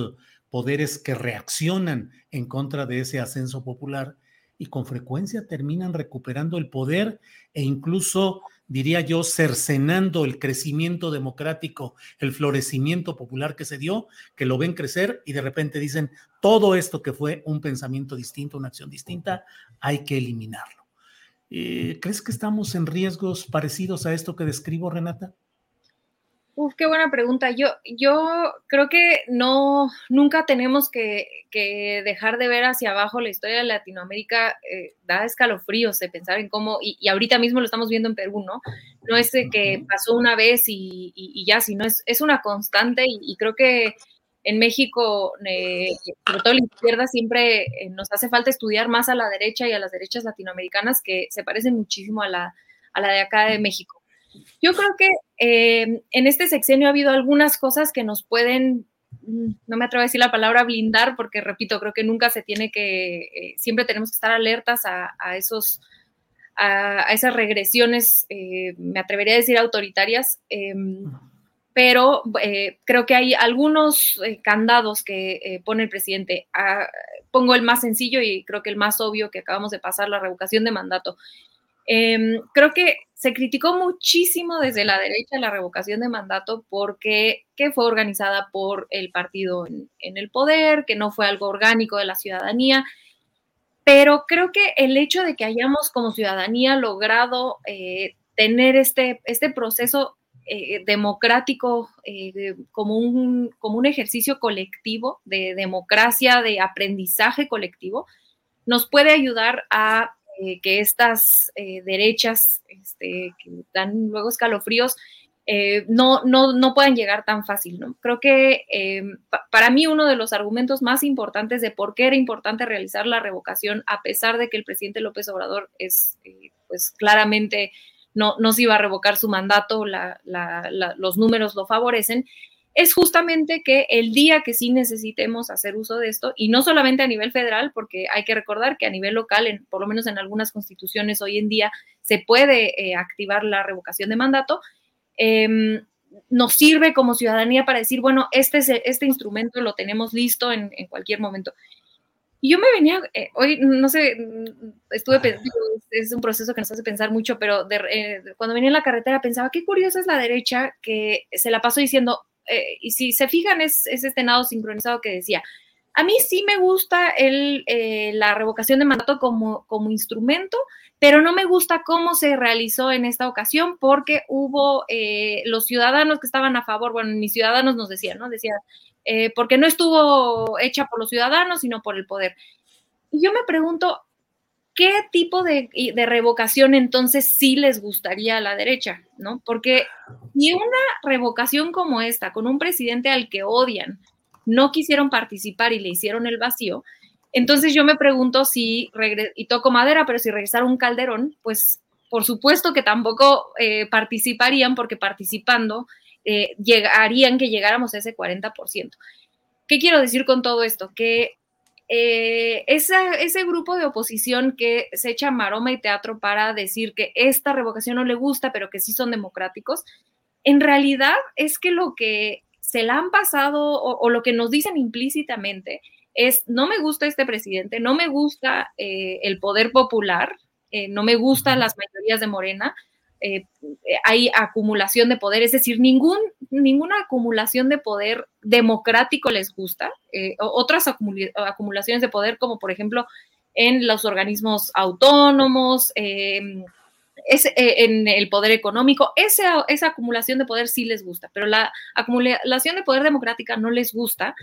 poderes que reaccionan en contra de ese ascenso popular y con frecuencia terminan recuperando el poder e incluso diría yo, cercenando el crecimiento democrático, el florecimiento popular que se dio, que lo ven crecer y de repente dicen, todo esto que fue un pensamiento distinto, una acción distinta, hay que eliminarlo. Eh, ¿Crees que estamos en riesgos parecidos a esto que describo, Renata? Uf, qué buena pregunta. Yo, yo creo que no, nunca tenemos que, dejar de ver hacia abajo la historia de Latinoamérica. Eh, da escalofríos de pensar en cómo, y, ahorita mismo lo estamos viendo en Perú, ¿no? No es que pasó una vez y, ya, sino es, es una constante y, creo que en México, eh, sobre todo la izquierda, siempre eh, nos hace falta estudiar más a la derecha y a las derechas latinoamericanas que se parecen muchísimo a la, a la de acá de México. Yo creo que eh, en este sexenio ha habido algunas cosas que nos pueden, mm, no me atrevo a decir la palabra blindar, porque repito, creo que nunca se tiene que, eh, siempre tenemos que estar alertas a, esos, a, esas regresiones, eh, me atrevería a decir autoritarias, em, pero creo que hay algunos candados que pone el presidente. Ah, pongo el más sencillo y creo que el más obvio que acabamos de pasar, la revocación de mandato. Em, creo que se criticó muchísimo desde la derecha la revocación de mandato porque que fue organizada por el partido en, el poder, que no fue algo orgánico de la ciudadanía. Pero creo que el hecho de que hayamos como ciudadanía logrado eh, tener este, este proceso eh, democrático eh, como, un, como un ejercicio colectivo de democracia, de aprendizaje colectivo, nos puede ayudar a eh, que estas eh, derechas este, que dan luego escalofríos eh, no, no, no puedan llegar tan fácil. ¿no? Creo que para mí uno de los argumentos más importantes de por qué era importante realizar la revocación, a pesar de que el presidente López Obrador es, pues claramente no, no se iba a revocar su mandato, los números lo favorecen, es justamente que el día que sí necesitemos hacer uso de esto, y no solamente a nivel federal, porque hay que recordar que a nivel local, en, por lo menos en algunas constituciones hoy en día, se puede eh, activar la revocación de mandato, em, nos sirve como ciudadanía para decir, bueno, este, es, este instrumento lo tenemos listo en, cualquier momento. Y yo me venía, eh, hoy, no sé, estuve pensando, es un proceso que nos hace pensar mucho, pero eh, cuando venía en la carretera pensaba, qué curiosa es la derecha que se la pasó diciendo, eh, y si se fijan, es, este nado sincronizado que decía, a mí sí me gusta el, eh, la revocación de mandato como, como instrumento, pero no me gusta cómo se realizó en esta ocasión porque hubo eh, los ciudadanos que estaban a favor, bueno, mis ciudadanos nos decían, ¿no? Decía, porque no estuvo hecha por los ciudadanos, sino por el poder. Y yo me pregunto, ¿qué tipo de, revocación entonces sí les gustaría a la derecha? ¿no? Porque si una revocación como esta, con un presidente al que odian, no quisieron participar y le hicieron el vacío, entonces yo me pregunto si, y toco madera, pero si regresara un Calderón, pues por supuesto que tampoco eh, participarían porque participando eh, llegarían que llegáramos a ese 40%. ¿Qué quiero decir con todo esto? Que eh, ese grupo de oposición que se echa maroma y teatro para decir que esta revocación no le gusta, pero que sí son democráticos, en realidad es que lo que se la han pasado o, lo que nos dicen implícitamente es, no me gusta este presidente, no me gusta eh, el poder popular, eh, no me gustan las mayorías de Morena, eh, hay acumulación de poder, es decir, ningún, ninguna acumulación de poder democrático les gusta. Eh, otras acumulaciones de poder, como por ejemplo en los organismos autónomos, em, es, eh, en el poder económico, esa, esa acumulación de poder sí les gusta, pero la acumulación de poder democrática no les gusta.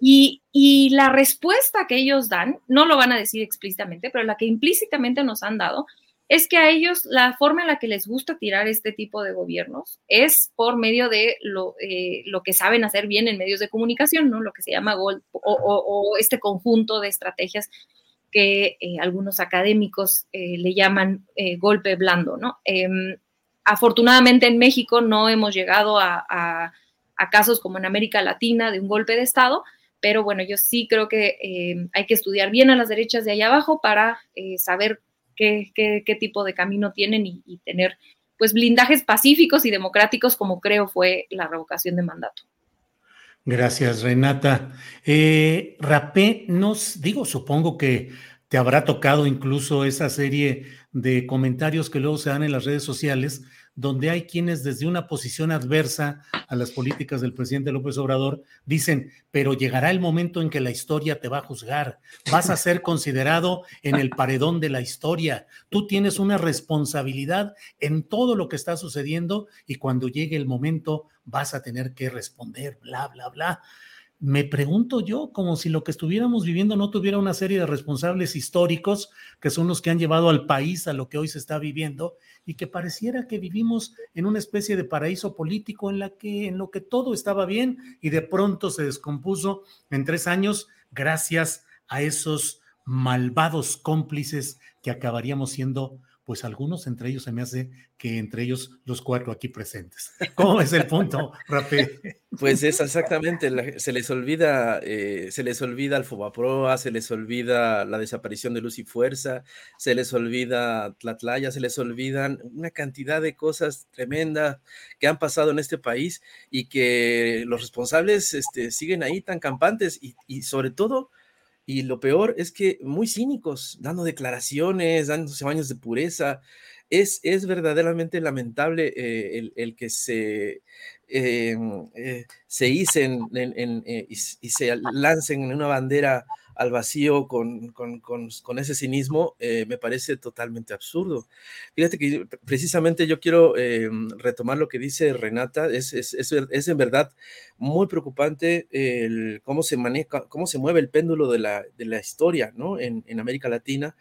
Y, y, la respuesta que ellos dan, no lo van a decir explícitamente, pero la que implícitamente nos han dado, es que a ellos la forma en la que les gusta tirar este tipo de gobiernos es por medio de lo, eh, que saben hacer bien en medios de comunicación, ¿no? Lo que se llama gol o, este conjunto de estrategias que eh, algunos académicos eh, le llaman golpe blando, ¿no? Em, afortunadamente en México no hemos llegado a, a, a, casos como en América Latina de un golpe de Estado, pero bueno, yo sí creo que em, hay que estudiar bien a las derechas de allá abajo para saber qué, qué, qué, tipo de camino tienen y, tener pues blindajes pacíficos y democráticos como creo fue la revocación de mandato. Gracias, Renata. Eh, Rapé, nos digo, supongo que te habrá tocado incluso esa serie de comentarios que luego se dan en las redes sociales, donde hay quienes desde una posición adversa a las políticas del presidente López Obrador dicen, pero llegará el momento en que la historia te va a juzgar, vas a ser considerado en el paredón de la historia, tú tienes una responsabilidad en todo lo que está sucediendo y cuando llegue el momento vas a tener que responder, bla, bla, bla me pregunto yo, como si lo que estuviéramos viviendo no tuviera una serie de responsables históricos que son los que han llevado al país a lo que hoy se está viviendo y que pareciera que vivimos en una especie de paraíso político en la que en lo que todo estaba bien y de pronto se descompuso en tres años gracias a esos malvados cómplices que acabaríamos siendo pues algunos, entre ellos se me hace que entre ellos los cuatro aquí presentes. ¿Cómo es el punto, Rafael? Pues es exactamente, se les olvida, eh, se les olvida el Fobaproa, se les olvida la desaparición de Luz y Fuerza, se les olvida Tlatlaya, se les olvidan una cantidad de cosas tremendas que han pasado en este país y que los responsables este, siguen ahí tan campantes y, y sobre todo y lo peor es que muy cínicos, dando declaraciones, dándose baños de pureza. Es, es verdaderamente lamentable eh, el, el, que se, eh, eh, se hicen en, en, y, y, se lancen en una bandera al vacío con, con, con, ese cinismo, eh, me parece totalmente absurdo. Fíjate que precisamente yo quiero eh, retomar lo que dice Renata, es, es, es, es en verdad muy preocupante cómo, se maneja, cómo se mueve el péndulo de la, de la historia ¿no? en, en América Latina.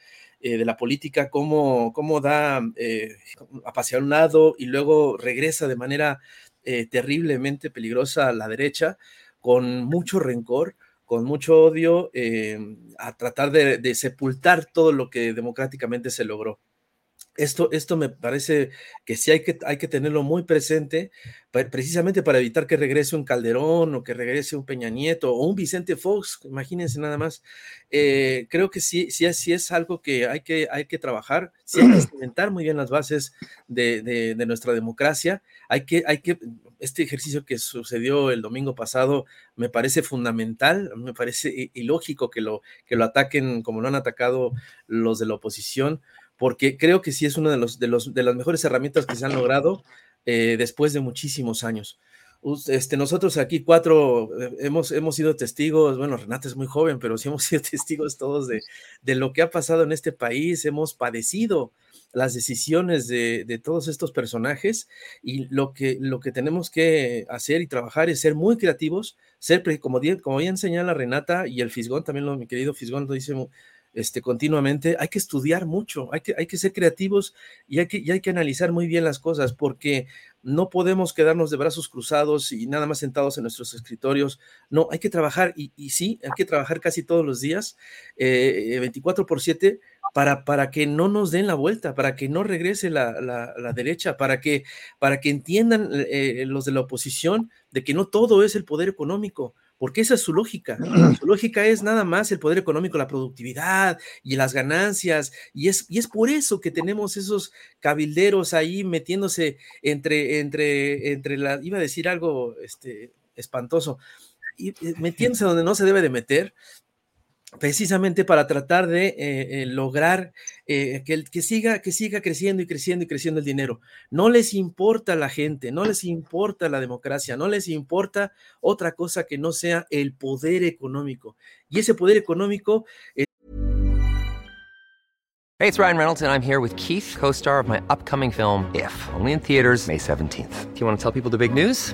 Eh, de la política, cómo, cómo da a pasear un lado y luego regresa de manera terriblemente peligrosa a la derecha, con mucho rencor, con mucho odio eh, a tratar de, de, sepultar todo lo que democráticamente se logró. Esto, esto me parece que sí hay que, hay que tenerlo muy presente, precisamente para evitar que regrese un Calderón o que regrese un Peña Nieto o un Vicente Fox, imagínense nada más. Eh, creo que sí, sí, sí es algo que hay que, hay que trabajar, sí hay que cimentar muy bien las bases de, de, de nuestra democracia, hay que, hay que, este ejercicio que sucedió el domingo pasado me parece fundamental, me parece ilógico que lo, que lo ataquen como lo han atacado los de la oposición, porque creo que sí es una de, los, de, los, de las mejores herramientas que se han logrado eh, después de muchísimos años. Este, nosotros aquí cuatro eh, hemos, hemos sido testigos, bueno, Renata es muy joven, pero sí hemos sido testigos todos de, de lo que ha pasado en este país, hemos padecido las decisiones de, de, todos estos personajes y lo que, lo que tenemos que hacer y trabajar es ser muy creativos, ser, como, como bien señala Renata y el Fisgón, también lo, mi querido Fisgón lo dice este, continuamente, hay que estudiar mucho, hay que, hay que ser creativos y hay que, hay que analizar muy bien las cosas porque no podemos quedarnos de brazos cruzados y nada más sentados en nuestros escritorios. No, hay que trabajar y, sí, hay que trabajar casi todos los días, eh, 24 por 7, para, para, que no nos den la vuelta, para que no regrese la, la, la derecha, para que, para que entiendan eh, los de la oposición de que no todo es el poder económico, porque esa es su lógica. Su lógica es nada más el poder económico, la productividad y las ganancias, y es, y es por eso que tenemos esos cabilderos ahí metiéndose entre, entre, entre la, iba a decir algo este, espantoso, y, metiéndose donde no se debe de meter, precisamente para tratar de eh, eh, lograr eh, que, que, siga, que siga creciendo y creciendo y creciendo el dinero. No les importa la gente, no les importa la democracia, no les importa otra cosa que no sea el poder económico. Y ese poder económico... Hey, it's Ryan Reynolds, and I'm here with Keith, co star of my upcoming film, If, only in theaters, May 17th. Do you want to tell people the big news?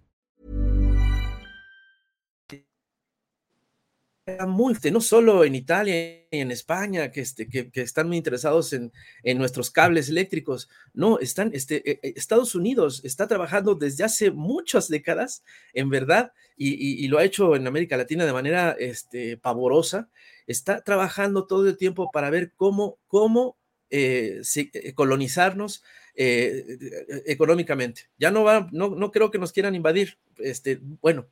Muy no solo en Italia y en España, que, este, que, que están muy interesados en, en, nuestros cables eléctricos, no, están, este, eh, Estados Unidos está trabajando desde hace muchas décadas, en verdad, y, y, y, lo ha hecho en América Latina de manera este, pavorosa, está trabajando todo el tiempo para ver cómo, cómo eh, eh, colonizarnos eh, económicamente. Ya no va, no, no creo que nos quieran invadir, este, bueno,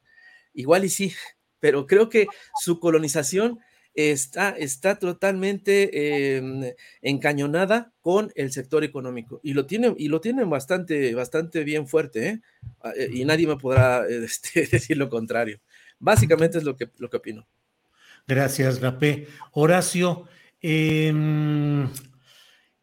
igual y sí, pero creo que su colonización está, está totalmente eh, encañonada con el sector económico y lo tienen, y lo tienen bastante, bastante bien fuerte, ¿eh? Ah, eh y nadie me podrá este, decir lo contrario. Básicamente es lo que, lo que opino. Gracias, Rapé. Horacio, eh,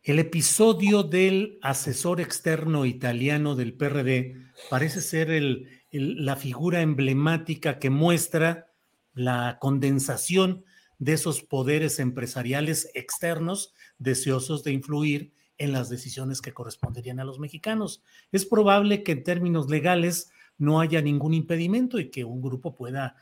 el episodio del asesor externo italiano del PRD parece ser el, la figura emblemática que muestra la condensación de esos poderes empresariales externos deseosos de influir en las decisiones que corresponderían a los mexicanos. Es probable que en términos legales no haya ningún impedimento y que un grupo pueda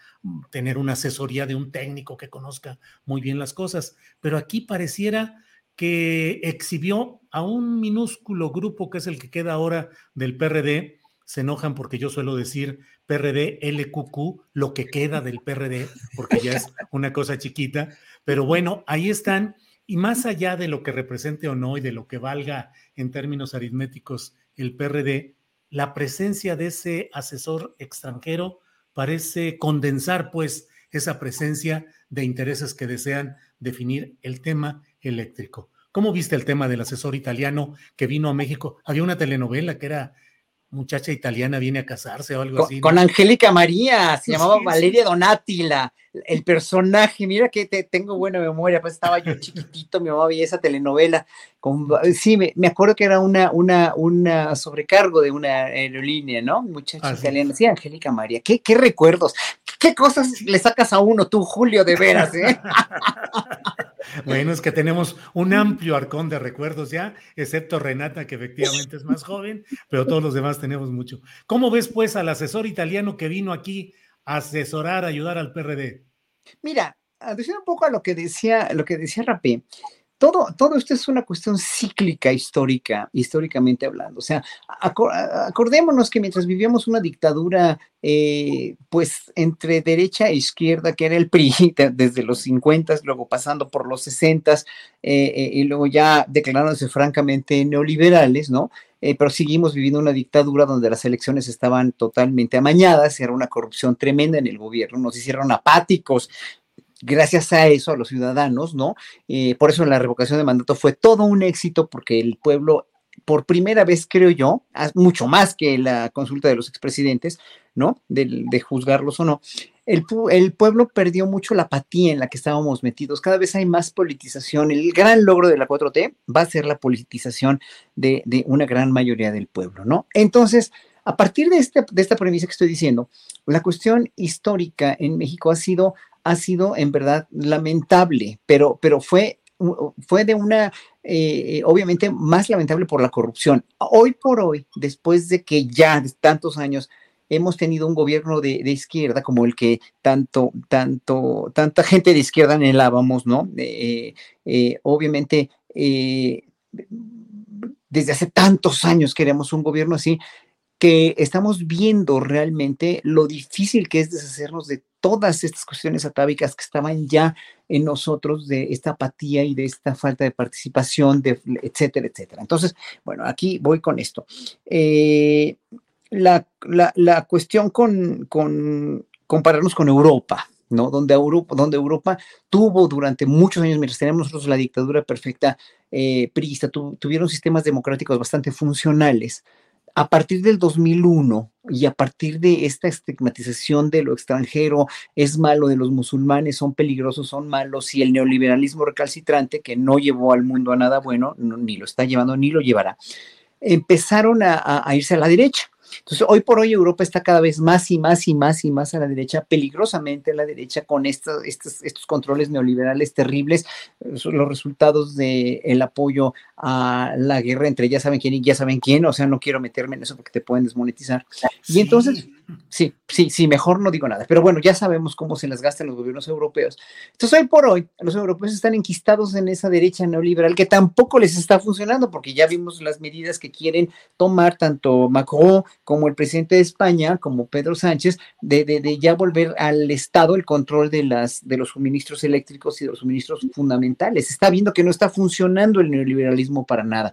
tener una asesoría de un técnico que conozca muy bien las cosas, pero aquí pareciera que exhibió a un minúsculo grupo que es el que queda ahora del PRD, se enojan porque yo suelo decir PRD, LQQ, lo que queda del PRD, porque ya es una cosa chiquita, pero bueno, ahí están, y más allá de lo que represente o no y de lo que valga en términos aritméticos el PRD, la presencia de ese asesor extranjero parece condensar pues esa presencia de intereses que desean definir el tema eléctrico. ¿Cómo viste el tema del asesor italiano que vino a México? Había una telenovela que era muchacha italiana viene a casarse o algo con, así. ¿no? Con Angélica María, se llamaba sí, Valeria sí. Donati, la, el personaje. Mira que te, tengo buena memoria, pues estaba yo chiquitito, mi mamá veía esa telenovela. Con, sí, me, me, acuerdo que era una, una, una sobrecargo de una aerolínea, ¿no? Muchacha ah, italiana. Sí, Angélica María. ¿Qué, ¿Qué recuerdos? ¿Qué cosas le sacas a uno tú, Julio, de veras, eh? Bueno, es que tenemos un amplio arcón de recuerdos ya, excepto Renata, que efectivamente es más joven, pero todos los demás tenemos mucho. ¿Cómo ves, pues, al asesor italiano que vino aquí a asesorar, a ayudar al PRD? Mira, decir un poco a lo que decía, lo que decía Rapé, todo, esto es una cuestión cíclica histórica, históricamente hablando. O sea, acordémonos que mientras vivíamos una dictadura, eh, pues entre derecha e izquierda, que era el PRI desde los 50, luego pasando por los 60 eh, eh, y luego ya declarándose francamente neoliberales, ¿no? Eh, pero seguimos viviendo una dictadura donde las elecciones estaban totalmente amañadas, era una corrupción tremenda en el gobierno, nos hicieron apáticos, gracias a eso, a los ciudadanos, ¿no? Eh, por eso la revocación de mandato fue todo un éxito porque el pueblo, por primera vez, creo yo, mucho más que la consulta de los expresidentes, ¿no? De, juzgarlos o no, el, pueblo perdió mucho la apatía en la que estábamos metidos. Cada vez hay más politización. El gran logro de la 4T va a ser la politización de, de una gran mayoría del pueblo, ¿no? Entonces, a partir de, este, de esta premisa que estoy diciendo, la cuestión histórica en México ha sido ha sido en verdad lamentable, pero, pero fue, fue de una, eh, obviamente, más lamentable por la corrupción. Hoy por hoy, después de que ya tantos años hemos tenido un gobierno de, izquierda como el que tanto, tanto, tanta gente de izquierda anhelábamos, ¿no? Eh, eh, obviamente, desde hace tantos años queremos un gobierno así, que estamos viendo realmente lo difícil que es deshacernos de todas estas cuestiones atávicas que estaban ya en nosotros de esta apatía y de esta falta de participación, etcétera, etcétera. Entonces, bueno, aquí voy con esto. Eh, la, cuestión con, con compararnos con Europa, ¿no? Donde Europa, donde Europa tuvo durante muchos años, mientras teníamos nosotros la dictadura perfecta eh, tuvieron sistemas democráticos bastante funcionales. A partir del 2001 y a partir de esta estigmatización de lo extranjero, es malo, de los musulmanes son peligrosos, son malos, y el neoliberalismo recalcitrante, que no llevó al mundo a nada bueno, ni lo está llevando ni lo llevará, empezaron a irse a la derecha entonces, hoy por hoy Europa está cada vez más y más y más y más a la derecha, peligrosamente a la derecha, con estos, estos, estos controles neoliberales terribles, los resultados del el apoyo a la guerra entre ya saben quién y ya saben quién, o sea, no quiero meterme en eso porque te pueden desmonetizar. Y entonces, Sí, sí, sí, mejor no digo nada. Pero bueno, ya sabemos cómo se las gastan los gobiernos europeos. Entonces, hoy por hoy, los europeos están enquistados en esa derecha neoliberal que tampoco les está funcionando, porque ya vimos las medidas que quieren tomar tanto Macron como el presidente de España, como Pedro Sánchez, de, de, ya volver al Estado el control de, las, de los suministros eléctricos y de los suministros fundamentales. Está viendo que no está funcionando el neoliberalismo para nada.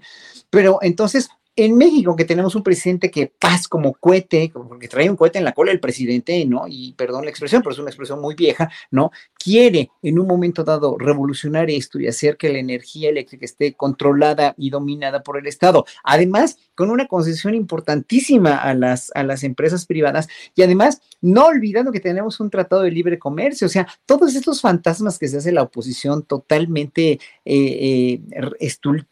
Pero entonces, en México, que tenemos un presidente que paz como cohete, porque trae un cohete en la cola el presidente, ¿no? Y perdón la expresión, pero es una expresión muy vieja, ¿no? Quiere en un momento dado revolucionar esto y hacer que la energía eléctrica esté controlada y dominada por el Estado. Además, con una concesión importantísima a las, a las empresas privadas y además, no olvidando que tenemos un tratado de libre comercio, o sea, todos estos fantasmas que se hace la oposición totalmente eh, eh,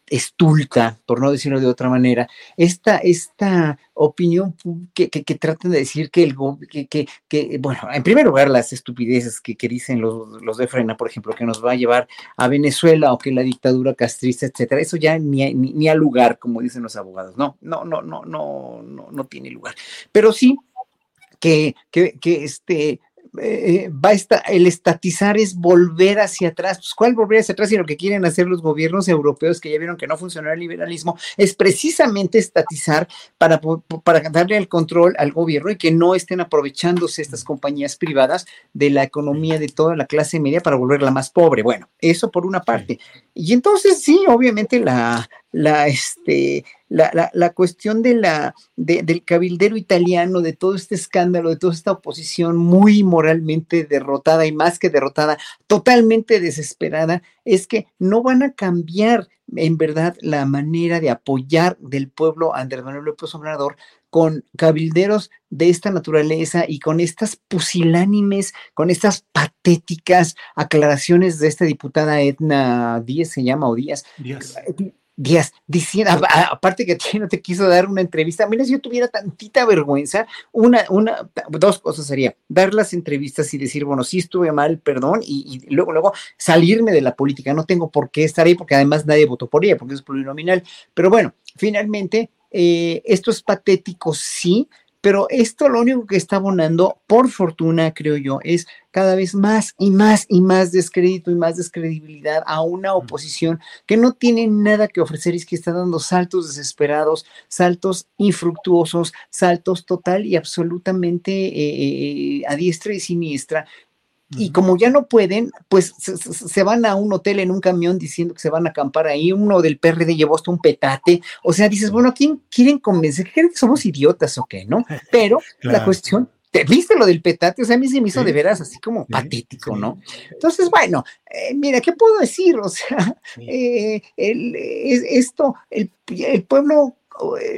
estulta, por no decirlo de otra manera, esta, esta opinión que, que, tratan de decir que el que, que, bueno, en primer lugar, las estupideces que, dicen los, los de Frena, por ejemplo, que nos va a llevar a Venezuela o que la dictadura castrista, etcétera, eso ya ni, ni, ni a lugar, como dicen los abogados, no, no, no, no, no, no, no tiene lugar. Pero sí que, que, que este, eh, va a el estatizar es volver hacia atrás. Pues, ¿Cuál volver hacia atrás? Y lo que quieren hacer los gobiernos europeos, que ya vieron que no funcionó el liberalismo, es precisamente estatizar para, para darle el control al gobierno y que no estén aprovechándose estas compañías privadas de la economía de toda la clase media para volverla más pobre. Bueno, eso por una parte. Y entonces, sí, obviamente la, la, este, la, la, cuestión de la, del cabildero italiano, de todo este escándalo, de toda esta oposición muy moralmente derrotada y más que derrotada, totalmente desesperada, es que no van a cambiar en verdad la manera de apoyar del pueblo a Andrés Manuel López Obrador con cabilderos de esta naturaleza y con estas pusilánimes, con estas patéticas aclaraciones de esta diputada Edna Díaz, se llama, o Díaz, Díaz. Díaz, diciendo, aparte que no te quiso dar una entrevista, mira, si yo tuviera tantita vergüenza, una, una, dos cosas sería, dar las entrevistas y decir, bueno, sí estuve mal, perdón, y, luego, luego salirme de la política, no tengo por qué estar ahí, porque además nadie votó por ella, porque es plurinominal, pero bueno, finalmente, eh, esto es patético, sí, pero esto lo único que está abonando, por fortuna, creo yo, es cada vez más y más y más descrédito y más descredibilidad a una oposición que no tiene nada que ofrecer y es que está dando saltos desesperados, saltos infructuosos, saltos total y absolutamente eh, eh, a diestra y siniestra y como ya no pueden, pues se, van a un hotel en un camión diciendo que se van a acampar ahí. Uno del PRD llevó hasta un petate. O sea, dices, bueno, ¿a quién quieren convencer? ¿Que creen que somos idiotas o qué? ¿No? Pero la cuestión ¿Te viste lo del petate? O sea, a mí se me hizo de veras así como patético, ¿no? Entonces, bueno, eh, mira, ¿qué puedo decir? O sea, eh, el, esto, el, el, pueblo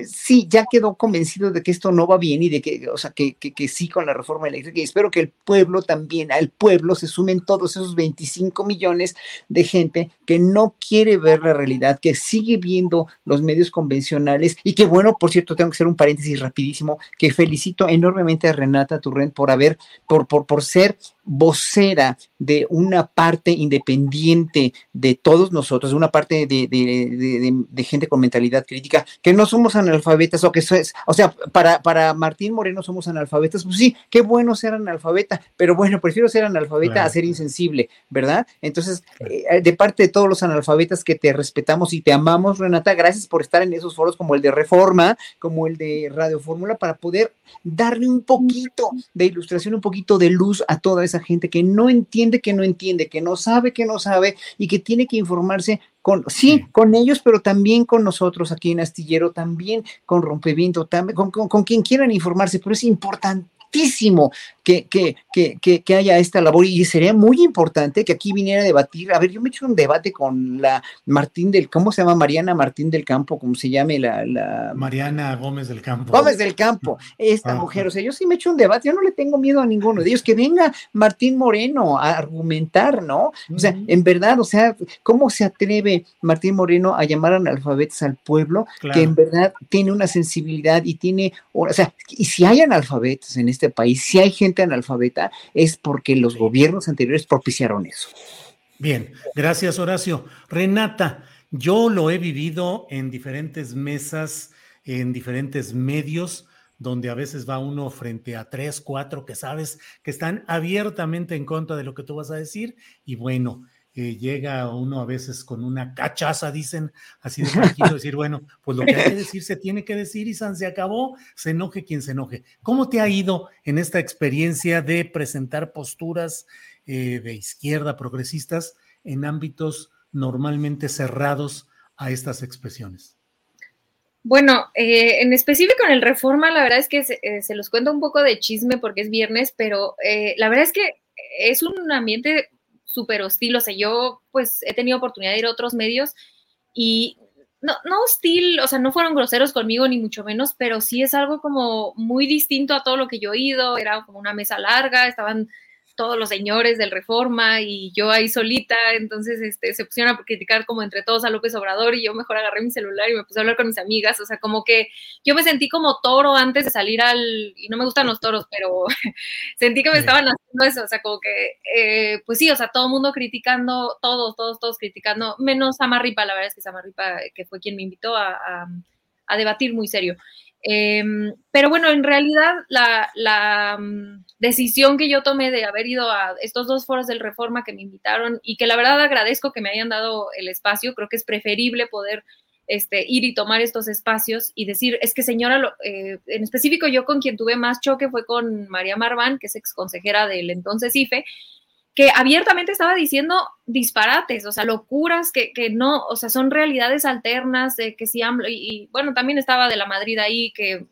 sí, ya quedó convencido de que esto no va bien y de que, o sea, que, que, sí con la reforma eléctrica. Y espero que el pueblo también, al pueblo se sumen todos esos 25 millones de gente que no quiere ver la realidad, que sigue viendo los medios convencionales y que, bueno, por cierto, tengo que hacer un paréntesis rapidísimo, que felicito enormemente a Renata Turrent por haber, por, por, por ser vocera de una parte independiente de todos nosotros, de una parte de, gente con mentalidad crítica, que no somos analfabetas o que es, o sea, para, para Martín Moreno somos analfabetas, pues sí, qué bueno ser analfabeta, pero bueno, prefiero ser analfabeta a ser insensible, ¿verdad? Entonces, eh, de parte de todos los analfabetas que te respetamos y te amamos, Renata, gracias por estar en esos foros como el de Reforma, como el de Radio Fórmula, para poder darle un poquito de ilustración, un poquito de luz a toda esa gente que no entiende, que no entiende, que no sabe, que no sabe y que tiene que informarse con, sí, con ellos, pero también con nosotros aquí en Astillero, también con Rompeviento, también con, con quien quieran informarse, pero es importante que, que, que, que, haya esta labor y sería muy importante que aquí viniera a debatir. A ver, yo me he hecho un debate con la Martín del, ¿cómo se llama? Mariana Martín del Campo, ¿cómo se llame la, la... Mariana Gómez del Campo. Gómez del Campo, esta mujer. O sea, yo sí me he hecho un debate, yo no le tengo miedo a ninguno de ellos. Que venga Martín Moreno a argumentar, ¿no? O sea, en verdad, o sea, ¿cómo se atreve Martín Moreno a llamar analfabetos al pueblo que en verdad tiene una sensibilidad y tiene, o sea, y si hay analfabetos en este país, si hay gente analfabeta, es porque los gobiernos anteriores propiciaron eso. Bien, gracias Horacio. Renata, yo lo he vivido en diferentes mesas, en diferentes medios, donde a veces va uno frente a tres, cuatro que sabes que están abiertamente en contra de lo que tú vas a decir y bueno, llega uno a veces con una cachaza, dicen, así de tranquilo, decir, bueno, pues lo que hay que decir se tiene que decir y se acabó, se enoje quien se enoje. ¿Cómo te ha ido en esta experiencia de presentar posturas eh, de izquierda progresistas en ámbitos normalmente cerrados a estas expresiones? Bueno, eh, en específico en el Reforma, la verdad es que se, eh, los cuento un poco de chisme porque es viernes, pero la verdad es que es un ambiente súper hostil. O sea, yo pues he tenido oportunidad de ir a otros medios y no, no hostil, o sea, no fueron groseros conmigo ni mucho menos, pero sí es algo como muy distinto a todo lo que yo he oído. Era como una mesa larga, estaban todos los señores del Reforma y yo ahí solita, entonces este, se pusieron a criticar como entre todos a López Obrador y yo mejor agarré mi celular y me puse a hablar con mis amigas, o sea, como que yo me sentí como toro antes de salir al, y no me gustan los toros, pero sentí que me estaban haciendo eso, o sea, como que, eh, pues sí, o sea, todo el mundo criticando, todos, todos, todos criticando, menos Samarripa, la verdad es que Samarripa, que fue quien me invitó a, a debatir muy serio. Em, pero bueno, en realidad la, mm, decisión que yo tomé de haber ido a estos dos foros del Reforma que me invitaron y que la verdad agradezco que me hayan dado el espacio, creo que es preferible poder este, ir y tomar estos espacios y decir, es que señora, eh, en específico yo con quien tuve más choque fue con María Marván, que es ex consejera del entonces IFE, que abiertamente estaba diciendo disparates, o sea, locuras que, que no, o sea, son realidades alternas de que si AMLO, y, bueno, también estaba de la Madrid ahí que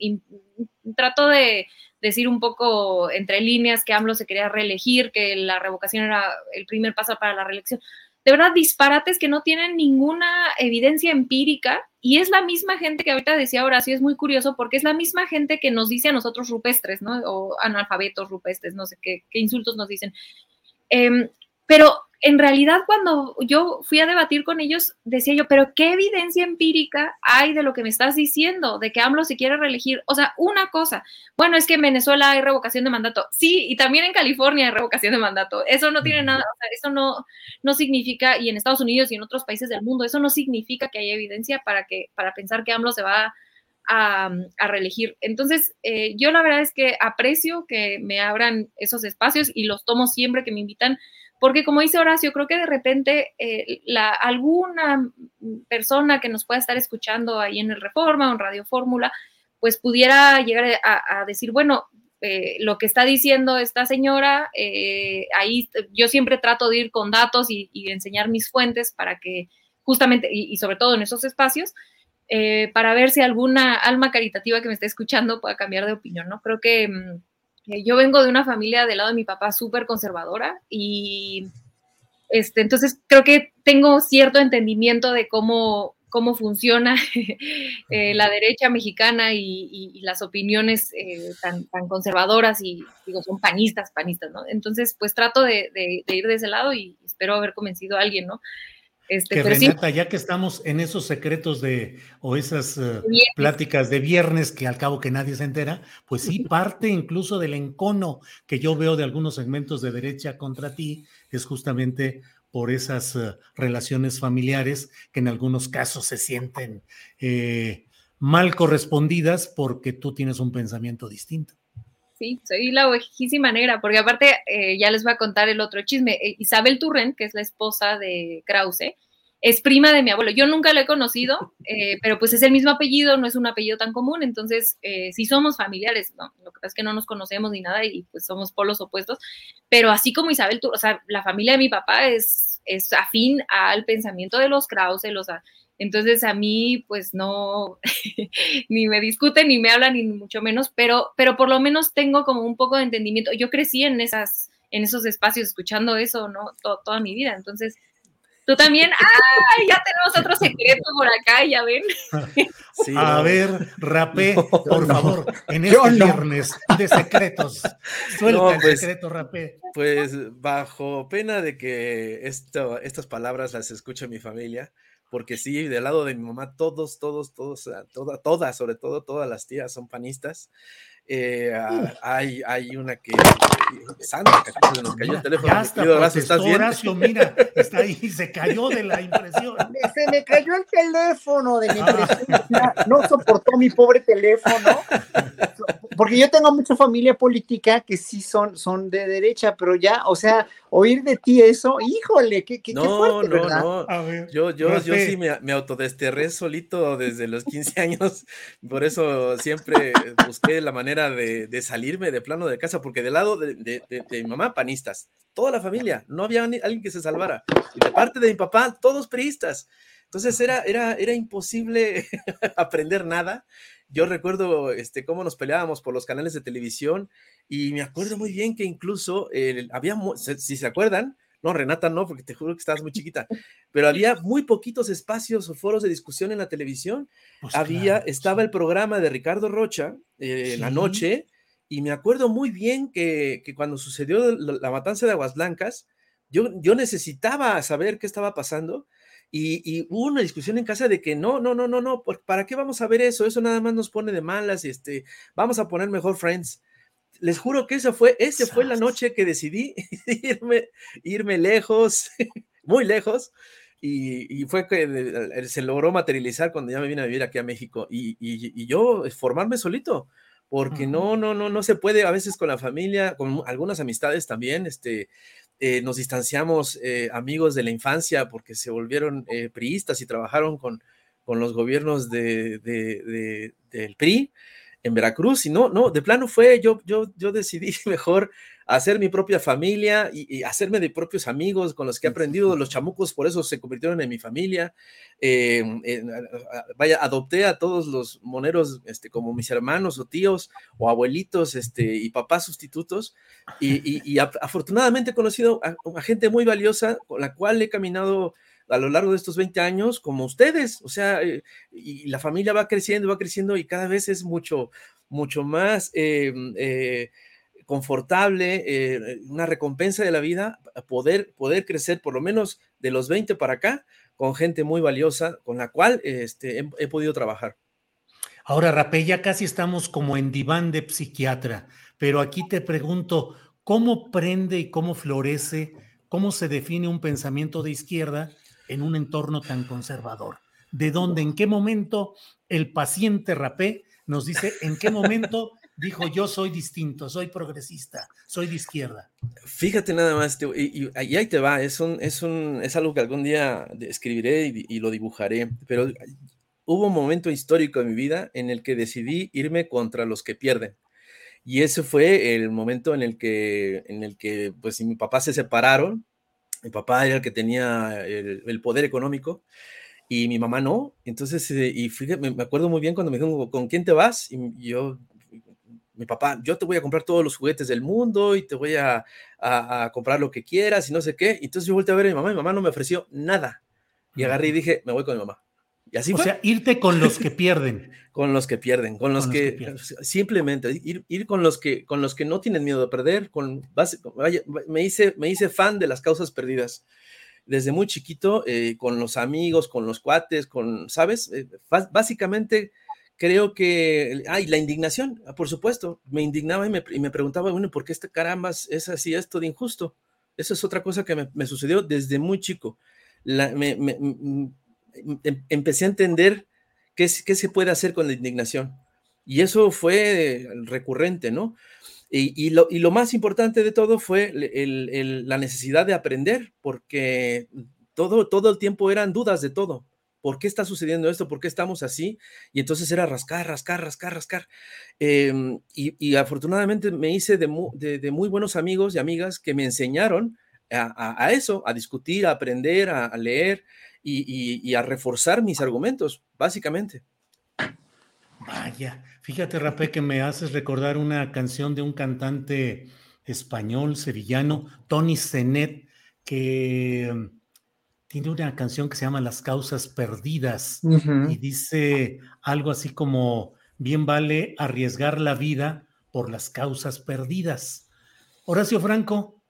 trató de decir un poco entre líneas que AMLO se quería reelegir, que la revocación era el primer paso para la reelección. De verdad, disparates que no tienen ninguna evidencia empírica y es la misma gente que ahorita decía Horacio, es muy curioso porque es la misma gente que nos dice a nosotros rupestres, ¿no? O analfabetos rupestres, no sé qué, qué insultos nos dicen. Em, pero en realidad cuando yo fui a debatir con ellos, decía yo, pero ¿qué evidencia empírica hay de lo que me estás diciendo, de que AMLO se quiere reelegir? O sea, una cosa, bueno, es que en Venezuela hay revocación de mandato, sí, y también en California hay revocación de mandato, eso no tiene nada, o sea, eso no, no significa, y en Estados Unidos y en otros países del mundo, eso no significa que haya evidencia para, que, para pensar que AMLO se va a, a reelegir. Entonces, eh, yo la verdad es que aprecio que me abran esos espacios y los tomo siempre que me invitan, porque como dice Horacio, creo que de repente eh, la, alguna persona que nos pueda estar escuchando ahí en el Reforma o en Radio Fórmula, pues pudiera llegar a, decir, bueno, eh, lo que está diciendo esta señora, ahí yo siempre trato de ir con datos y, enseñar mis fuentes para que justamente, y, sobre todo en esos espacios, eh, para ver si alguna alma caritativa que me esté escuchando pueda cambiar de opinión, ¿no? Creo que mm, eh, yo vengo de una familia del lado de mi papá súper conservadora y este, entonces creo que tengo cierto entendimiento de cómo, cómo funciona eh, la derecha mexicana y, las opiniones tan, tan, conservadoras y digo, son panistas, panistas, ¿no? Entonces, pues trato de, de, ir de ese lado y espero haber convencido a alguien, ¿no? Este, que pero sí- Renata, ya que estamos en esos secretos de, o esas eh, pláticas de viernes que al cabo que nadie se entera, pues sí, parte incluso del encono que yo veo de algunos segmentos de derecha contra ti, es justamente por esas eh, relaciones familiares que en algunos casos se sienten eh, mal correspondidas porque tú tienes un pensamiento distinto. Sí, soy la ovejísima negra, porque aparte eh, ya les voy a contar el otro chisme. Eh, Isabel Turren, que es la esposa de Krause, es prima de mi abuelo. Yo nunca lo he conocido, eh, pero pues es el mismo apellido, no es un apellido tan común, entonces eh, sí somos familiares, ¿no? Lo que pasa es que no nos conocemos ni nada y pues somos polos opuestos, pero así como Isabel Turren, o sea, la familia de mi papá es, es afín al pensamiento de los Krause, los... a- entonces a mí pues no, ni me discuten, ni me hablan, ni mucho menos, pero, pero por lo menos tengo como un poco de entendimiento. Yo crecí en esas, en esos espacios escuchando eso, ¿no? To- toda mi vida. Entonces, tú también, ¡ay! Ya tenemos otro secreto por acá, ya ven. A ver, Rapé, por no. favor, en este no. viernes de secretos, suelta No, el pues, secreto, Rapé. Pues bajo pena de que esto, estas palabras las escuche mi familia, porque sí, del lado de mi mamá, todos, todos, todos, toda, todas, sobre todo todas las tías son panistas. Eh, hay, hay una que, Que se nos cayó el teléfono. Ya querido Horacio, ¿estás protestó bien? Horacio, mira, está ahí, se cayó de la impresión. Se me cayó el teléfono de mi impresión. ya No soportó mi pobre teléfono. Porque yo tengo mucha familia política que sí son, son de derecha, pero ya, o sea, oír de ti eso, híjole, qué, qué, qué No, fuerte, no, ¿verdad? no. Yo, yo, yo Rafe. sí me, me autodesterré solito desde los 15 años. Por eso siempre busqué la manera de, de salirme de plano de casa, porque del lado de, de- de- de mi mamá, panistas, toda la familia, no había ni- alguien que se salvara. Y de parte de mi papá, todos priistas. Entonces era, era, era imposible aprender nada. Yo recuerdo este, cómo nos peleábamos por los canales de televisión y me acuerdo muy bien que incluso eh, había, si se acuerdan, no, Renata no, porque te juro que estabas muy chiquita, pero había muy poquitos espacios o foros de discusión en la televisión. había, estaba el programa de Ricardo Rocha eh, en la noche y me acuerdo muy bien que, que cuando sucedió la, matanza de Aguas Blancas, yo, yo necesitaba saber qué estaba pasando y, y hubo una discusión en casa de que no, no, no, no, no, ¿por- ¿para qué vamos a ver eso? Eso nada más nos pone de malas, este, vamos a poner mejor Friends. Les juro que esa fue, esa fue la noche que decidí irme, irme lejos, muy lejos, y, y fue que se logró materializar cuando ya me vine a vivir aquí a México y, y- y yo eh, formarme solito, porque no, no, no, no se puede a veces con la familia, con algunas amistades también, este, eh, nos distanciamos eh, amigos de la infancia porque se volvieron eh, priistas y trabajaron con, con los gobiernos de, de- de- del PRI en Veracruz y no, no, de plano fue, yo, yo, yo decidí mejor hacer mi propia familia y, y hacerme de propios amigos con los que he aprendido, los chamucos por eso se convirtieron en mi familia, eh, a- vaya, adopté a todos los moneros este, como mis hermanos o tíos o abuelitos este, y papás sustitutos. Y, y- y af- afortunadamente he conocido a, a gente muy valiosa con la cual he caminado a lo largo de estos 20 años como ustedes, o sea, eh, y la familia va creciendo, va creciendo y cada vez es mucho, mucho más eh, eh, confortable, eh, una recompensa de la vida, poder, poder crecer por lo menos de los 20 para acá con gente muy valiosa con la cual este, he, he podido trabajar. Ahora, Rapé, ya casi estamos como en diván de psiquiatra, pero aquí te pregunto, ¿cómo prende y cómo florece, cómo se define un pensamiento de izquierda en un entorno tan conservador? ¿De dónde, en qué momento el paciente Rapé nos dice en qué momento dijo yo soy distinto, soy progresista, soy de izquierda? Fíjate nada más, te- y, y- y ahí te va, es, un, es, un, es algo que algún día escribiré y, y lo dibujaré, pero hubo un momento histórico en mi vida en el que decidí irme contra los que pierden. Y ese fue el momento en el que, en el que pues, mi papá se separaron, mi papá era el que tenía el, el poder económico y mi mamá no. Entonces, eh, y me me acuerdo muy bien cuando me dijeron, ¿con quién te vas? Y yo, mi papá, yo te voy a comprar todos los juguetes del mundo y te voy a, a- a comprar lo que quieras y no sé qué. Entonces yo volteé a ver a mi mamá, mi mamá no me ofreció nada. Y agarré y dije, me voy con mi mamá. Y así o fue. sea, irte con los que pierden. Con los que pierden, con los, Con los que, simplemente ir, ir con los que con los que no tienen miedo de perder, con vaya, me hice me hice fan de las causas perdidas. desde muy chiquito, eh, con los amigos, con los cuates, con, ¿sabes? Eh, básicamente creo que, ay, la indignación, por supuesto, me indignaba y me, y me, preguntaba, bueno, ¿por qué este caramba es así esto de injusto? Esa es otra cosa que me, me sucedió desde muy chico. La, me, em, empecé a entender qué, qué se puede hacer con la indignación. Y eso fue recurrente, ¿no? Y, lo, más importante de todo fue la necesidad de aprender, porque todo, todo el tiempo eran dudas de todo. ¿Por qué está sucediendo esto? ¿Por qué estamos así? Y entonces era rascar, rascar, rascar, rascar. Em, y, afortunadamente me hice de, muy buenos amigos y amigas que me enseñaron a, eso, a discutir, a aprender, a, leer y, a reforzar mis argumentos, básicamente. Vaya, fíjate, Rapé, que me haces recordar una canción de un cantante español, sevillano, Tony Zenet, que tiene una canción que se llama Las causas perdidas y dice algo así como, bien vale arriesgar la vida por las causas perdidas. Horacio Franco,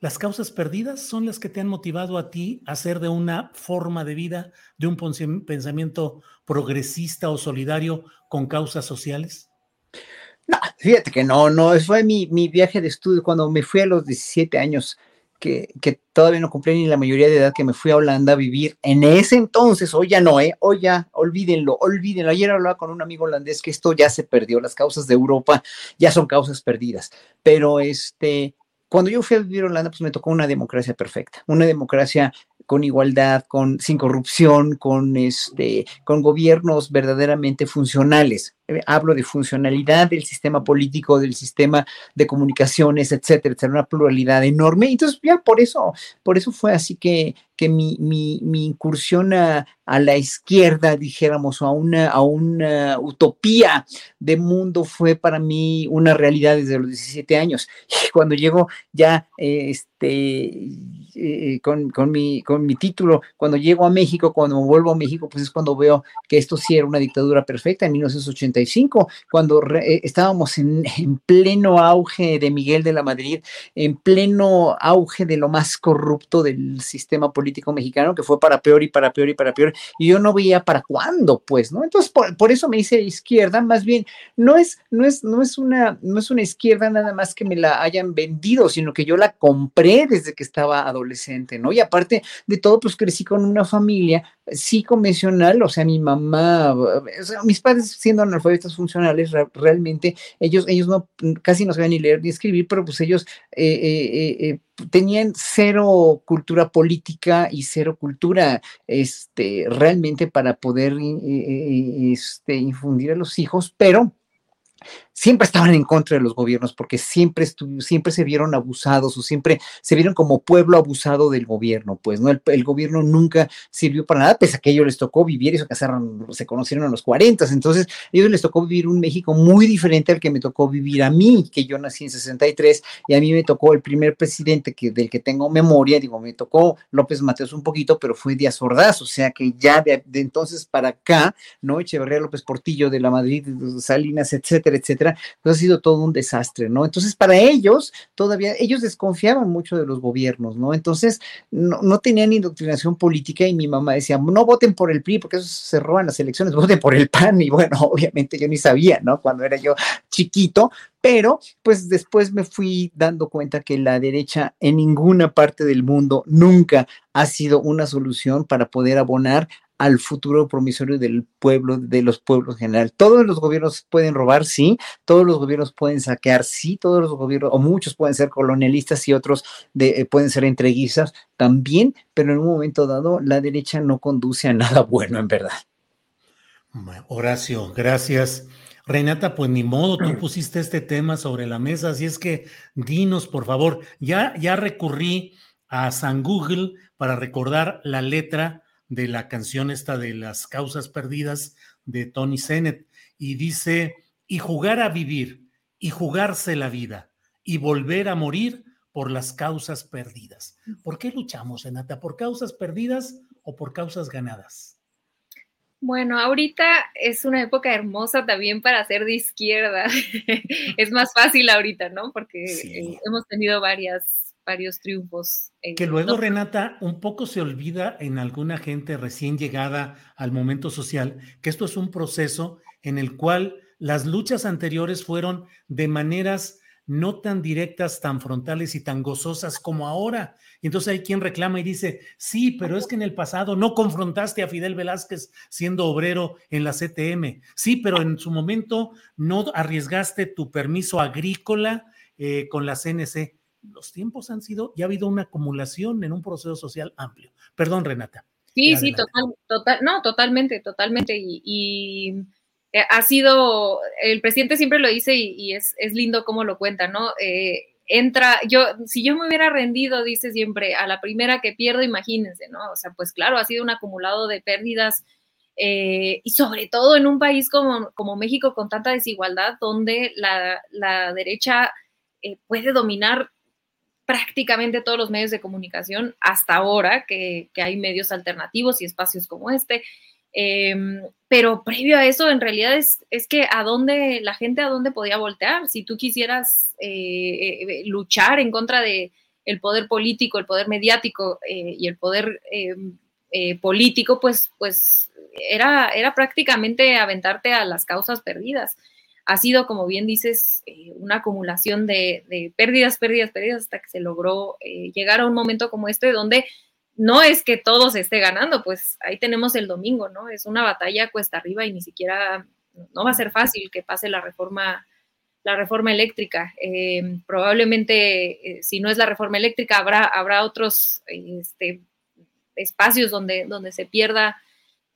las causas perdidas son las que te han motivado a ti a hacer de una forma de vida, de un pensamiento progresista o solidario con causas sociales. No, fíjate que no, no, fue mi, mi viaje de estudio cuando me fui a los 17 años, que, todavía no cumplí ni la mayoría de edad, que me fui a Holanda a vivir. En ese entonces, hoy ya no, ¿eh? Hoy ya, olvídenlo, olvídenlo. Ayer hablaba con un amigo holandés que esto ya se perdió, las causas de Europa ya son causas perdidas. Pero este, cuando yo fui a vivir a Holanda, pues me tocó una democracia perfecta, una democracia con igualdad, con, sin corrupción, con, este, con gobiernos verdaderamente funcionales. Eh, hablo de funcionalidad del sistema político, del sistema de comunicaciones, etcétera, etcétera, una pluralidad enorme. Entonces, ya por eso, por eso fue así que, que mi, mi, incursión a, a, la izquierda, dijéramos, a una, a una utopía de mundo fue para mí una realidad desde los 17 años. Y cuando llego ya, este, eh, con, con, mi, con mi título, cuando llego a México, cuando vuelvo a México, pues es cuando veo que esto sí era una dictadura perfecta en 1980 cuando eh, estábamos en, pleno auge de Miguel de la Madrid, en pleno auge de lo más corrupto del sistema político mexicano, que fue para peor y para peor y para peor, y yo no veía para cuándo, pues, ¿no? Entonces, por, eso me hice izquierda, más bien, no es, no, es, no, es una, no es una izquierda nada más que me la hayan vendido, sino que yo la compré desde que estaba adolescente, ¿no? Y aparte de todo, pues crecí con una familia sí convencional, o sea, mi mamá, mis padres siendo analfabetas funcionales, realmente ellos, ellos no, casi no sabían ni leer ni escribir, pero pues ellos eh, eh, eh, tenían cero cultura política y cero cultura, este, realmente para poder este, infundir a los hijos, pero siempre estaban en contra de los gobiernos porque siempre, siempre se vieron abusados o siempre se vieron como pueblo abusado del gobierno, pues, ¿no? El, gobierno nunca sirvió para nada, pese a que a ellos les tocó vivir, eso casaron, se conocieron en los 40, entonces a ellos les tocó vivir un México muy diferente al que me tocó vivir a mí, que yo nací en 63 y a mí me tocó el primer presidente que, del que tengo memoria, digo, me tocó López Mateos un poquito, pero fue Díaz Ordaz, o sea que ya de, de entonces para acá, ¿no? Echeverría López Portillo de la Madrid, Salinas, etcétera, etcétera, pues ha sido todo un desastre, ¿no? Entonces, para ellos, todavía, ellos desconfiaban mucho de los gobiernos, ¿no? Entonces, no, no tenían indoctrinación política y mi mamá decía, no voten por el PRI porque eso se roban las elecciones, voten por el PAN. Y bueno, obviamente yo ni sabía, ¿no? Cuando era yo chiquito, pero pues después me fui dando cuenta que la derecha en ninguna parte del mundo nunca ha sido una solución para poder abonar al futuro promisorio del pueblo, de los pueblos en general. Todos los gobiernos pueden robar, sí, todos los gobiernos pueden saquear, sí, todos los gobiernos, o muchos pueden ser colonialistas y otros de, eh, pueden ser entreguistas también, pero en un momento dado la derecha no conduce a nada bueno, en verdad. Horacio, gracias. Renata, pues ni modo, tú pusiste este tema sobre la mesa, así es que dinos, por favor, ya, ya recurrí a San Google para recordar la letra de la canción esta de las causas perdidas de Tony Sennett y dice, y jugar a vivir y jugarse la vida y volver a morir por las causas perdidas. ¿Por qué luchamos, Renata? ¿Por causas perdidas o por causas ganadas? Bueno, ahorita es una época hermosa también para ser de izquierda. es más fácil ahorita, ¿no? Porque eh, hemos tenido varias varios triunfos. Que luego, Renata, un poco se olvida en alguna gente recién llegada al momento social que esto es un proceso en el cual las luchas anteriores fueron de maneras no tan directas, tan frontales y tan gozosas como ahora. Y entonces hay quien reclama y dice, sí, pero es que en el pasado no confrontaste a Fidel Velázquez siendo obrero en la CTM. Sí, pero en su momento no arriesgaste tu permiso agrícola eh, con la CNC. Los tiempos han sido, ya ha habido una acumulación en un proceso social amplio. Perdón, Renata. Sí, sí, total, total, no, totalmente, totalmente. y eh, ha sido, el presidente siempre lo dice y, es, lindo cómo lo cuenta, ¿no? Eh, entra, yo, si yo me hubiera rendido, dice siempre, a la primera que pierdo, imagínense, ¿no? O sea, pues claro, ha sido un acumulado de pérdidas eh, y sobre todo en un país como, como México con tanta desigualdad, donde la, derecha puede dominar prácticamente todos los medios de comunicación hasta ahora, que, que hay medios alternativos y espacios como este. Em, pero previo a eso, en realidad es, es, que a dónde, la gente a dónde podía voltear. Si tú quisieras eh, eh, luchar en contra de el poder político, el poder mediático eh, y el poder em, político, pues, pues era, era prácticamente aventarte a las causas perdidas. Ha sido, como bien dices, una acumulación de, de, pérdidas, pérdidas, pérdidas, hasta que se logró llegar a un momento como este donde no es que todo se esté ganando, pues ahí tenemos el domingo, ¿no? Es una batalla cuesta arriba y ni siquiera, no va a ser fácil que pase la reforma, la reforma eléctrica. Eh, probablemente, eh, si no es la reforma eléctrica, habrá, habrá otros este, espacios donde, donde se pierda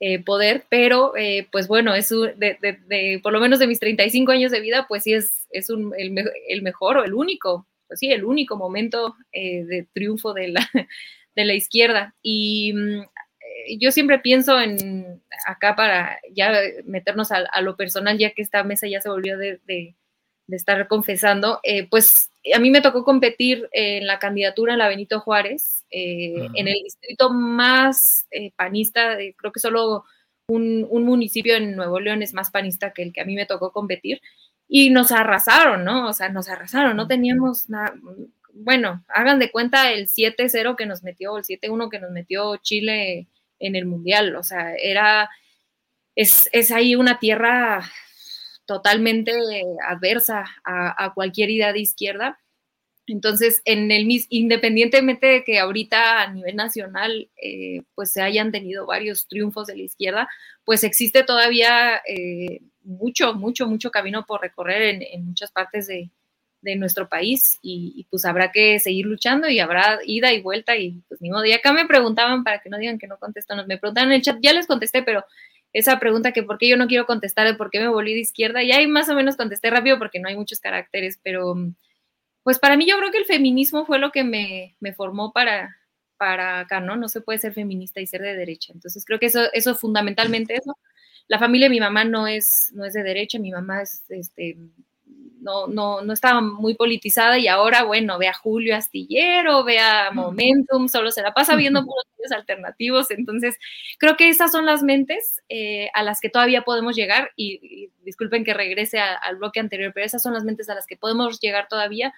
eh, poder, pero pues bueno, es de, por lo menos de mis 35 años de vida, pues sí es, es un, el, mejor o el único, pues sí, el único momento de triunfo de la de la izquierda. Y mm, eh, yo siempre pienso en acá para ya meternos a, lo personal, ya que esta mesa ya se volvió de, estar confesando, eh, pues a mí me tocó competir en la candidatura en la Benito Juárez, eh, en el distrito más panista, creo que solo un, un, municipio en Nuevo León es más panista que el que a mí me tocó competir, y nos arrasaron, ¿no? O sea, nos arrasaron, no teníamos nada, bueno, hagan de cuenta el 7-0 que nos metió, el 7-1 que nos metió Chile en el Mundial. O sea, era, es, ahí una tierra totalmente adversa a, cualquier idea de izquierda. Entonces, en el independientemente de que ahorita a nivel nacional eh, pues se hayan tenido varios triunfos de la izquierda, pues existe todavía eh, mucho, mucho, mucho camino por recorrer en muchas partes de, nuestro país y, pues habrá que seguir luchando y habrá ida y vuelta y pues ni modo. Acá me preguntaban, para que no digan que no contestan, me preguntaron en el chat, ya les contesté, pero esa pregunta que por qué yo no quiero contestar, de por qué me volví de izquierda, y ahí más o menos contesté rápido porque no hay muchos caracteres, pero pues para mí yo creo que el feminismo fue lo que me, me formó para, para acá, ¿no? No se puede ser feminista y ser de derecha. Entonces creo que eso, eso fundamentalmente eso. La familia de mi mamá no es, no es de derecha, mi mamá es este, no, no, no estaba muy politizada y ahora, bueno, ve a Julio Astillero, ve a Momentum, solo se la pasa viendo puros medios alternativos. Entonces, creo que esas son las mentes eh, a las que todavía podemos llegar y, disculpen que regrese al bloque anterior, pero esas son las mentes a las que podemos llegar todavía.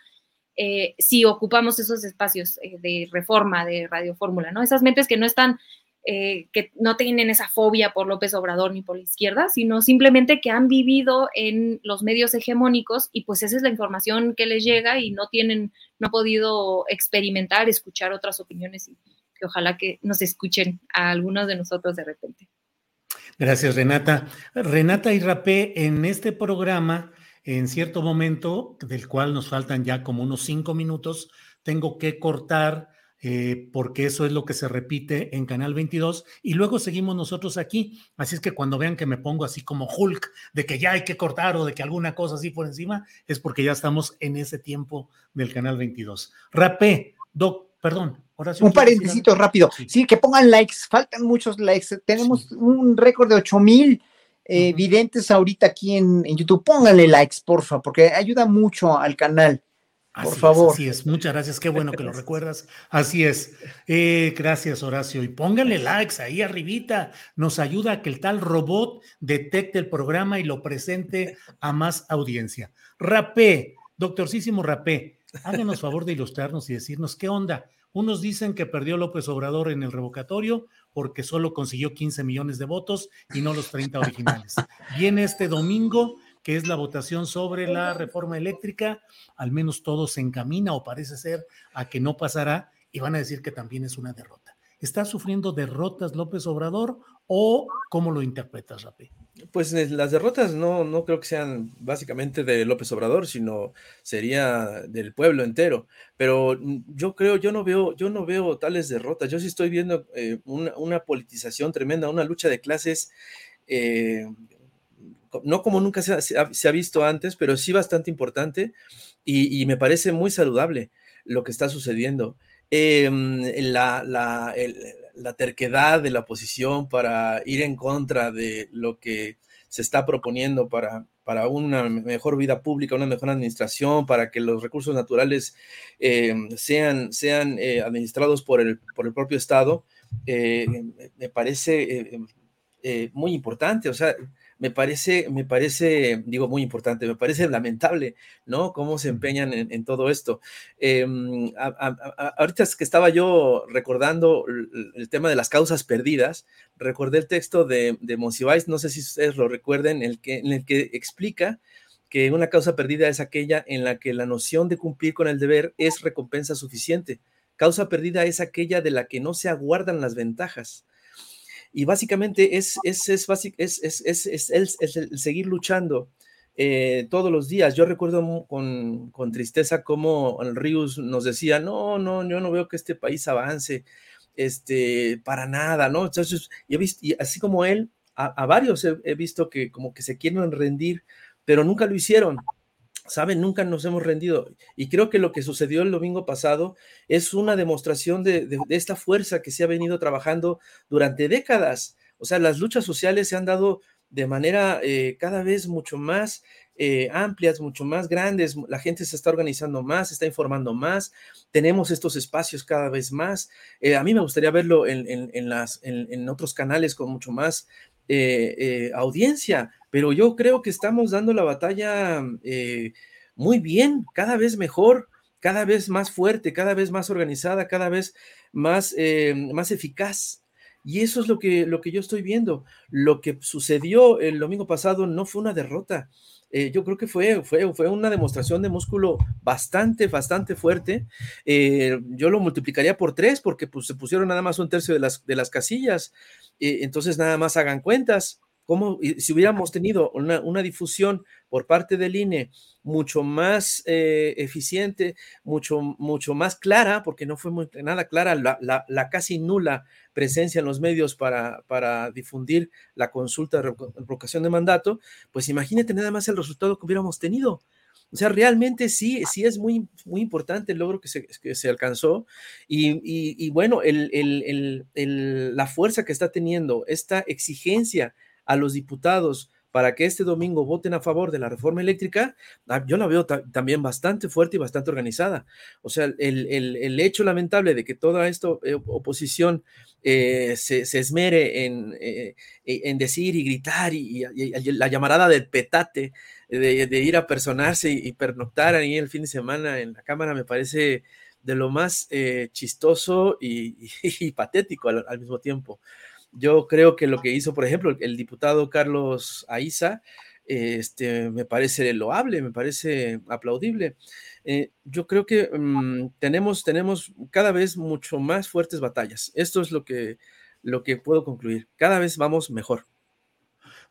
Eh, si ocupamos esos espacios eh, de reforma de Radio Fórmula, ¿no? Esas mentes que no están eh, que no tienen esa fobia por López Obrador ni por la izquierda, sino simplemente que han vivido en los medios hegemónicos y pues esa es la información que les llega y no tienen, no han podido experimentar, escuchar otras opiniones y que ojalá que nos escuchen a algunos de nosotros de repente. Gracias, Renata. Renata y Rapé, en este programa, en cierto momento, del cual nos faltan ya como unos cinco minutos, tengo que cortar eh, porque eso es lo que se repite en Canal 22 y luego seguimos nosotros aquí. Así es que cuando vean que me pongo así como Hulk, de que ya hay que cortar o de que alguna cosa así por encima, es porque ya estamos en ese tiempo del Canal 22. Rapé, Doc, perdón. un paréntesis rápido. Sí. que pongan likes, faltan muchos likes. Tenemos un récord de 8 mil eh, videntes ahorita aquí en, en, YouTube. Pónganle likes, porfa, porque ayuda mucho al canal. Por favor. así es, muchas gracias, qué bueno que lo recuerdas. Así es. Eh, gracias, Horacio. Y pónganle likes ahí arribita. Nos ayuda a que el tal robot detecte el programa y lo presente a más audiencia. Rapé, doctorcísimo Rapé, háganos favor de ilustrarnos y decirnos qué onda. Unos dicen que perdió López Obrador en el revocatorio porque solo consiguió 15 millones de votos y no los 30 originales. Viene este domingo, que es la votación sobre la reforma eléctrica, al menos todo se encamina o parece ser a que no pasará y van a decir que también es una derrota. ¿Está sufriendo derrotas López Obrador o cómo lo interpretas, Rapé? Pues eh, las derrotas no, no creo que sean básicamente de López Obrador, sino sería del pueblo entero. Pero mm, yo creo, yo no veo, yo no veo tales derrotas. Yo sí estoy viendo eh, una, politización tremenda, una lucha de clases, eh, no como nunca se ha, visto antes, pero sí bastante importante y, me parece muy saludable lo que está sucediendo. La, la, la, terquedad de la oposición para ir en contra de lo que se está proponiendo para, para una mejor vida pública, una mejor administración, para que los recursos naturales em, sean, sean eh, administrados por el, por el propio Estado, eh, me parece eh, muy importante. O sea, me parece, me parece, digo, muy importante, me parece lamentable, ¿no? Cómo se empeñan en, todo esto. Em, ahorita es que estaba yo recordando el, tema de las causas perdidas, recordé el texto de, de Monsiváis, no sé si ustedes lo recuerden, el que, en el que explica que una causa perdida es aquella en la que la noción de cumplir con el deber es recompensa suficiente. Causa perdida es aquella de la que no se aguardan las ventajas. Y básicamente es, es, es, es, es, es el, seguir luchando eh, todos los días. Yo recuerdo con, con tristeza cómo Rius nos decía, no, no, yo no veo que este país avance, este, para nada, ¿no? Entonces, y, he visto, así como él, a, varios he, visto que como que se quieren rendir, pero nunca lo hicieron. Saben, nunca nos hemos rendido. Y creo que lo que sucedió el domingo pasado es una demostración de, esta fuerza que se ha venido trabajando durante décadas. O sea, las luchas sociales se han dado de manera eh, cada vez mucho más eh, amplias, mucho más grandes. La gente se está organizando más, se está informando más. Tenemos estos espacios cada vez más. Eh, a mí me gustaría verlo en, las, en, otros canales con mucho más audiencia pero yo creo que estamos dando la batalla eh, muy bien, cada vez mejor, cada vez más fuerte, cada vez más organizada, cada vez más, eh, más eficaz. Y eso es lo que, lo que yo estoy viendo. Lo que sucedió el domingo pasado no fue una derrota. Eh, yo creo que fue, fue, fue una demostración de músculo bastante, bastante fuerte. yo lo multiplicaría por tres porque pues, se pusieron nada más un tercio de las, de las casillas. entonces nada más hagan cuentas si hubiéramos tenido una, difusión por parte del INE mucho más eh, eficiente, mucho, mucho más clara, porque no fue nada clara la, casi nula presencia en los medios para, para difundir la consulta de revocación de mandato, pues imagínate nada más el resultado que hubiéramos tenido. O sea, realmente sí, sí es muy, muy importante el logro que se, que se alcanzó y, bueno, la fuerza que está teniendo esta exigencia a los diputados para que este domingo voten a favor de la reforma eléctrica, ah, yo la veo también bastante fuerte y bastante organizada. O sea, el, hecho lamentable de que toda esta eh, oposición eh, se, esmere en, eh, en, decir y gritar y, la llamarada del petate, de, ir a personarse y, pernoctar ahí el fin de semana en la Cámara, me parece de lo más chistoso y, patético al mismo tiempo. Yo creo que lo que hizo, por ejemplo, el, diputado Carlos Aiza, este, me parece loable, me parece aplaudible. Eh, yo creo que mm, tenemos, tenemos cada vez mucho más fuertes batallas. Esto es lo que, lo que puedo concluir. Cada vez vamos mejor.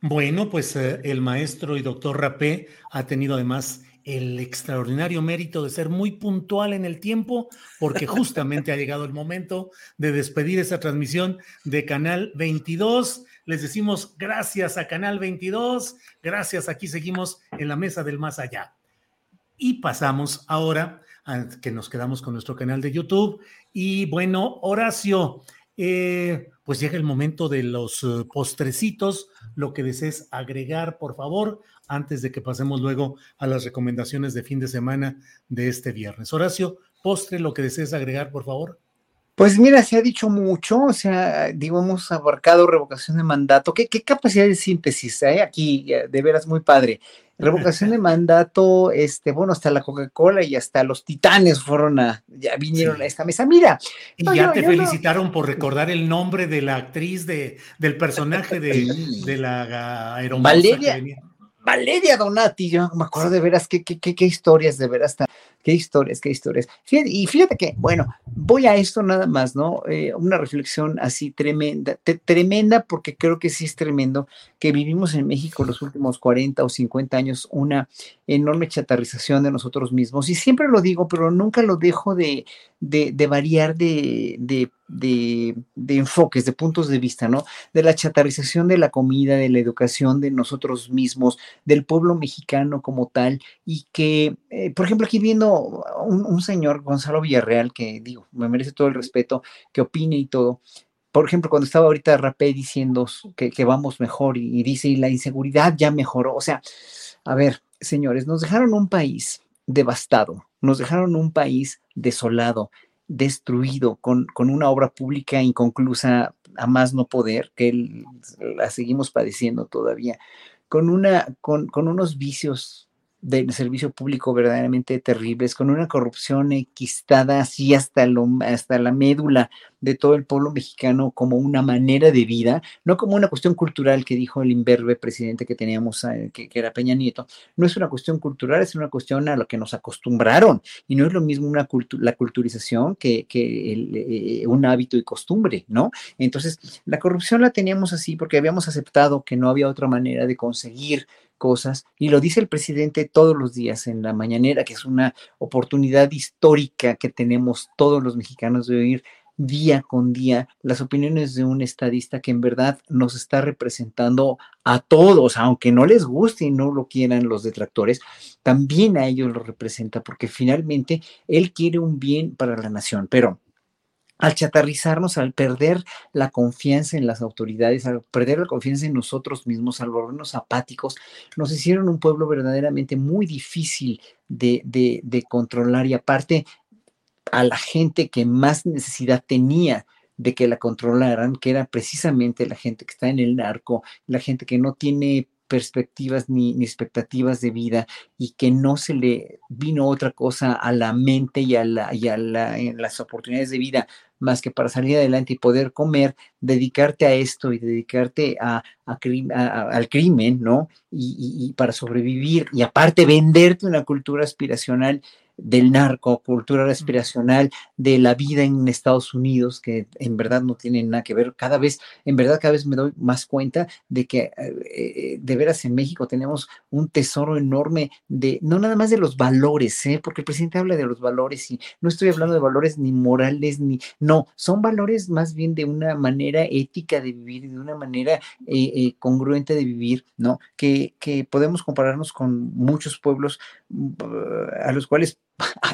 Bueno, pues eh, el maestro y doctor Rapé ha tenido además el extraordinario mérito de ser muy puntual en el tiempo, porque justamente ha llegado el momento de despedir esa transmisión de Canal 22. Les decimos gracias a Canal 22, gracias, aquí seguimos en la mesa del más allá. Y pasamos ahora a que nos quedamos con nuestro canal de YouTube. Y bueno, Horacio, eh, pues llega el momento de los eh, postrecitos, lo que desees agregar, por favor, antes de que pasemos luego a las recomendaciones de fin de semana de este viernes. Horacio, postre, lo que desees agregar, por favor. Pues mira, se ha dicho mucho, o sea, digo, hemos abarcado revocación de mandato. ¿Qué, qué capacidad de síntesis hay aquí? Eh, de veras muy padre. Revocación de mandato, este, bueno, hasta la Coca-Cola y hasta los titanes fueron a, ya vinieron a esta mesa. Mira. Y ya te felicitaron por recordar el nombre de la actriz de, del personaje de, de la aeromoza Valeria, Valeria Donati, yo me acuerdo de veras qué, qué, qué, historias de veras tan, qué historias, qué historias. y fíjate que, bueno, voy a esto nada más, ¿no? Eh, una reflexión así tremenda, tremenda porque creo que sí es tremendo que vivimos en México los últimos 40 o 50 años una enorme chatarrización de nosotros mismos. Y siempre lo digo, pero nunca lo dejo de, de, variar de, de, de, enfoques, de puntos de vista, ¿no? De la chatarrización de la comida, de la educación de nosotros mismos, del pueblo mexicano como tal, y que, eh, por ejemplo, aquí viendo un, señor, Gonzalo Villarreal, que digo, me merece todo el respeto, que opine y todo. Por ejemplo, cuando estaba ahorita Rapé diciendo que, vamos mejor y, dice, y la inseguridad ya mejoró. O sea, a ver, señores, nos dejaron un país devastado, nos dejaron un país desolado, destruido, con, con una obra pública inconclusa a más no poder, que la seguimos padeciendo todavía, con, una, con, con unos vicios del servicio público verdaderamente terribles, con una corrupción equistada así hasta, lo, hasta la médula de todo el pueblo mexicano como una manera de vida, no como una cuestión cultural que dijo el imberbe presidente que teníamos, eh, que, era Peña Nieto, no es una cuestión cultural, es una cuestión a lo que nos acostumbraron y no es lo mismo una la culturización que, que eh, un hábito y costumbre, ¿no? Entonces, la corrupción la teníamos así porque habíamos aceptado que no había otra manera de conseguir cosas, y lo dice el presidente todos los días en la mañanera, que es una oportunidad histórica que tenemos todos los mexicanos de oír día con día las opiniones de un estadista que en verdad nos está representando a todos, aunque no les guste y no lo quieran los detractores, también a ellos lo representa porque finalmente él quiere un bien para la nación, pero al chatarrizarnos, al perder la confianza en las autoridades, al perder la confianza en nosotros mismos, al volvernos apáticos, nos hicieron un pueblo verdaderamente muy difícil de, de, controlar y aparte a la gente que más necesidad tenía de que la controlaran, que era precisamente la gente que está en el narco, la gente que no tiene perspectivas ni, expectativas de vida y que no se le vino otra cosa a la mente y a, la, y a las oportunidades de vida más que para salir adelante y poder comer, dedicarte a esto y dedicarte a, al crimen, ¿no? y, para sobrevivir y aparte venderte una cultura aspiracional del narco, cultura respiracional, de la vida en Estados Unidos, que en verdad no tienen nada que ver. Cada vez, en verdad, cada vez me doy más cuenta de que eh, eh, de veras en México tenemos un tesoro enorme de, no nada más de los valores, ¿eh? porque el presidente habla de los valores y no estoy hablando de valores ni morales, ni, no, son valores más bien de una manera ética de vivir, de una manera eh, congruente de vivir, ¿no? Que, que podemos compararnos con muchos pueblos mm, a los cuales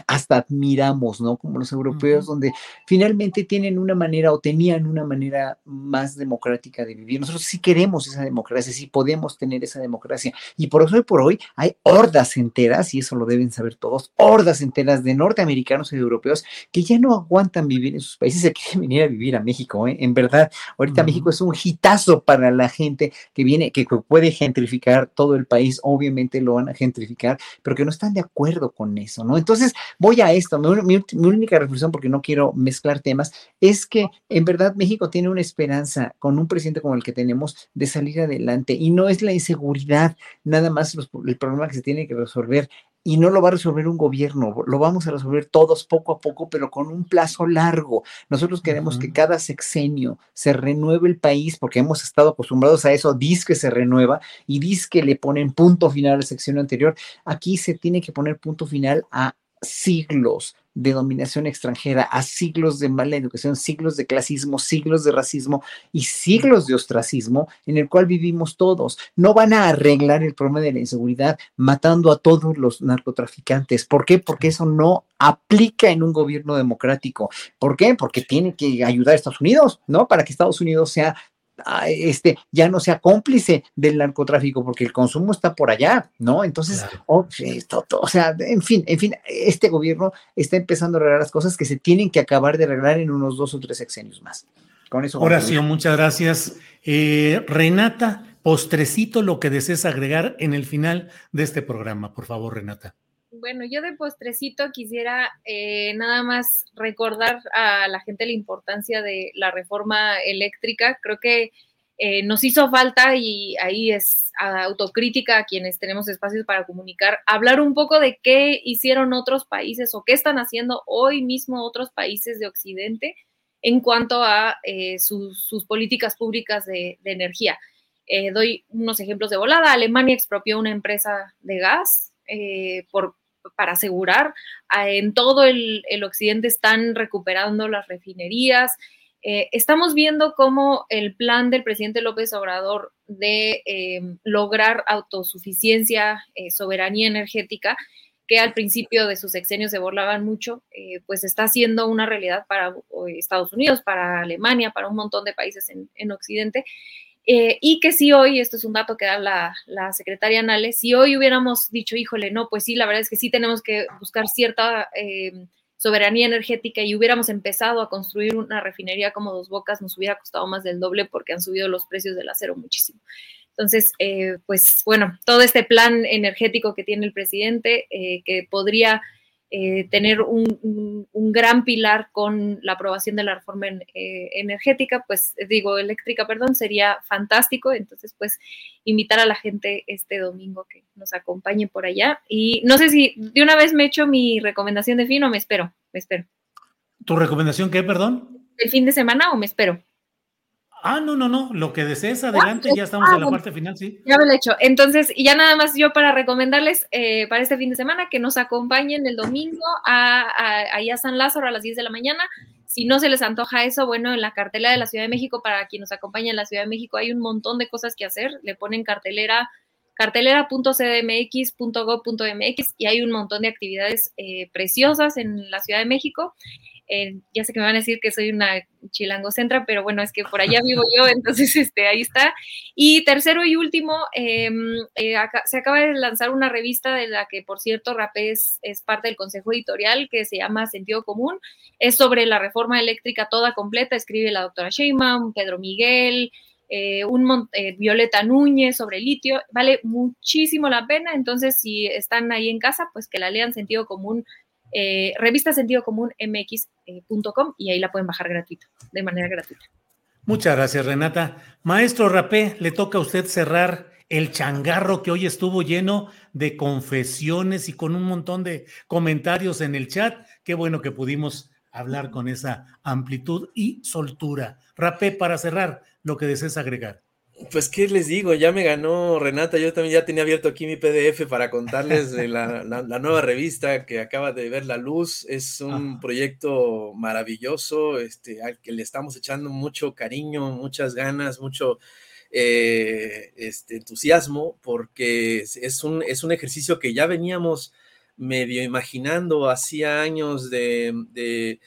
hasta admiramos, ¿no? Como los europeos, donde finalmente tienen una manera o tenían una manera más democrática de vivir. Nosotros sí queremos esa democracia, sí podemos tener esa democracia. Y por eso hoy por hoy hay hordas enteras, y eso lo deben saber todos, hordas enteras de norteamericanos y de europeos que ya no aguantan vivir en sus países, se quieren venir a vivir a México, ¿eh? En verdad, ahorita México es un hitazo para la gente que viene, que puede gentrificar todo el país, obviamente lo van a gentrificar, pero que no están de acuerdo con eso, ¿no? Entonces, entonces, voy a esto. Mi, única reflexión, porque no quiero mezclar temas, es que en verdad México tiene una esperanza con un presidente como el que tenemos de salir adelante. Y no es la inseguridad, nada más el problema que se tiene que resolver y no lo va a resolver un gobierno, lo vamos a resolver todos poco a poco, pero con un plazo largo. Nosotros queremos que cada sexenio se renueve el país, porque hemos estado acostumbrados a eso, dice que se renueva y dice que le ponen punto final al sexenio anterior. Aquí se tiene que poner punto final a siglos de dominación extranjera, a siglos de mala educación, siglos de clasismo, siglos de racismo y siglos de ostracismo en el cual vivimos todos. No van a arreglar el problema de la inseguridad matando a todos los narcotraficantes. ¿Por qué? Porque eso no aplica en un gobierno democrático. ¿Por qué? Porque tiene que ayudar a Estados Unidos, ¿no? Para que Estados Unidos sea este, ya no sea cómplice del narcotráfico, porque el consumo está por allá, ¿no? Entonces, oh, o sea, en fin, en fin, este gobierno está empezando a arreglar las cosas que se tienen que acabar de arreglar en unos dos o tres sexenios más. Con eso. Horacio, muchas gracias. Eh, Renata, postrecito lo que desees agregar en el final de este programa, por favor, Renata. Bueno, yo de postrecito quisiera eh, nada más recordar a la gente la importancia de la reforma eléctrica. Creo que eh, nos hizo falta, y ahí es autocrítica a quienes tenemos espacios para comunicar, hablar un poco de qué hicieron otros países o qué están haciendo hoy mismo otros países de Occidente en cuanto a eh, sus, políticas públicas de, energía. doy unos ejemplos de volada. Alemania expropió una empresa de gas por para asegurar. Ah, en todo el, occidente están recuperando las refinerías. Eh, estamos viendo cómo el plan del presidente López Obrador de em, lograr autosuficiencia, eh, soberanía energética, que al principio de sus sexenios se burlaban mucho, eh, pues está siendo una realidad para Estados Unidos, para Alemania, para un montón de países en, en Occidente. Eh, y que si hoy, esto es un dato que da la, secretaria Nales, si hoy hubiéramos dicho, híjole, no, pues sí, la verdad es que sí tenemos que buscar cierta eh, soberanía energética y hubiéramos empezado a construir una refinería como Dos Bocas, nos hubiera costado más del doble porque han subido los precios del acero muchísimo. Entonces, eh, pues bueno, todo este plan energético que tiene el presidente, que podría eh, tener un, gran pilar con la aprobación de la reforma eh, energética, pues digo, eléctrica, perdón, sería fantástico. Entonces, pues invitar a la gente este domingo que nos acompañe por allá. Y no sé si de una vez me echo mi recomendación de fin o me espero, me espero. ¿Tu recomendación qué, perdón? ¿El fin de semana o me espero? Ah, no, no, no, lo que desees adelante, ya estamos en la parte final, sí. Ya me lo he hecho. Entonces, ya nada más yo para recomendarles eh, para este fin de semana que nos acompañen el domingo a, a, San Lázaro a las 10 de la mañana. Si no se les antoja eso, bueno, en la cartelera de la Ciudad de México, para quien nos acompaña en la Ciudad de México, hay un montón de cosas que hacer. Le ponen cartelera cartelera.cdmx.gov.mx y hay un montón de actividades eh, preciosas en la Ciudad de México. Eh, ya sé que me van a decir que soy una chilangocentra, pero bueno, es que por allá vivo yo, entonces este, ahí está. Y tercero y último, em, eh, se acaba de lanzar una revista de la que, por cierto, Rapé es, parte del consejo editorial que se llama Sentido Común. Es sobre la reforma eléctrica toda completa, escribe la doctora Sheinbaum, Pedro Miguel, eh, un, Violeta Núñez sobre litio, vale muchísimo la pena, entonces si están ahí en casa, pues que la lean Sentido Común eh, revista sentido común mx.com eh, y ahí la pueden bajar gratuito, de manera gratuita. Muchas gracias, Renata. Maestro Rapé, le toca a usted cerrar el changarro que hoy estuvo lleno de confesiones y con un montón de comentarios en el chat. Qué bueno que pudimos hablar con esa amplitud y soltura. Rapé, para cerrar, lo que desees agregar. Pues, ¿qué les digo? Ya me ganó Renata. Yo también ya tenía abierto aquí mi PDF para contarles de la, nueva revista que acaba de ver la luz. Es un proyecto maravilloso, este, al que le estamos echando mucho cariño, muchas ganas, mucho eh, este, entusiasmo, porque es un, es un ejercicio que ya veníamos medio imaginando hacía años de de,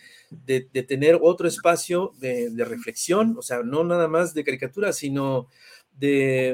tener otro espacio de, reflexión, o sea, no nada más de caricatura, sino de,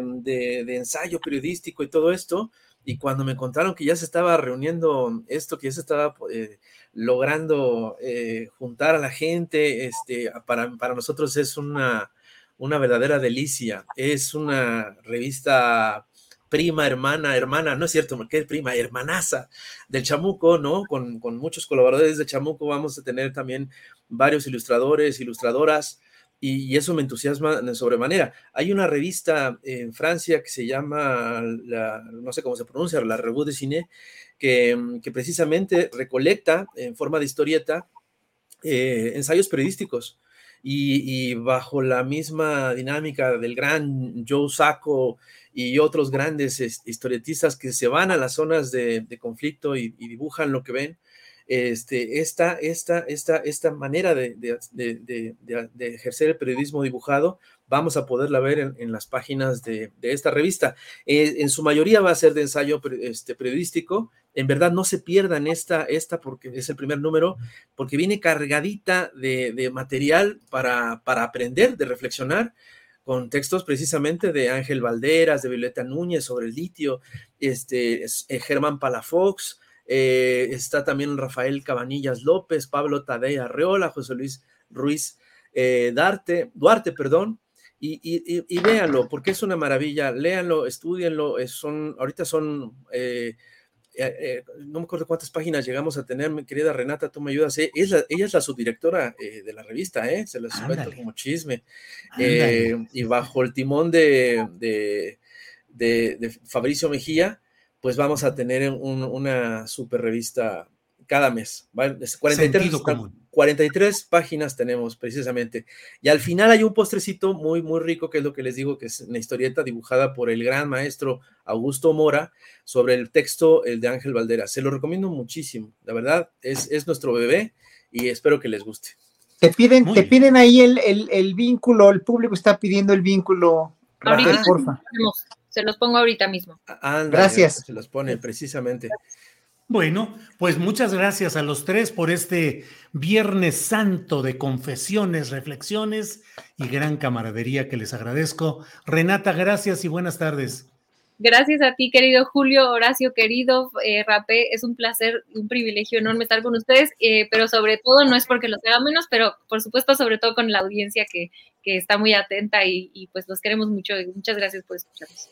ensayo periodístico y todo esto. Y cuando me contaron que ya se estaba reuniendo esto, que ya se estaba eh, logrando eh, juntar a la gente, este, para, para nosotros es una, una verdadera delicia. Es una revista prima, hermana, hermana, no es cierto, porque es prima, hermanaza del Chamuco, ¿no? Con, muchos colaboradores de Chamuco vamos a tener también varios ilustradores, ilustradoras, y, eso me entusiasma de sobremanera. Hay una revista en Francia que se llama, no sé cómo se pronuncia, la Revue de Cine, que, precisamente recolecta en forma de historieta eh, ensayos periodísticos. Y, y, bajo la misma dinámica del gran Joe Sacco y otros grandes historietistas que se van a las zonas de, conflicto y, dibujan lo que ven, este, esta, esta, esta, esta manera de, ejercer el periodismo dibujado, vamos a poderla ver en, las páginas de, esta revista. Eh, en su mayoría va a ser de ensayo este, periodístico. En verdad, no se pierdan esta, esta porque es el primer número, porque viene cargadita de, material para, para aprender, de reflexionar con textos precisamente de Ángel Valderas, de Violeta Núñez sobre el litio, este, eh, Germán Palafox, eh, está también Rafael Cabanillas López, Pablo Tadea Arreola, José Luis Ruiz eh, Darte, Duarte, perdón, y, y, véanlo, porque es una maravilla, léanlo, estudienlo, son, ahorita son eh, no me acuerdo cuántas páginas llegamos a tener, mi querida Renata, tú me ayudas. Eh, ella es la subdirectora de la revista, se los cuento como chisme. y bajo el timón de, de, Fabricio Mejía, pues vamos a tener una super revista cada mes. 43, 43 páginas tenemos precisamente. Y al final hay un postrecito muy, muy rico, que es lo que les digo, que es una historieta dibujada por el gran maestro Augusto Mora sobre el texto el de Ángel Valdera. Se lo recomiendo muchísimo. La verdad, es, es nuestro bebé y espero que les guste. Te piden, te piden ahí el, el, vínculo, el público está pidiendo el vínculo. Ahorita, Se los pongo ahorita mismo. Gracias. Se los pone precisamente. Bueno, pues muchas gracias a los tres por este Viernes Santo de confesiones, reflexiones y gran camaradería que les agradezco. Renata, gracias y buenas tardes. Gracias a ti, querido Julio, Horacio, querido eh, Rapé. Es un placer, un privilegio enorme estar con ustedes, eh, pero sobre todo, no es porque los haga menos, pero por supuesto, sobre todo con la audiencia que, que está muy atenta y, y pues los queremos mucho. Muchas gracias por escucharnos.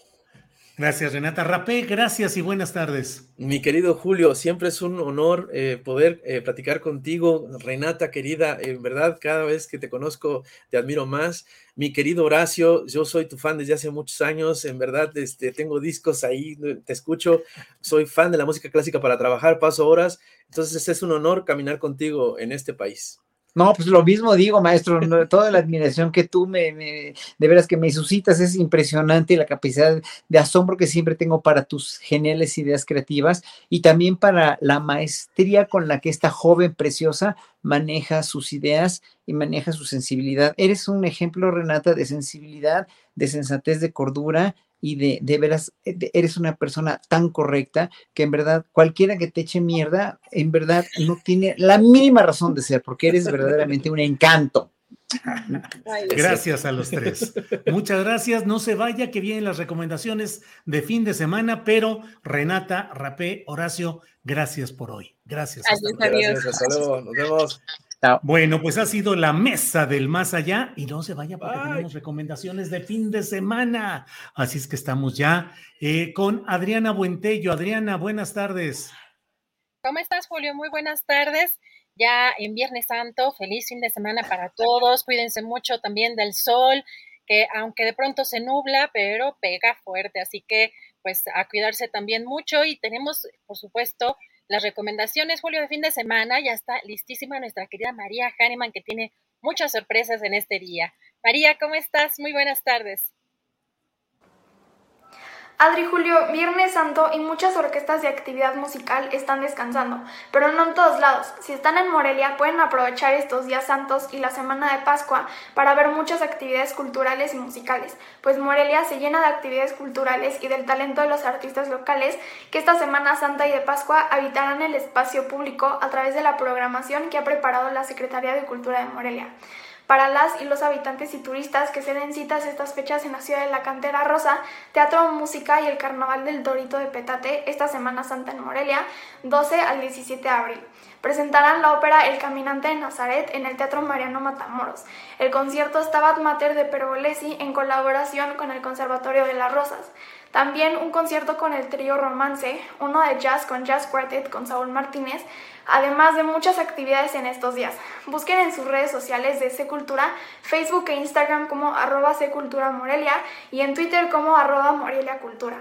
Gracias, Renata Rapé. Gracias y buenas tardes. Mi querido Julio, siempre es un honor eh, poder eh, platicar contigo. Renata, querida, en verdad, cada vez que te conozco, te admiro más. Mi querido Horacio, yo soy tu fan desde hace muchos años. En verdad, este, tengo discos ahí, te escucho. Soy fan de la música clásica para trabajar, paso horas. Entonces, es un honor caminar contigo en este país. No, pues lo mismo digo, maestro, toda la admiración que tú me, de veras que me suscitas es impresionante la capacidad de asombro que siempre tengo para tus geniales ideas creativas y también para la maestría con la que esta joven preciosa maneja sus ideas y maneja su sensibilidad. Eres un ejemplo, Renata, de sensibilidad, de sensatez, de cordura y de, de veras, eh, eres una persona tan correcta que en verdad cualquiera que te eche mierda, en verdad no tiene la mínima razón de ser, porque eres verdaderamente un encanto. Gracias a los tres. Muchas gracias. No se vaya, que vienen las recomendaciones de fin de semana, pero Renata, Rapé, Horacio, gracias por hoy. Gracias. Adiós, Hasta luego. Nos vemos. Bueno, pues ha sido la mesa del más allá y no se vaya porque tenemos recomendaciones de fin de semana. Así es que estamos ya eh, con Adriana Buentello. Adriana, buenas tardes. ¿Cómo estás, Julio? Muy buenas tardes. Ya en Viernes Santo, feliz fin de semana para todos. Cuídense mucho también del sol, que aunque de pronto se nubla, pero pega fuerte. Así que, pues, a cuidarse también mucho. Y tenemos, por supuesto, las recomendaciones, Julio, de fin de semana. Ya está listísima nuestra querida María Hahnemann, que tiene muchas sorpresas en este día. María, ¿cómo estás? Muy buenas tardes. Adri Julio, Viernes Santo y muchas orquestas de actividad musical están descansando, pero no en todos lados. Si están en Morelia, pueden aprovechar estos días santos y la semana de Pascua para ver muchas actividades culturales y musicales, pues Morelia se llena de actividades culturales y del talento de los artistas locales que esta Semana Santa y de Pascua habitarán el espacio público a través de la programación que ha preparado la Secretaría de Cultura de Morelia para las y los habitantes y turistas que se den citas estas fechas en la ciudad de la Cantera Rosa, Teatro Música y el Carnaval del Dorito de Petate esta Semana Santa en Morelia, 12 al 17 de abril. Presentarán la ópera El Caminante de Nazaret en el Teatro Mariano Matamoros. El concierto Stabat Mater de Pergolesi en colaboración con el Conservatorio de las Rosas. También un concierto con el trío Romance, uno de jazz con Jazz Quartet con Saúl Martínez, además de muchas actividades en estos días. Busquen en sus redes sociales de Cultura, Facebook e Instagram como arroba Cultura Morelia y en Twitter como arroba Morelia Cultura.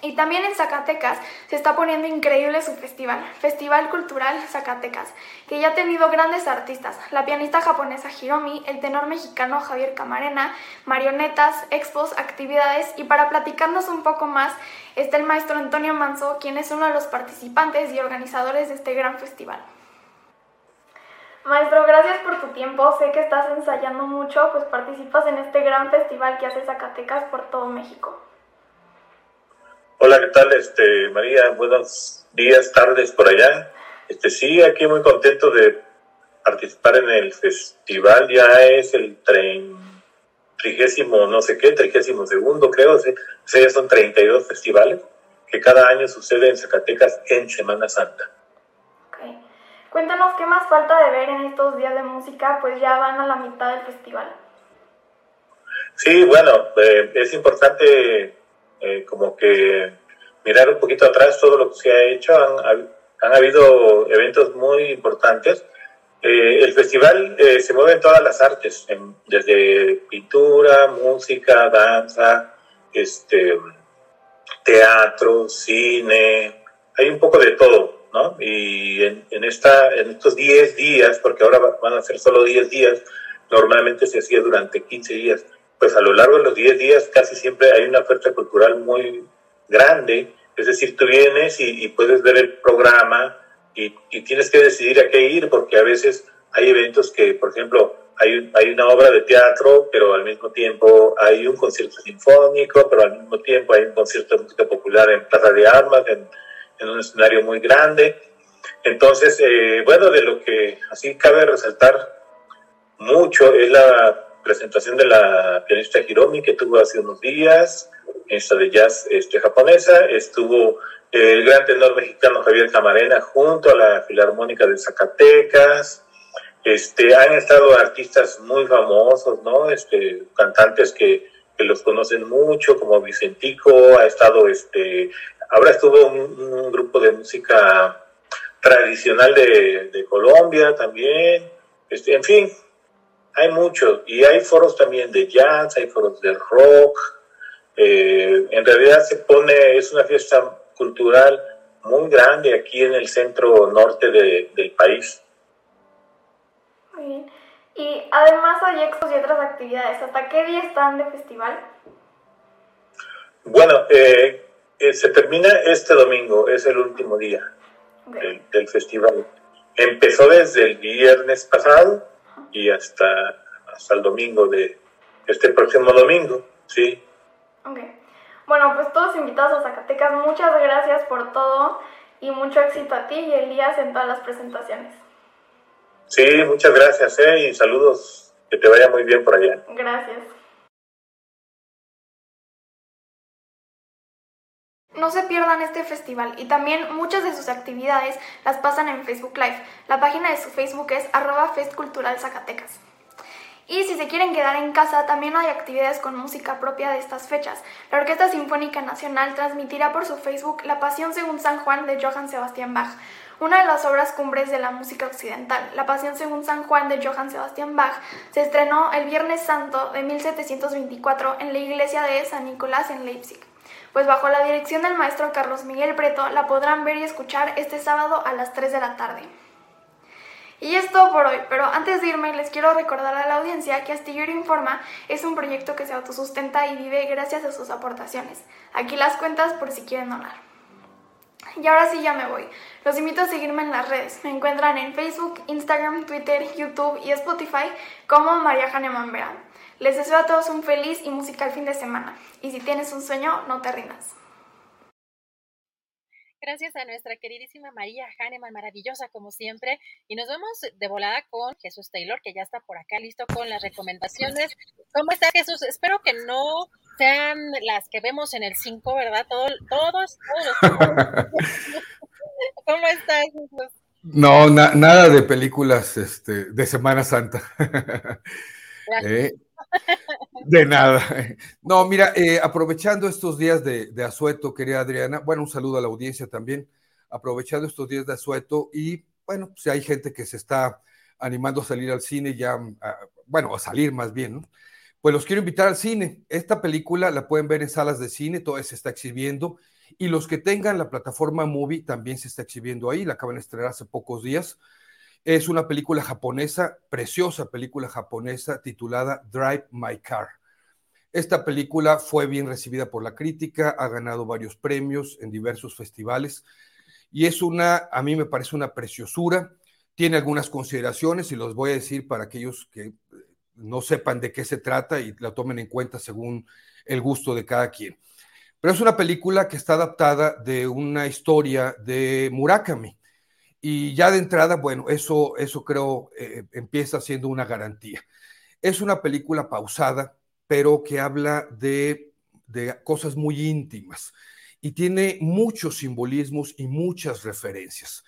Y también en Zacatecas se está poniendo increíble su festival, Festival Cultural Zacatecas, que ya ha tenido grandes artistas, la pianista japonesa Hiromi, el tenor mexicano Javier Camarena, marionetas, expos, actividades y para platicarnos un poco más está el maestro Antonio Manso, quien es uno de los participantes y organizadores de este gran festival. Maestro, gracias por tu tiempo. Sé que estás ensayando mucho, pues participas en este gran festival que hace Zacatecas por todo México. Hola, ¿qué tal, este, María? Buenos días, tardes por allá. Este, sí, aquí muy contento de participar en el festival. Ya es el 30 trigésimo no sé qué, trigésimo segundo creo, o sea, ya son 32 festivales que cada año sucede en Zacatecas en Semana Santa. Okay. Cuéntanos qué más falta de ver en estos días de música, pues ya van a la mitad del festival. Sí, bueno, eh, es importante eh, como que mirar un poquito atrás todo lo que se ha hecho. Han, han habido eventos muy importantes. Eh, el festival se mueve en todas las artes, desde pintura, música, danza, este, teatro, cine, hay un poco de todo, ¿no? Y en, en, esta, en estos 10 días, porque ahora van a ser solo 10 días, normalmente se hacía durante 15 días, pues a lo largo de los 10 días casi siempre hay una oferta cultural muy grande, es decir, tú vienes y, puedes ver el programa y, y, tienes que decidir a qué ir, porque a veces hay eventos que, por ejemplo, hay, hay una obra de teatro, pero al mismo tiempo hay un concierto sinfónico, pero al mismo tiempo hay un concierto de música popular en Plaza de Armas, en, un escenario muy grande. Entonces, eh, bueno, de lo que así cabe resaltar mucho es la presentación de la pianista Hiromi que tuvo hace unos días, esta de jazz este, japonesa, estuvo el gran tenor mexicano Javier Camarena junto a la Filarmónica de Zacatecas, este, han estado artistas muy famosos, ¿no? Este, cantantes que, que los conocen mucho, como Vicentico, ha estado, este, ahora estuvo un, grupo de música tradicional de, de Colombia también, este, en fin, hay muchos, y hay foros también de jazz, hay foros de rock, eh, en realidad se pone, es una fiesta cultural muy grande aquí en el centro norte de, del país. Y además hay expos y otras actividades. ¿Hasta qué día están de festival? Bueno, eh, eh, se termina este domingo, es el último día del, festival. Empezó desde el viernes pasado y hasta, hasta el domingo de este próximo domingo, sí. Ok. Bueno, pues todos invitados a Zacatecas, muchas gracias por todo y mucho éxito a ti y Elías en todas las presentaciones. Sí, muchas gracias, ¿eh? Y saludos, que te vaya muy bien por allá. Gracias. No se pierdan este festival y también muchas de sus actividades las pasan en Facebook Live. La página de su Facebook es arroba festcultural Zacatecas. Y si se quieren quedar en casa, también hay actividades con música propia de estas fechas. La Orquesta Sinfónica Nacional transmitirá por su Facebook La Pasión según San Juan de Johann Sebastian Bach, una de las obras cumbres de la música occidental, La Pasión según San Juan de Johann Sebastian Bach, se estrenó el Viernes Santo de 1724 en la iglesia de San Nicolás en Leipzig. Pues bajo la dirección del maestro Carlos Miguel Preto la podrán ver y escuchar este sábado a las 3 de la tarde. Y es todo por hoy, pero antes de irme les quiero recordar a la audiencia que Astillero Informa es un proyecto que se autosustenta y vive gracias a sus aportaciones. Aquí las cuentas por si quieren donar. Y ahora sí ya me voy. Los invito a seguirme en las redes. Me encuentran en Facebook, Instagram, Twitter, YouTube y Spotify como María Hahnemann Verán. Les deseo a todos un feliz y musical fin de semana. Y si tienes un sueño, no te rindas. Gracias a nuestra queridísima María Hahnemann, maravillosa como siempre. Y nos vemos de volada con Jesús Taylor, que ya está por acá listo con las recomendaciones. ¿Cómo está Jesús? Espero que no sean las que vemos en el 5, ¿verdad? Todo, todos, todos. ¿Cómo estás, Jesús? No, nada de películas este, de Semana Santa. eh, de nada. No, mira, eh, aprovechando estos días de, asueto, querida Adriana, bueno, un saludo a la audiencia también, aprovechando estos días de asueto y bueno, si hay gente que se está animando a salir al cine ya, bueno, a salir más bien. Pues los quiero invitar al cine. Esta película la pueden ver en salas de cine, todavía se está exhibiendo y los que tengan la plataforma Movie también se está exhibiendo ahí, la acaban de estrenar hace pocos días. Es una película japonesa, preciosa película japonesa titulada Drive My Car. Esta película fue bien recibida por la crítica, ha ganado varios premios en diversos festivales y es una, a mí me parece una preciosura. Tiene algunas consideraciones y los voy a decir para aquellos que no sepan de qué se trata y la tomen en cuenta según el gusto de cada quien. Pero es una película que está adaptada de una historia de Murakami. Y ya de entrada, bueno, eso, eso creo eh, empieza siendo una garantía. Es una película pausada, pero que habla de, de cosas muy íntimas y tiene muchos simbolismos y muchas referencias.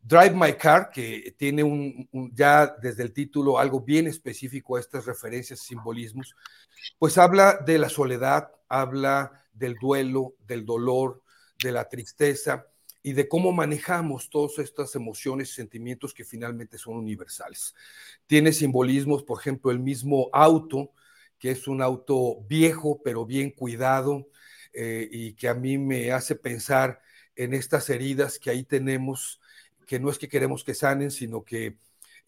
Drive My Car, que tiene un, ya desde el título algo bien específico a estas referencias, simbolismos, pues habla de la soledad, habla del duelo, del dolor, de la tristeza y de cómo manejamos todas estas emociones y sentimientos que finalmente son universales. Tiene simbolismos, por ejemplo, el mismo auto, que es un auto viejo pero bien cuidado eh, y que a mí me hace pensar en estas heridas que ahí tenemos que no es que queremos que sanen, sino que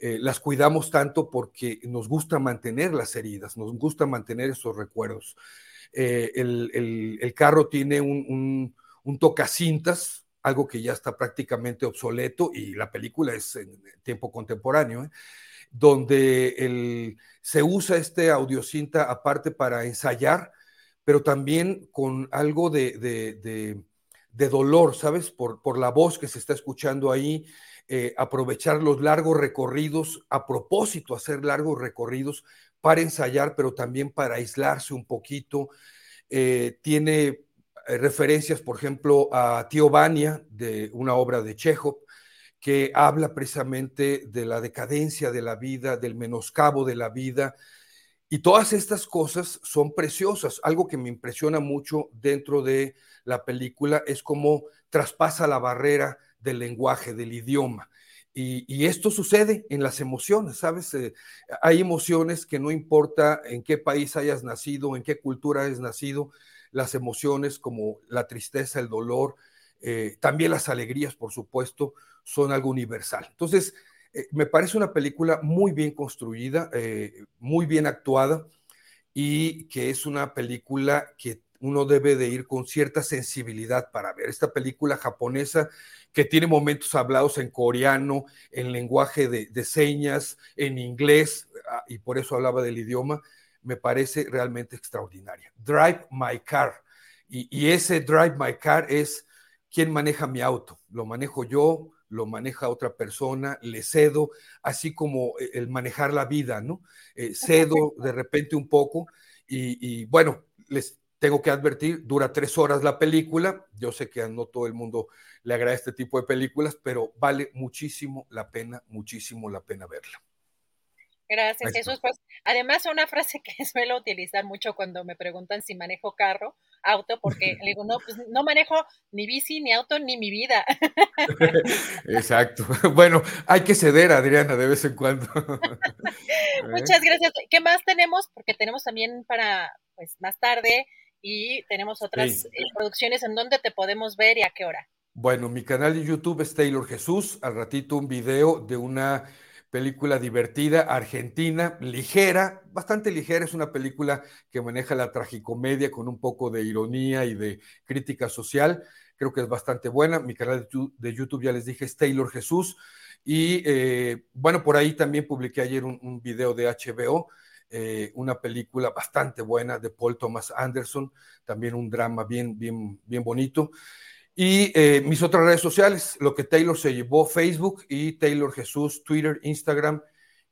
eh, las cuidamos tanto porque nos gusta mantener las heridas, nos gusta mantener esos recuerdos. Eh, el, carro tiene un, un, tocacintas, algo que ya está prácticamente obsoleto y la película es en tiempo contemporáneo, ¿eh? donde se usa este audiocinta aparte para ensayar, pero también con algo de de dolor, ¿sabes? Por, por la voz que se está escuchando ahí, eh, aprovechar los largos recorridos, a propósito, hacer largos recorridos para ensayar, pero también para aislarse un poquito. Eh, tiene referencias, por ejemplo, a Tío Vania, de una obra de Chekhov, que habla precisamente de la decadencia de la vida, del menoscabo de la vida, y todas estas cosas son preciosas. Algo que me impresiona mucho dentro de la película es cómo traspasa la barrera del lenguaje, del idioma. Y, esto sucede en las emociones, ¿sabes? Eh, hay emociones que no importa en qué país hayas nacido, en qué cultura hayas nacido, las emociones como la tristeza, el dolor, eh, también las alegrías, por supuesto, son algo universal. Entonces, eh, me parece una película muy bien construida, eh, muy bien actuada y que es una película que uno debe de ir con cierta sensibilidad para ver. Esta película japonesa que tiene momentos hablados en coreano, en lenguaje de, señas, en inglés, ah, y por eso hablaba del idioma, me parece realmente extraordinaria. Drive My Car. Y, y ese Drive My Car es quién maneja mi auto. Lo manejo yo, lo maneja otra persona, le cedo, así como eh, el manejar la vida, ¿no? Eh, cedo de repente un poco y, bueno, les tengo que advertir, dura tres horas la película, yo sé que no todo el mundo le agrada este tipo de películas, pero vale muchísimo la pena, muchísimo la pena verla. Gracias, Jesús. Pues además una frase que suelo utilizar mucho cuando me preguntan si manejo carro, auto, porque le digo, no, pues no manejo ni bici, ni auto, ni mi vida. Exacto. Bueno, hay que ceder, Adriana, de vez en cuando. Muchas gracias. ¿Qué más tenemos? Porque tenemos también para, pues, más tarde y tenemos otras eh, producciones en donde te podemos ver y a qué hora. Bueno, mi canal de YouTube es Taylor Jesús. Al ratito un video de una película divertida, argentina, ligera, bastante ligera, es una película que maneja la tragicomedia con un poco de ironía y de crítica social, creo que es bastante buena, mi canal de YouTube ya les dije es Taylor Jesús, y eh, bueno, por ahí también publiqué ayer un, video de HBO, eh, una película bastante buena de Paul Thomas Anderson, también un drama bien, bien, bien bonito. Y eh, mis otras redes sociales, lo que Taylor se llevó, Facebook y Taylor Jesús, Twitter, Instagram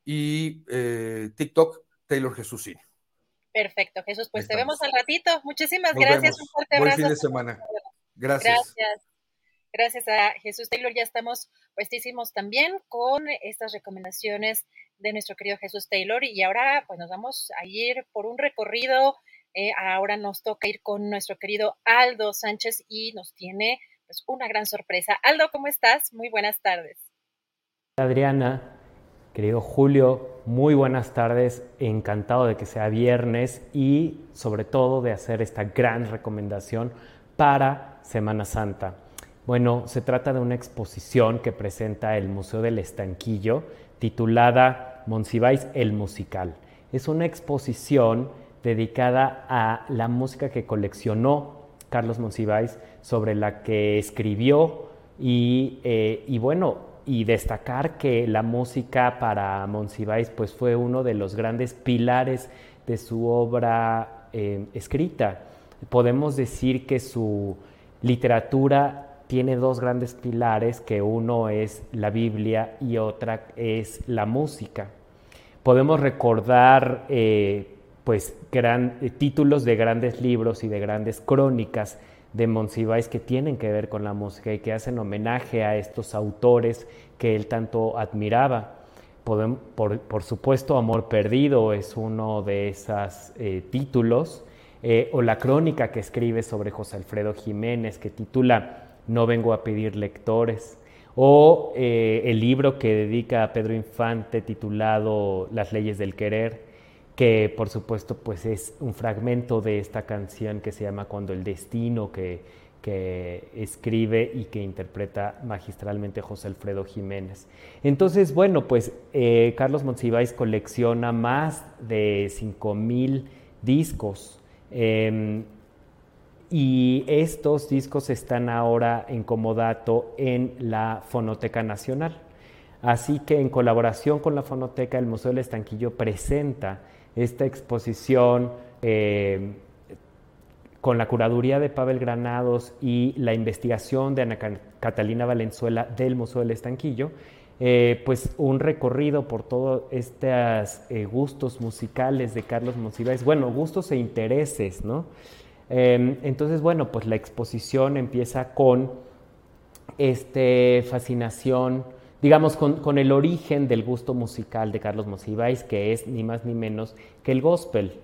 y eh, TikTok, Taylor Jesús sí. Perfecto, Jesús, pues te vemos al ratito. Muchísimas gracias, un fuerte abrazo. Buen fin de semana. Gracias. Gracias. Gracias a Jesús Taylor, ya estamos puestísimos también con estas recomendaciones de nuestro querido Jesús Taylor y ahora pues nos vamos a ir por un recorrido eh, ahora nos toca ir con nuestro querido Aldo Sánchez y nos tiene pues, una gran sorpresa. Aldo, ¿cómo estás? Muy buenas tardes. Adriana, querido Julio, muy buenas tardes. Encantado de que sea viernes y sobre todo de hacer esta gran recomendación para Semana Santa. Bueno, se trata de una exposición que presenta el Museo del Estanquillo titulada Monsiváis el Musical. Es una exposición dedicada a la música que coleccionó Carlos Monsiváis, sobre la que escribió y, eh, y, bueno, y destacar que la música para Monsiváis pues fue uno de los grandes pilares de su obra eh, escrita. Podemos decir que su literatura tiene dos grandes pilares, que uno es la Biblia y otra es la música. Podemos recordar eh, pues gran, títulos de grandes libros y de grandes crónicas de Monsiváis que tienen que ver con la música y que hacen homenaje a estos autores que él tanto admiraba. Por, supuesto, Amor Perdido es uno de esos eh, títulos, eh, o la crónica que escribe sobre José Alfredo Jiménez, que titula No vengo a pedir lectores, o eh, el libro que dedica a Pedro Infante titulado Las leyes del querer, que por supuesto pues es un fragmento de esta canción que se llama Cuando el destino, que, escribe y que interpreta magistralmente José Alfredo Jiménez. Entonces, bueno, pues eh, Carlos Monsiváis colecciona más de 5.000 discos. Em, y estos discos están ahora en comodato en la Fonoteca Nacional. Así que en colaboración con la Fonoteca, el Museo del Estanquillo presenta esta exposición eh, con la curaduría de Pavel Granados y la investigación de Ana Catalina Valenzuela del Museo del Estanquillo, eh, pues un recorrido por todos estos eh, gustos musicales de Carlos Monsiváis, bueno, gustos e intereses, ¿no? Em, entonces, bueno, pues la exposición empieza con esta fascinación digamos, con, el origen del gusto musical de Carlos Monsiváis, que es ni más ni menos que el gospel.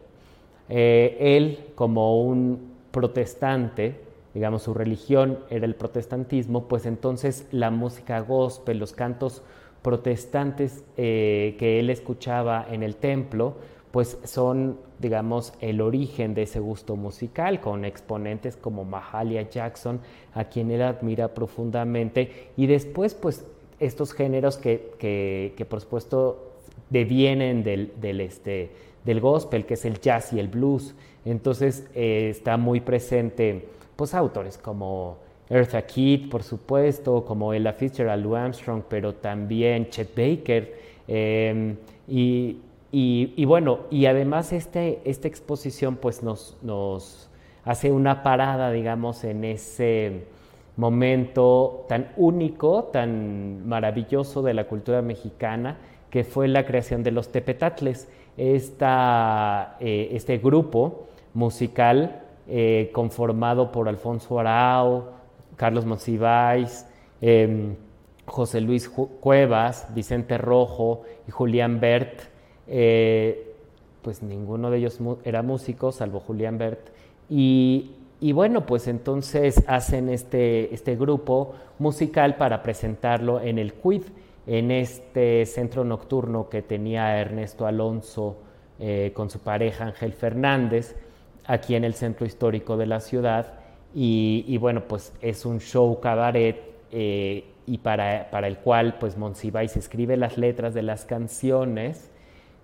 Eh, él, como un protestante, digamos, su religión era el protestantismo, pues entonces la música gospel, los cantos protestantes eh, que él escuchaba en el templo, pues son, digamos, el origen de ese gusto musical, con exponentes como Mahalia Jackson, a quien él admira profundamente, y después, pues, estos géneros que, por supuesto devienen del, del, este, del gospel, que es el jazz y el blues. Entonces eh, está muy presente pues autores como Eartha Kitt, por supuesto, como Ella Fitzgerald, Lou Armstrong, pero también Chet Baker. Em, y, y, bueno, y además este, esta exposición pues nos, nos hace una parada, digamos, en ese momento tan único, tan maravilloso de la cultura mexicana, que fue la creación de los tepetatles, esta, eh, este grupo musical eh, conformado por Alfonso Arao, Carlos Monsiváis, em, José Luis Cuevas, Vicente Rojo y Julián Bert, eh, pues ninguno de ellos era músico, salvo Julián Bert, y y bueno, pues entonces hacen este, este grupo musical para presentarlo en el CUID, en este centro nocturno que tenía Ernesto Alonso eh, con su pareja Ángel Fernández, aquí en el centro histórico de la ciudad. Y, bueno, pues es un show cabaret eh, y para, para, el cual pues Monsiváis escribe las letras de las canciones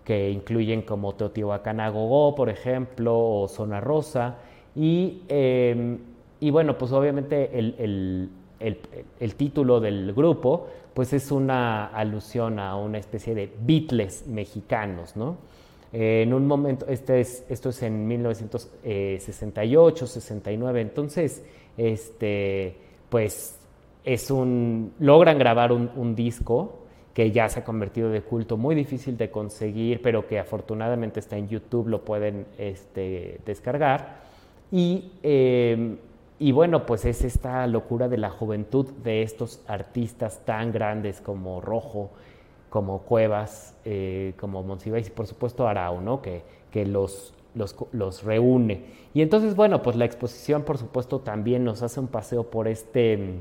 que incluyen como Teotihuacán Agogó, por ejemplo, o Zona Rosa Em, y, bueno, pues obviamente el, título del grupo pues es una alusión a una especie de Beatles mexicanos, ¿no? en un momento, este es, esto es en 1968, 69, entonces, este, pues es un, logran grabar un, disco que ya se ha convertido de culto, muy difícil de conseguir, pero que afortunadamente está en YouTube, lo pueden este, descargar. Em, y, bueno, pues es esta locura de la juventud de estos artistas tan grandes como Rojo, como Cuevas, eh, como Monsiváis y por supuesto Arau, ¿no? que, que los, los, reúne. Y entonces, bueno, pues la exposición por supuesto también nos hace un paseo por este,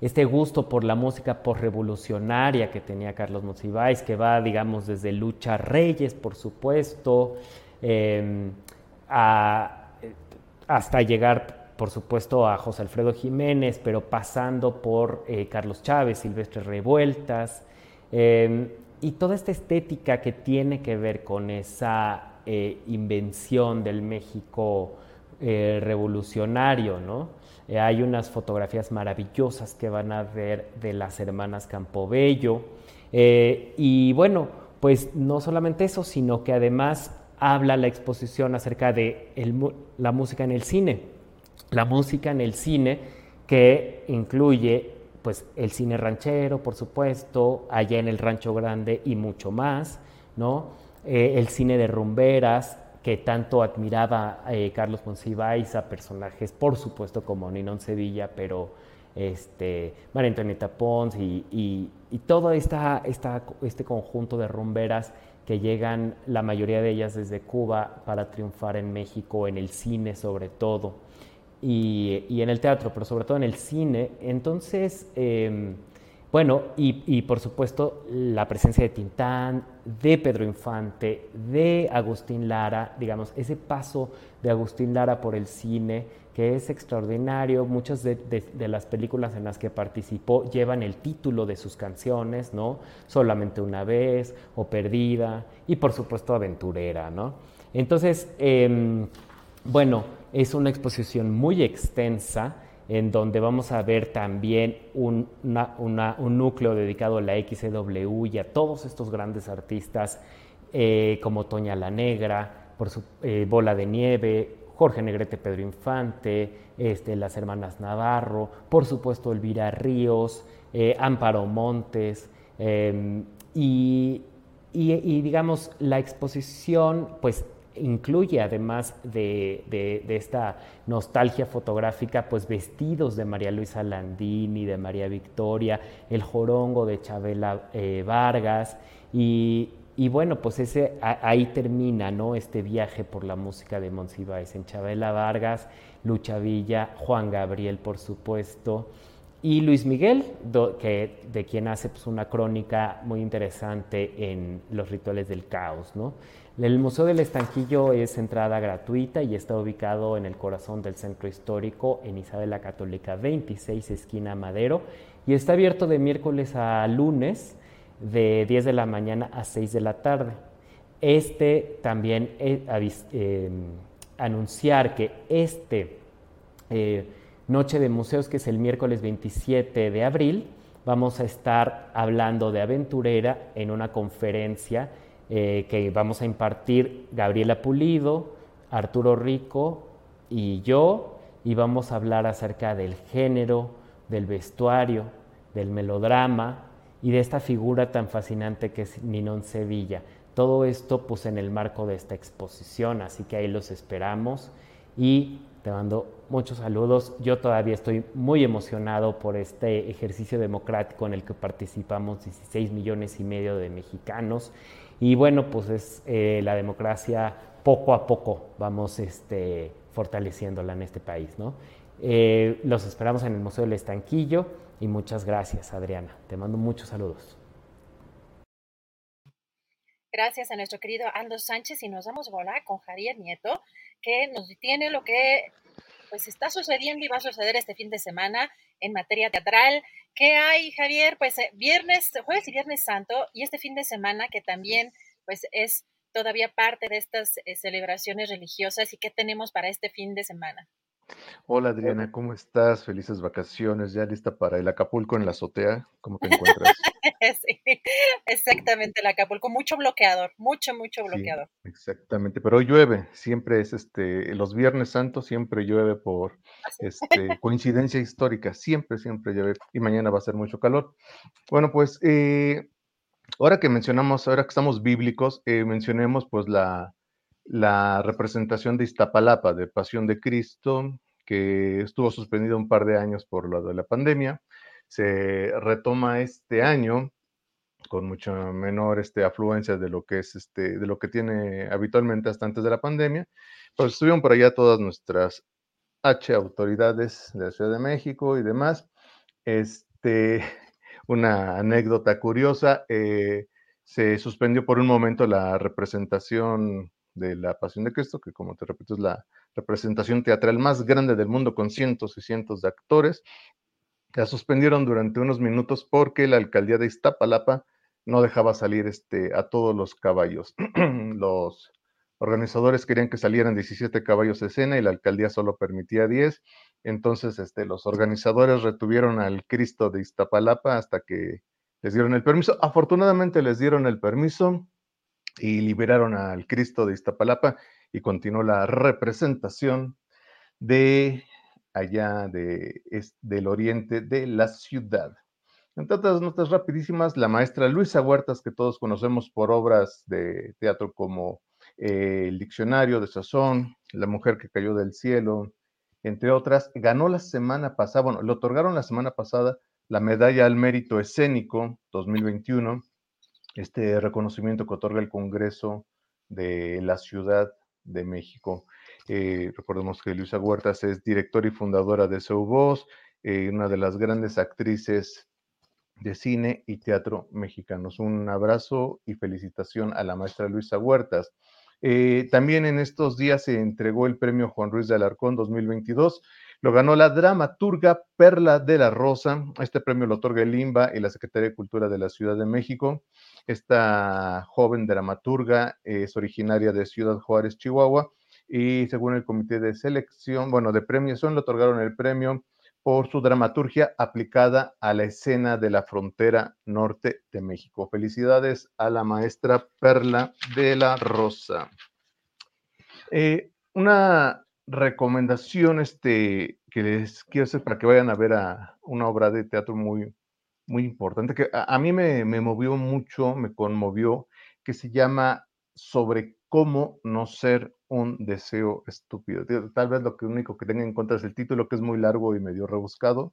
este gusto por la música revolucionaria que tenía Carlos Monsiváis, que va, digamos, desde Lucha Reyes, por supuesto, em, a hasta llegar, por supuesto, a José Alfredo Jiménez, pero pasando por eh, Carlos Chávez, Silvestre Revueltas, em, y toda esta estética que tiene que ver con esa eh, invención del México eh, revolucionario, ¿no? hay unas fotografías maravillosas que van a ver de las hermanas Campobello. y bueno, pues no solamente eso, sino que además habla la exposición acerca de la música en el cine. La música en el cine que incluye pues el cine ranchero, por supuesto, allá en el Rancho Grande y mucho más, ¿no? eh, el cine de rumberas, que tanto admiraba eh, Carlos Monsiváis a personajes, por supuesto, como Ninón Sevilla, pero este, María Antonieta Pons y, todo esta, este conjunto de rumberas que llegan, la mayoría de ellas desde Cuba, para triunfar en México, en el cine sobre todo, y, en el teatro, pero sobre todo en el cine. Entonces, em, bueno, y, por supuesto la presencia de Tintán, de Pedro Infante, de Agustín Lara, digamos, ese paso de Agustín Lara por el cine, que es extraordinario. Muchas de, las películas en las que participó llevan el título de sus canciones, ¿no? Solamente una vez, o Perdida, y por supuesto Aventurera, ¿no? Entonces, em, bueno, es una exposición muy extensa en donde vamos a ver también un, núcleo dedicado a la XW y a todos estos grandes artistas eh, como Toña la Negra, por su eh, Bola de Nieve, Jorge Negrete Pedro Infante, este, las hermanas Navarro, por supuesto Elvira Ríos, eh, Amparo Montes, em, y, digamos la exposición pues incluye además de, esta nostalgia fotográfica, pues vestidos de María Luisa Landini, de María Victoria, el jorongo de Chabela eh, Vargas y, bueno, pues ese, ahí termina ¿no? este viaje por la música de Monsiváis en Chabela Vargas, Lucha Villa, Juan Gabriel, por supuesto, y Luis Miguel, que, de quien hace pues, una crónica muy interesante en Los Rituales del Caos. ¿no? El Museo del Estanquillo es entrada gratuita y está ubicado en el corazón del centro histórico en Isabel la Católica 26, esquina Madero, y está abierto de miércoles a lunes de 10 de la mañana a 6 de la tarde. Este también eh, eh, anunciar que este eh, Noche de Museos, que es el miércoles 27 de abril, vamos a estar hablando de aventurera en una conferencia eh, que vamos a impartir Gabriela Pulido, Arturo Rico y yo, y vamos a hablar acerca del género, del vestuario, del melodrama y de esta figura tan fascinante que es Ninón Sevilla. Todo esto pues en el marco de esta exposición, así que ahí los esperamos y te mando muchos saludos. Yo todavía estoy muy emocionado por este ejercicio democrático en el que participamos 16 millones y medio de mexicanos y bueno, pues es eh, la democracia poco a poco vamos este, fortaleciéndola en este país, ¿no? Eh, los esperamos en el Museo del Estanquillo y muchas gracias, Adriana. Te mando muchos saludos. Gracias a nuestro querido Aldo Sánchez y nos damos bola con Javier Nieto, que nos tiene lo que pues está sucediendo y va a suceder este fin de semana en materia teatral. ¿Qué hay, Javier? Pues eh, viernes, jueves y viernes santo y este fin de semana que también pues es todavía parte de estas eh, celebraciones religiosas y qué tenemos para este fin de semana. Hola Adriana, ¿cómo estás? Felices vacaciones, ya lista para el Acapulco en la azotea. ¿Cómo te encuentras? sí, exactamente, el Acapulco, mucho bloqueador, mucho, mucho bloqueador. exactamente, pero hoy llueve, siempre es este, los Viernes Santos siempre llueve por ¿Ah, este, coincidencia histórica, siempre, siempre llueve y mañana va a ser mucho calor. Bueno, pues eh, ahora que mencionamos, ahora que estamos bíblicos, eh, mencionemos pues la la representación de Iztapalapa, de Pasión de Cristo, que estuvo suspendido un par de años por lo de la pandemia. Se retoma este año con mucha menor este, afluencia de lo que es este, de lo que tiene habitualmente hasta antes de la pandemia. Pues estuvieron por allá todas nuestras H autoridades de la Ciudad de México y demás. Este, una anécdota curiosa, eh, se suspendió por un momento la representación de la Pasión de Cristo, que como te repito es la representación teatral más grande del mundo con cientos y cientos de actores. La suspendieron durante unos minutos porque la alcaldía de Iztapalapa no dejaba salir este, a todos los caballos. los organizadores querían que salieran 17 caballos de escena y la alcaldía solo permitía 10. Entonces este, los organizadores retuvieron al Cristo de Iztapalapa hasta que les dieron el permiso. Afortunadamente les dieron el permiso y liberaron al Cristo de Iztapalapa y continuó la representación de allá de, del oriente de la ciudad. Entre otras notas rapidísimas, la maestra Luisa Huertas, que todos conocemos por obras de teatro como eh, El Diccionario de Sazón, La Mujer que Cayó del Cielo, entre otras, ganó la semana pasada, bueno, le otorgaron la semana pasada la Medalla al Mérito Escénico 2021, este reconocimiento que otorga el Congreso de la Ciudad de México. Eh, recordemos que Luisa Huertas es directora y fundadora de Seu Voz, eh, una de las grandes actrices de cine y teatro mexicanos. Un abrazo y felicitación a la maestra Luisa Huertas. Eh, también en estos días se entregó el premio Juan Ruiz de Alarcón 2022. Lo ganó la dramaturga Perla de la Rosa. Este premio lo otorga el IMBA y la Secretaría de Cultura de la Ciudad de México. Esta joven dramaturga es originaria de Ciudad Juárez, Chihuahua, y según el comité de selección, bueno, de premiación, le otorgaron el premio por su dramaturgia aplicada a la escena de la frontera norte de México. Felicidades a la maestra Perla de la Rosa. Eh, una recomendación este, que les quiero hacer para que vayan a ver a una obra de teatro muy, muy importante, que a, mí me, me, movió mucho, me conmovió, que se llama Sobre cómo no ser un deseo estúpido. Tal vez lo que único que tenga en cuenta es el título, que es muy largo y medio rebuscado,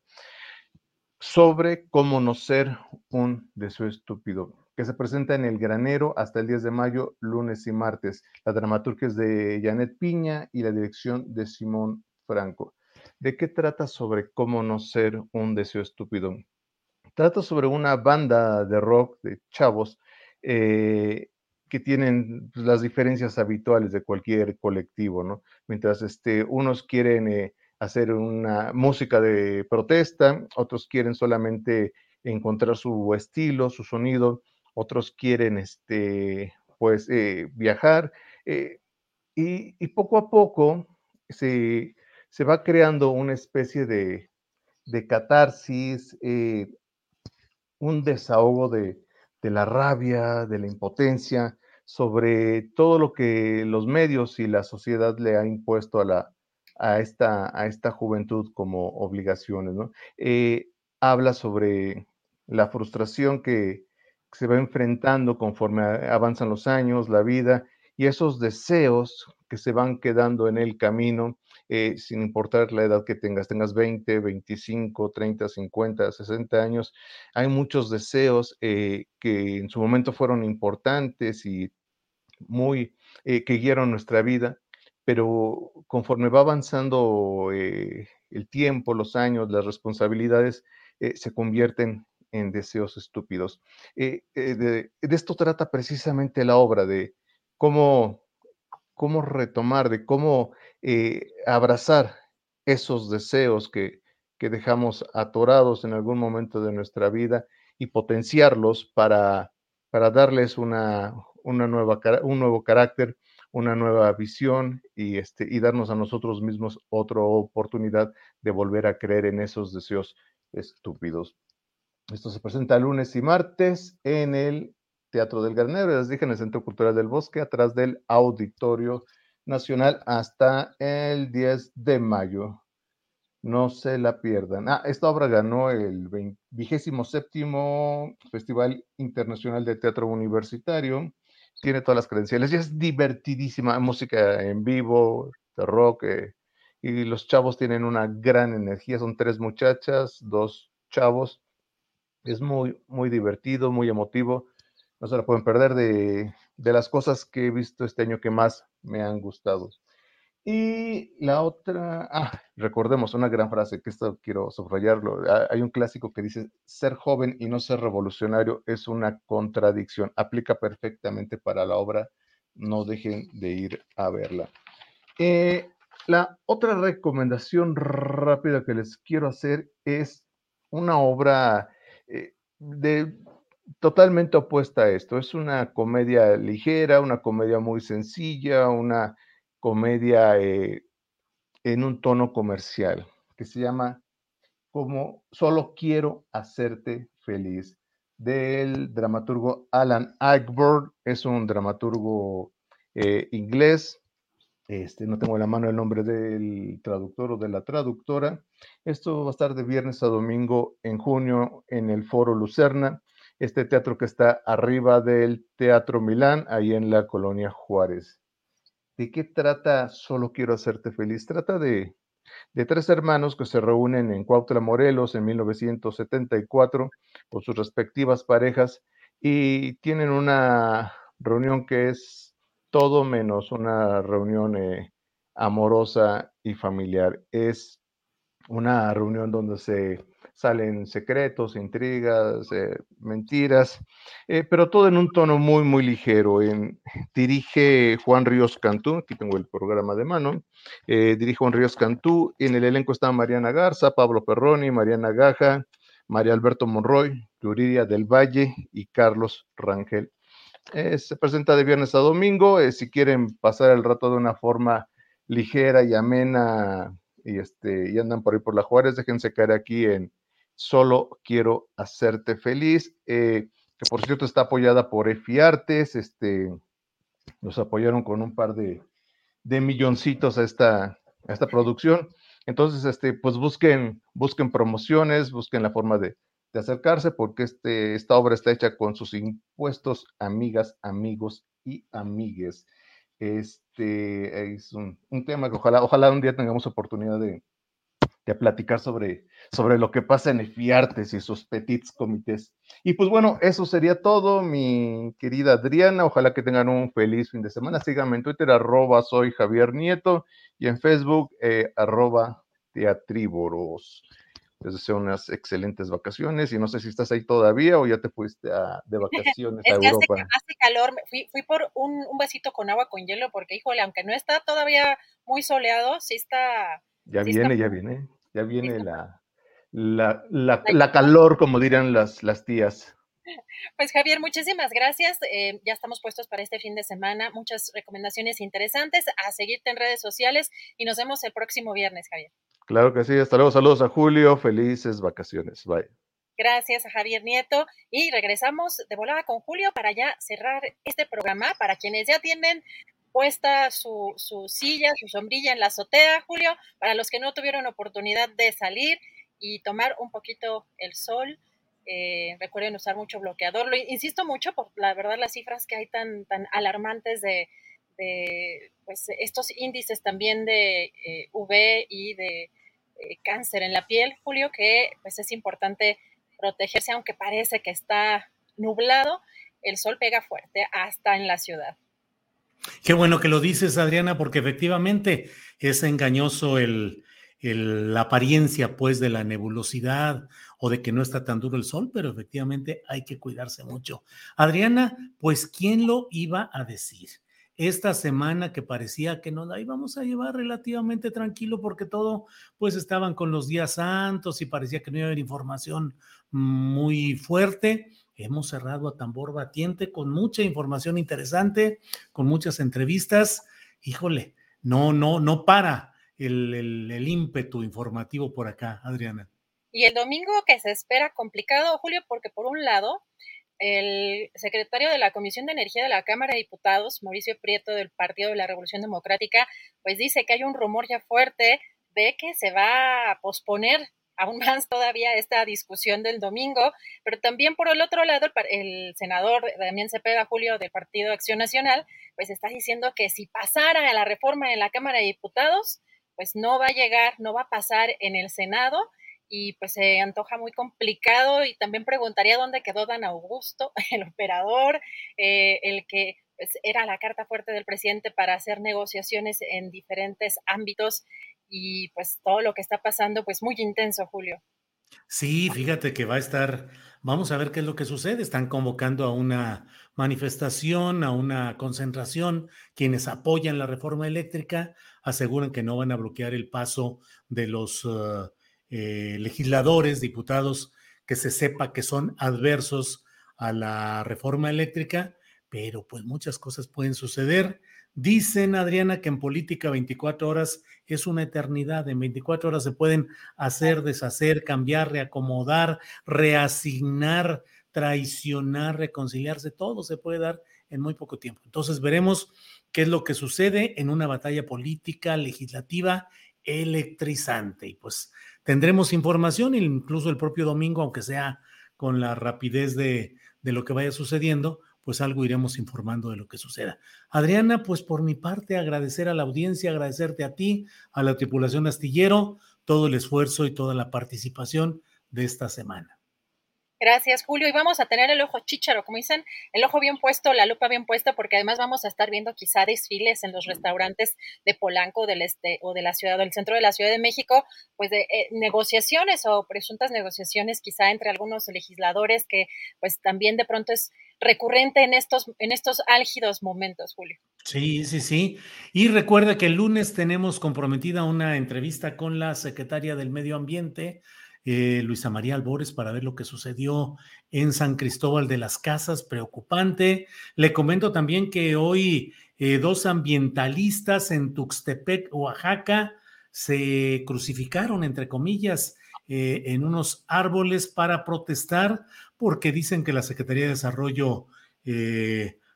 sobre cómo no ser un deseo estúpido, que se presenta en El Granero hasta el 10 de mayo, lunes y martes. La dramaturgia es de Janet Piña y la dirección de Simón Franco. ¿De qué trata sobre cómo no ser un deseo estúpido? Trata sobre una banda de rock de chavos eh, que tienen pues, las diferencias habituales de cualquier colectivo, ¿no? Mientras este, unos quieren eh, hacer una música de protesta, otros quieren solamente encontrar su estilo, su sonido, otros quieren este, pues, eh, viajar, y, poco a poco se, va creando una especie de, de catarsis, un desahogo de, de la rabia, de la impotencia, sobre todo lo que los medios y la sociedad le ha impuesto a, la, a, esta, a esta juventud como obligaciones. Eh, habla sobre la frustración que se va enfrentando conforme avanzan los años, la vida y esos deseos que se van quedando en el camino eh, sin importar la edad que tengas, tengas 20, 25, 30, 50, 60 años, hay muchos deseos eh, que en su momento fueron importantes y muy, eh, que guiaron nuestra vida, pero conforme va avanzando el tiempo, los años, las responsabilidades, se convierten en deseos estúpidos. de, de, esto trata precisamente la obra, de cómo, cómo retomar, de cómo eh, abrazar esos deseos que, dejamos atorados en algún momento de nuestra vida y potenciarlos para, para darles una, una nueva, un nuevo carácter, una nueva visión y, este, y darnos a nosotros mismos otra oportunidad de volver a creer en esos deseos estúpidos. Esto se presenta lunes y martes en el Teatro del Garnero, les dije, en el Centro Cultural del Bosque, atrás del Auditorio nacional hasta el 10 de mayo. No se la pierdan. Ah, esta obra ganó el vigésimo séptimo Festival Internacional de Teatro Universitario. Tiene todas las credenciales y es divertidísima. Música en vivo, de rock. Eh, y los chavos tienen una gran energía. Son tres muchachas, dos chavos. Es muy, muy divertido, muy emotivo. No se la pueden perder de de las cosas que he visto este año que más me han gustado. Y la otra, ah, recordemos una gran frase, que esto quiero subrayarlo. Ah, hay un clásico que dice, ser joven y no ser revolucionario es una contradicción. Aplica perfectamente para la obra, no dejen de ir a verla. Eh, la otra recomendación rápida que les quiero hacer es una obra eh, de totalmente opuesta a esto. Es una comedia ligera, una comedia muy sencilla, una comedia eh, en un tono comercial que se llama como Solo quiero hacerte feliz del dramaturgo Alan Ayckbourn. Es un dramaturgo eh, inglés Este, no tengo en la mano el nombre del traductor o de la traductora. Esto va a estar de viernes a domingo en junio en el Foro Lucerna, este teatro que está arriba del Teatro Milán, ahí en la colonia Juárez. ¿De qué trata Solo quiero hacerte feliz? Trata de, tres hermanos que se reúnen en Cuautla, Morelos, en 1974, con sus respectivas parejas, y tienen una reunión que es todo menos una reunión eh, amorosa y familiar. Es una reunión donde se salen secretos, intrigas, eh, mentiras, eh, pero todo en un tono muy, muy ligero. dirige Juan Ríos Cantú, aquí tengo el programa de mano, dirige Juan Ríos Cantú, en el elenco está Mariana Garza, Pablo Perroni, Mariana Gaja, María Alberto Monroy, Yuridia del Valle y Carlos Rangel. Eh, se presenta de viernes a domingo. Eh, si quieren pasar el rato de una forma ligera y amena y, este, y andan por ahí por la Juárez, déjense caer aquí en Solo Quiero Hacerte Feliz, eh, que por cierto está apoyada por EFI Artes. Este, nos apoyaron con un par de, de milloncitos a esta, a esta producción. Entonces, este, pues busquen, busquen promociones, busquen la forma de, de acercarse porque este, esta obra está hecha con sus impuestos, amigas, amigos y amigues. Este es un, tema que ojalá, ojalá un día tengamos oportunidad de, de platicar sobre, sobre lo que pasa en EFIARTES y sus petits comités. Y pues bueno, eso sería todo, mi querida Adriana. Ojalá que tengan un feliz fin de semana. Síganme en Twitter, arroba soy Javier Nieto, y en Facebook, eh, arroba teatríboros. Les deseo unas excelentes vacaciones y no sé si estás ahí todavía o ya te fuiste de vacaciones a Europa. Hace, calor, fui, fui por un, un, vasito con agua con hielo porque, híjole, aunque no está todavía muy soleado, sí está... Ya viene, ya viene, ya viene la, la, la, la, calor, como dirán las, las tías. Pues Javier, muchísimas gracias. Eh, ya estamos puestos para este fin de semana. Muchas recomendaciones interesantes. A seguirte en redes sociales y nos vemos el próximo viernes, Javier. Claro que sí, hasta luego. Saludos a Julio, felices vacaciones. Bye. Gracias a Javier Nieto y regresamos de volada con Julio para ya cerrar este programa. Para quienes ya tienen puesta su, su silla, su sombrilla en la azotea, Julio, para los que no tuvieron oportunidad de salir y tomar un poquito el sol, eh, recuerden usar mucho bloqueador. Lo insisto mucho por la verdad las cifras que hay tan, tan alarmantes de, de pues, estos índices también de eh, UV y de eh, cáncer en la piel, Julio, que pues es importante protegerse, aunque parece que está nublado, el sol pega fuerte hasta en la ciudad. Qué bueno que lo dices, Adriana, porque efectivamente es engañoso el, la apariencia, pues, de la nebulosidad o de que no está tan duro el sol, pero efectivamente hay que cuidarse mucho. Adriana, pues, ¿quién lo iba a decir? esta semana que parecía que nos la íbamos a llevar relativamente tranquilo porque todo, pues estaban con los días santos y parecía que no iba a haber información muy fuerte. Hemos cerrado a tambor batiente con mucha información interesante, con muchas entrevistas. Híjole, no, no, no para el, el, ímpetu informativo por acá, Adriana. Y el domingo que se espera complicado, Julio, porque por un lado, el secretario de la Comisión de Energía de la Cámara de Diputados, Mauricio Prieto del Partido de la Revolución Democrática, pues dice que hay un rumor ya fuerte de que se va a posponer aún más todavía esta discusión del domingo, pero también por el otro lado, el, senador Damián Cepeda Julio del Partido Acción Nacional, pues está diciendo que si pasara la reforma en la Cámara de Diputados, pues no va a llegar, no va a pasar en el Senado y pues se antoja muy complicado y también preguntaría dónde quedó Dan Augusto, el operador, eh, el que pues, era la carta fuerte del presidente para hacer negociaciones en diferentes ámbitos y pues todo lo que está pasando pues muy intenso, Julio. Sí, fíjate que va a estar, vamos a ver qué es lo que sucede. Están convocando a una manifestación, a una concentración. Quienes apoyan la reforma eléctrica aseguran que no van a bloquear el paso de los... Uh, eh, legisladores, diputados, que se sepa que son adversos a la reforma eléctrica, pero pues muchas cosas pueden suceder. Dicen, Adriana, que en política 24 horas es una eternidad. En 24 horas se pueden hacer, deshacer, cambiar, reacomodar, reasignar, traicionar, reconciliarse. Todo se puede dar en muy poco tiempo. Entonces veremos qué es lo que sucede en una batalla política, legislativa, electrizante. Y pues tendremos información, incluso el propio domingo, aunque sea con la rapidez de, de lo que vaya sucediendo, pues algo iremos informando de lo que suceda. Adriana, pues por mi parte agradecer a la audiencia, agradecerte a ti, a la tripulación astillero, todo el esfuerzo y toda la participación de esta semana. Gracias, Julio. Y vamos a tener el ojo chícharo, como dicen, el ojo bien puesto, la lupa bien puesta, porque además vamos a estar viendo quizá desfiles en los restaurantes de Polanco del este o de la ciudad, del centro de la Ciudad de México, pues de eh, negociaciones o presuntas negociaciones quizá entre algunos legisladores que pues también de pronto es recurrente en estos, en estos álgidos momentos, Julio. Sí, sí, sí. Y recuerda que el lunes tenemos comprometida una entrevista con la secretaria del Medio Ambiente, eh, Luisa María Albores para ver lo que sucedió en San Cristóbal de las Casas, preocupante. Le comento también que hoy eh, dos ambientalistas en Tuxtepec, Oaxaca, se crucificaron, entre comillas, eh, en unos árboles para protestar porque dicen que la Secretaría de Desarrollo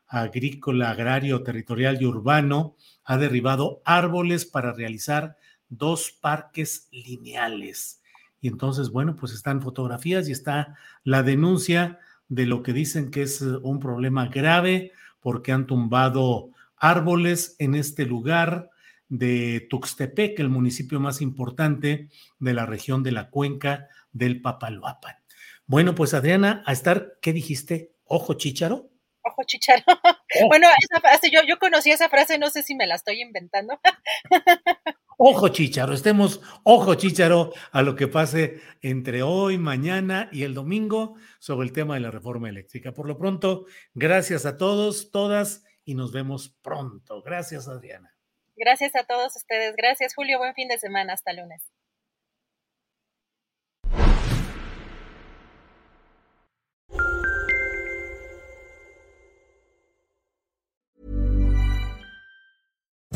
Agrícola, Agrario, Territorial y Urbano ha derribado árboles para realizar dos parques lineales. Y entonces, bueno, pues están fotografías y está la denuncia de lo que dicen que es eh, un problema grave porque han tumbado árboles en este lugar de Tuxtepec, el municipio más importante de la región de la cuenca del Papaloapan. Bueno, pues Adriana, a estar, ¿qué dijiste? ¿Ojo chícharo? Ojo chícharo. Oh. Bueno, esa frase, yo, yo conocí esa frase, no sé si me la estoy inventando. Ojo chicharo, estemos ojo chicharo a lo que pase entre hoy, mañana y el domingo sobre el tema de la reforma eléctrica. Por lo pronto, gracias a todos, todas y nos vemos pronto. Gracias, Adriana. Gracias a todos ustedes. Gracias, Julio. Buen fin de semana. Hasta lunes.